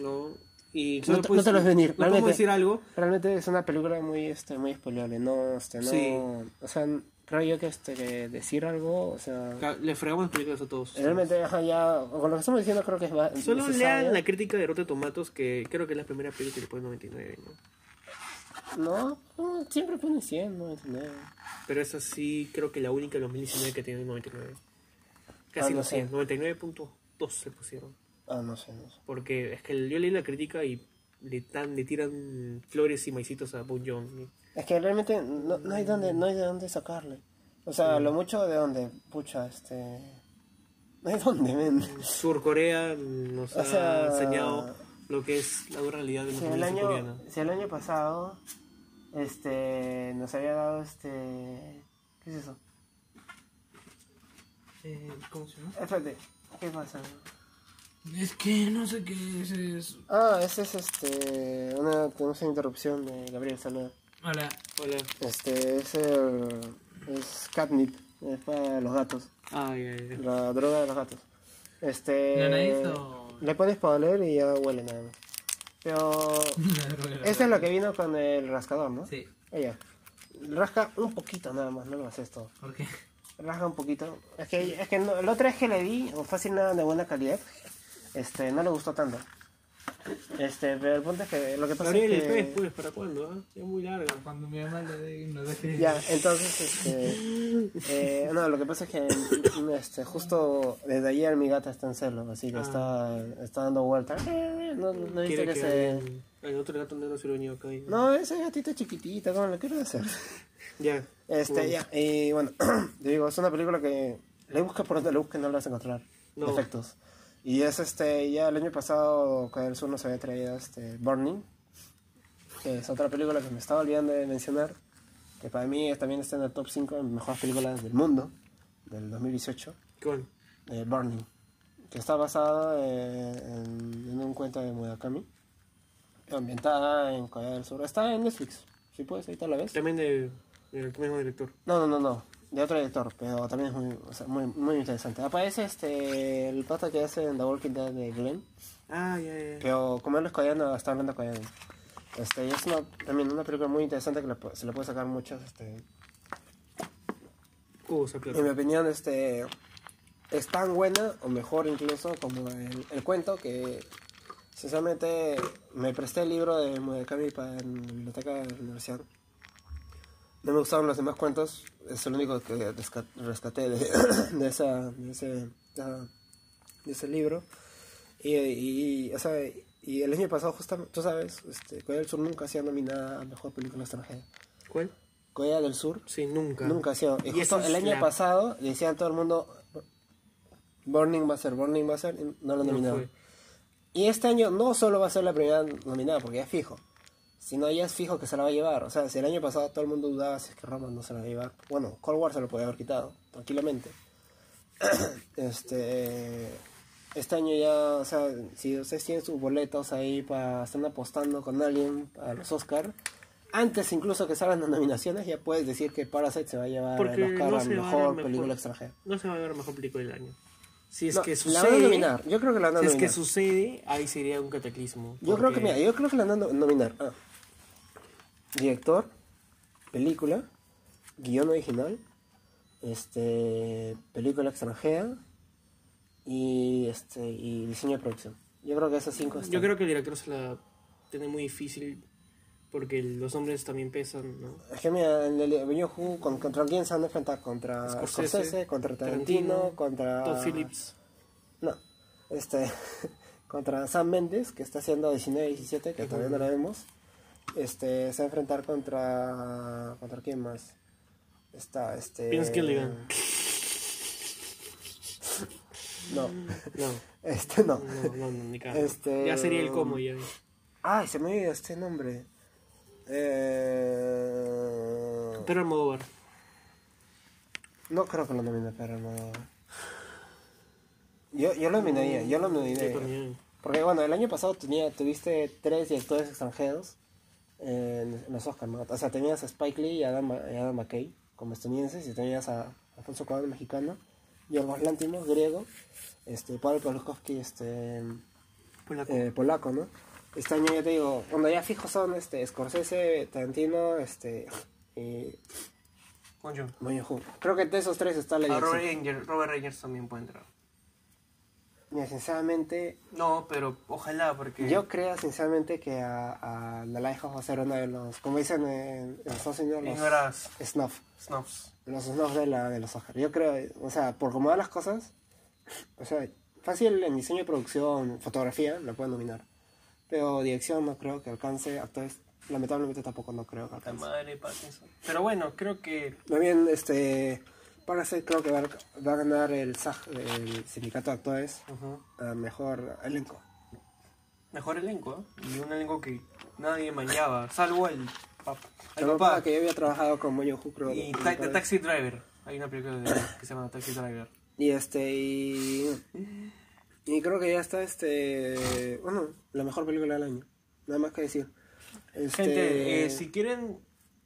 ¿no? Y No te- no te lo ves venir, ¿no realmente. decir algo? realmente es una película muy, este, muy spoileable, no, este, no, Sí. o sea, creo yo que, este, que decir algo, o sea... Le fregamos las películas a todos. Realmente, ajá, ya, con lo que estamos diciendo creo que es Solo necesario. lean la crítica de Rotten Tomatoes, que creo que es la primera película que le pone 99, ¿no? No, no, siempre ponen 100, 99. Pero esa sí creo que la única en 2019 que tiene 99. Casi Ah, no no sé. 100, 99.2 se pusieron. Ah, no sé, no sé. Porque es que yo leí la crítica y le, dan, le tiran flores y maicitos a Boon Joon. Es que realmente no, no hay dónde, no hay de dónde sacarle. O sea, lo mucho de dónde, pucha, este... No hay dónde, men. Surcorea nos O ha enseñado lo que es la dura realidad de la Si el año, si el año pasado, este, nos había dado este... ¿Qué es eso? Eh, ¿Cómo se llama? Espérate, ¿qué pasa? Es que no sé qué es eso. Ah, ese es este, una, tenemos una interrupción de Gabriel Saluda. Hola. Hola. Este, es el, es catnip, es para los gatos. Ay, ay, ay. La droga de los gatos. Este. ¿La nariz o...? Le pones para oler y ya huele nada más. Pero. Este es lo que vino con el rascador, ¿no? Sí. Ella. Rasca un poquito nada más, no lo haces todo. ¿Por qué? Rasca un poquito. Es que, es que no, la otra vez que le di, o fácil nada de buena calidad, este, no le gustó tanto. Este, pero el punto es que lo que pasa Gabriel, es que... el pez, pues, ¿para cuándo? ah? Es muy larga. Cuando mi mamá le dé no deje. Ya, entonces, este, eh, no, lo que pasa es que este, justo desde ayer mi gata está en celo, así que Ah. está, está dando vuelta. Eh, No, no, no viste que que se... el, el otro gato negro se lo venido acá. y- No, esa gatita chiquitita, ¿cómo lo quiero hacer? Ya. Este, Bueno. ya, y bueno, te digo, es una película que le buscas por donde le busques no la vas a encontrar. No. Defectos. Y es este, ya el año pasado Corea del Sur nos había traído este, Burning, que es otra película que me estaba olvidando de mencionar, que para mí también está en el top 5 de mejores películas del mundo, del 2018, ¿Cuál? eh, Burning, que está basada en, en un cuento de Murakami, ambientada en Corea del Sur. Está en Netflix, si puedes, ahorita la ves. También de, del mismo director. No, no, no, no. De otro director, pero también es muy, o sea, muy, muy interesante. Aparece este el pata que hace en The Walking Dead de Glenn, Ah, ya, ya. pero como él es coreano, está hablando coreano. Este, y es una, también una película muy interesante que le se le puede sacar muchas, este, Cosas, en mi opinión, este, es tan buena o mejor incluso como el, el cuento que, sinceramente, me presté el libro de Murakami para la biblioteca de la universidad. No me gustaron los demás cuentos, es el único que resca- rescaté de, de, esa, de, ese, de ese libro. Y, y, o sea, y el año pasado, justamente, tú sabes, este, Corea del Sur nunca ha sido nominada a Mejor Película Extranjera. ¿Cuál? Corea del Sur Sí, nunca. Nunca ha sido. Y justo el año la- pasado decían todo el mundo, Burning va a ser, Burning va a ser, y no lo No nominaron. fue. y este año no solo va a ser la primera nominada, porque ya es fijo, sino ya es fijo que se la va a llevar. O sea, si el año pasado todo el mundo dudaba si es que Roma no se la va a llevar, bueno, Cold War se lo podía haber quitado, tranquilamente. este este año ya, o sea, si ustedes tienen sus boletos ahí para están apostando con alguien a los Oscar, antes incluso que salgan las nominaciones, ya puedes decir que Parasite se va a llevar Porque el Oscar no a mejor película extranjera. No se va a ver mejor película del año. Si es No, que la van a sucede. nominar. Yo creo que la van a Si es nominar. que sucede, ahí sería un cataclismo. Yo creo que, mira, yo creo que la van a nominar. Ah. Director, película, guion original, este, película extranjera y este y diseño de producción. Yo creo que esos cinco están. Yo creo que el director se la tiene muy difícil porque los hombres también pesan, ¿no? Es que mira, en el con, contra quién se van a enfrentar? Contra Scorsese, Scorsese, contra Tarantino, Tarantino, contra Todd Phillips. No, este, contra Sam Mendes, que está haciendo 19-17, que todavía no la vemos. Este, se va a enfrentar contra. ¿Contra quién más? Está, este. Vince Gilligan. No, No, este no. no, no, no, ni cagando. Este- Ya sería el como ya. Ay, se me olvidó este nombre. Eh... Pero Almodóvar. No creo que lo nomine, pero no. Yo, yo lo nominaría, yo lo nominaría. Porque bueno, el año pasado tenía, tuviste tres directores extranjeros en, en los Oscars, ¿no? O sea, tenías a Spike Lee y a Adam, y Adam McKay como estadounidenses y tenías a Alfonso Cuarón mexicano, Yorgos Lantimos griego, este, Pablo Pawlikowski este, Polaco. eh, polaco, ¿no? Este año ya te digo, cuando ya fijos son este, Scorsese, Tarantino, este, y. Moño Hu. Creo que de esos tres está la A dirección. Robert Eggers también puede entrar. Sinceramente, No, pero ojalá, porque. Yo creo sinceramente que a, a The Lighthouse va a ser uno de los, como dicen en, en Estados Unidos, los Ignoras snuff, snobs. los snuff de, la, de los Oscars. Yo creo, o sea, por cómo van las cosas, o sea, fácil en diseño de producción, fotografía, lo pueden nominar. Pero dirección no creo que alcance, actores, lamentablemente tampoco no creo que La alcance. madre de Pattinson. Pero bueno, creo que. Más bien, este, Parasite creo que va, a- va a ganar el SAG, el sindicato de actores, a mejor elenco. Mejor elenco, ¿eh? Y un elenco que nadie manchaba, salvo el, pap- el papá. papá que yo había trabajado con Moyo Hu, creo. Y Ta- The Taxi Driver. Hay una película de- que se llama Taxi Driver. Y este, y, y creo que ya está este, bueno, la mejor película del año. Nada más que decir. Este, Gente, eh, si quieren,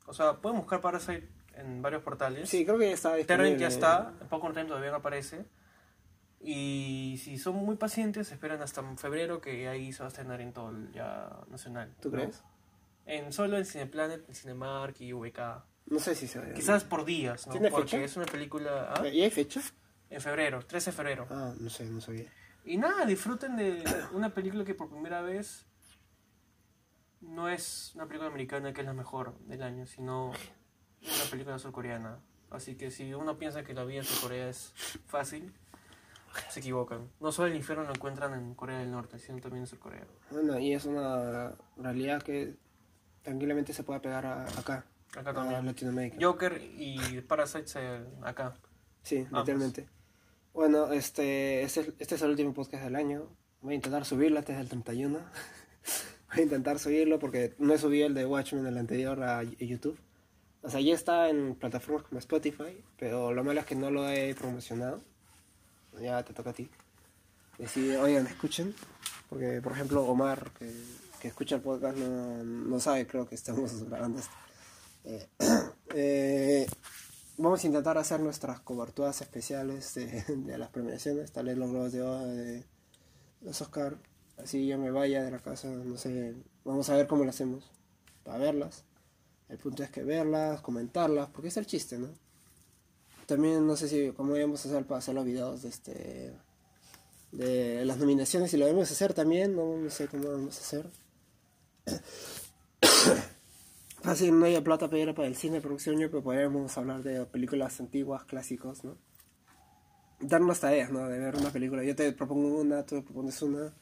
o sea, pueden buscar Parasite en varios portales. Sí, creo que ya está disponible. Ya está, Popcorn Time todavía no aparece. Y si son muy pacientes, esperan hasta febrero que ahí se va a estrenar en todo el ya nacional. ¿Tú ¿no? crees? En solo en Cineplanet, en Cinemark y VK. No sé si se va a Quizás por días, ¿no? ¿Tiene Porque fecha? es una película... ¿ah? ¿Y hay fecha? En febrero, 13 de febrero. Ah, no sé, no sabía. Y nada, disfruten de una película que por primera vez no es una película americana que es la mejor del año, sino una película surcoreana. Así que si uno piensa que la vida en Corea es fácil, se equivocan. No solo el infierno lo encuentran en Corea del Norte, sino también en Surcorea. Bueno, y es una realidad que tranquilamente se puede pegar a- acá, Acá a también. Latinoamérica. Joker y Parasite acá. Sí, Ambos. literalmente. Bueno, este, este, es- este es el último podcast del año. Voy a intentar subirlo antes del 31. Voy a intentar subirlo porque no he subido el de Watchmen, el anterior, a YouTube. O sea, ya está en plataformas como Spotify, pero lo malo es que no lo he promocionado. Ya te toca a ti. Decir, oigan, escuchen. Porque, por ejemplo, Omar, que, que escucha el podcast, no, no sabe, creo que estamos grabando esto. Eh, eh, vamos a intentar hacer nuestras coberturas especiales de, de las premiaciones, tal vez los Globos de Oro, de los Oscar. Así yo me vaya de la casa, no sé, vamos a ver cómo lo hacemos para verlas. El punto es que verlas, comentarlas, porque es el chiste, ¿no? También no sé si cómo íbamos a hacer para hacer los videos de este de las nominaciones, si lo debemos hacer también, no, no sé cómo vamos a hacer. Fácil, no haya plata pedir para el cine el próximo año, pero podríamos hablar de películas antiguas, clásicos, ¿no? Darnos tareas, ¿no? De ver una película. Yo te propongo una, tú me propones una,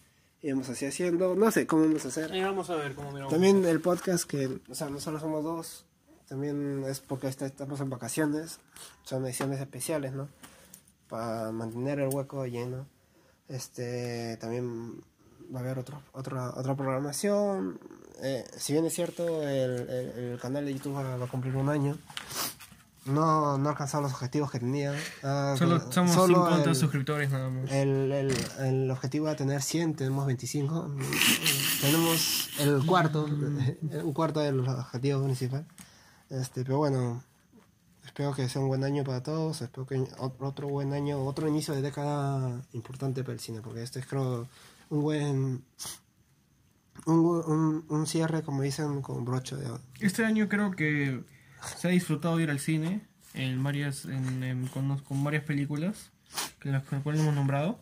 y vamos así haciendo. No sé cómo vamos a hacer. Y vamos a ver cómo miramos. También el podcast que, o sea, no solo somos dos, también es porque está- estamos en vacaciones, son ediciones especiales, ¿no? Para mantener el hueco lleno. Este, también va a haber otro, otra, otra programación. Eh, si bien es cierto, el, el- el canal de YouTube va, va a cumplir un año. No, no ha alcanzado los objetivos que tenía. Ah, Solo somos solo 50 el- suscriptores nada más. el, el, el objetivo era tener 100, tenemos 25. tenemos el cuarto, un cuarto del objetivo principal. Este, pero bueno, espero que sea un buen año para todos. Espero que ot- otro buen año, otro inicio de década importante para el cine, porque este es creo un buen. Un, un, un cierre, como dicen, con broche de oro. Este año creo que se ha disfrutado ir al cine en varias, en- en- con, con varias películas que las cuales hemos nombrado.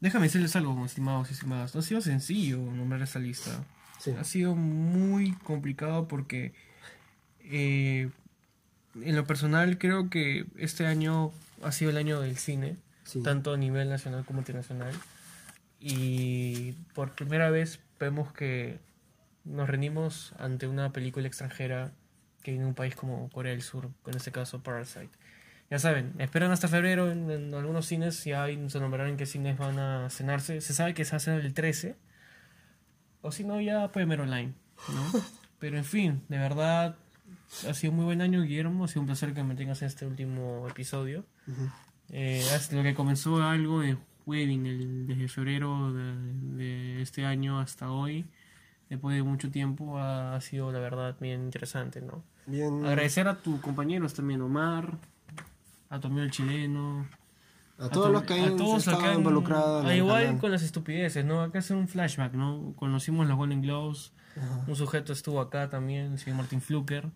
Déjame decirles algo, estimados y estimadas. No ha sido sencillo nombrar esa lista. Sí. Ha sido muy complicado porque eh, en lo personal creo que este año ha sido el año del cine, Sí. tanto a nivel nacional como internacional. Y por primera vez vemos que nos rendimos ante una película extranjera que de un país como Corea del Sur, en este caso Parasite. Ya saben, esperan hasta febrero en, en algunos cines, ya ahí se nombrarán en qué cines van a cenarse. Se sabe que se hace el 13, o si no, ya pueden ver online. ¿no? Pero en fin, de verdad, ha sido un muy buen año, Guillermo. Ha sido un placer que me tengas en este último episodio. Ujú. Eh, hasta lo que comenzó algo de wedding desde febrero de, de este año hasta hoy, después de mucho tiempo, ha, ha sido la verdad bien interesante, ¿no? Bien. Agradecer a tus compañeros también, Omar, a tu amigo el chileno, A todos tu- los que han han- involucrados. el igual canal. con las estupideces, ¿no? Acá hacer un flashback, ¿no? Conocimos los Golden Globes, Ajá. un sujeto estuvo acá también, el señor Martin Fluker,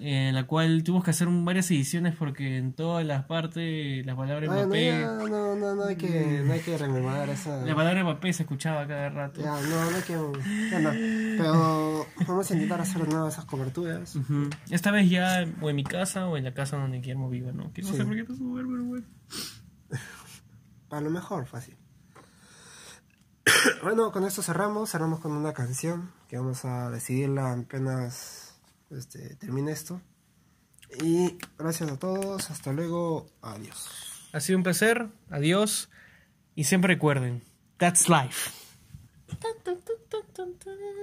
en la cual tuvimos que hacer un- varias ediciones porque en todas las partes la palabra Bueno, Mbappé, ya, no, no, no hay que, no hay que rememorar esa. la palabra Mbappé se escuchaba cada rato. Ya, no, no hay que. Bueno, pero vamos a intentar hacer de nuevo esas coberturas. Esta vez ya o en mi casa o en la casa donde Guillermo viva, ¿no? Que no Sí. sé por qué te pero bueno. A lo mejor, fácil. Bueno, con esto cerramos. Cerramos con una canción que vamos a decidirla apenas este, termine esto. Y gracias a todos. Hasta luego. Adiós. Ha sido un placer, adiós y siempre recuerden, that's life.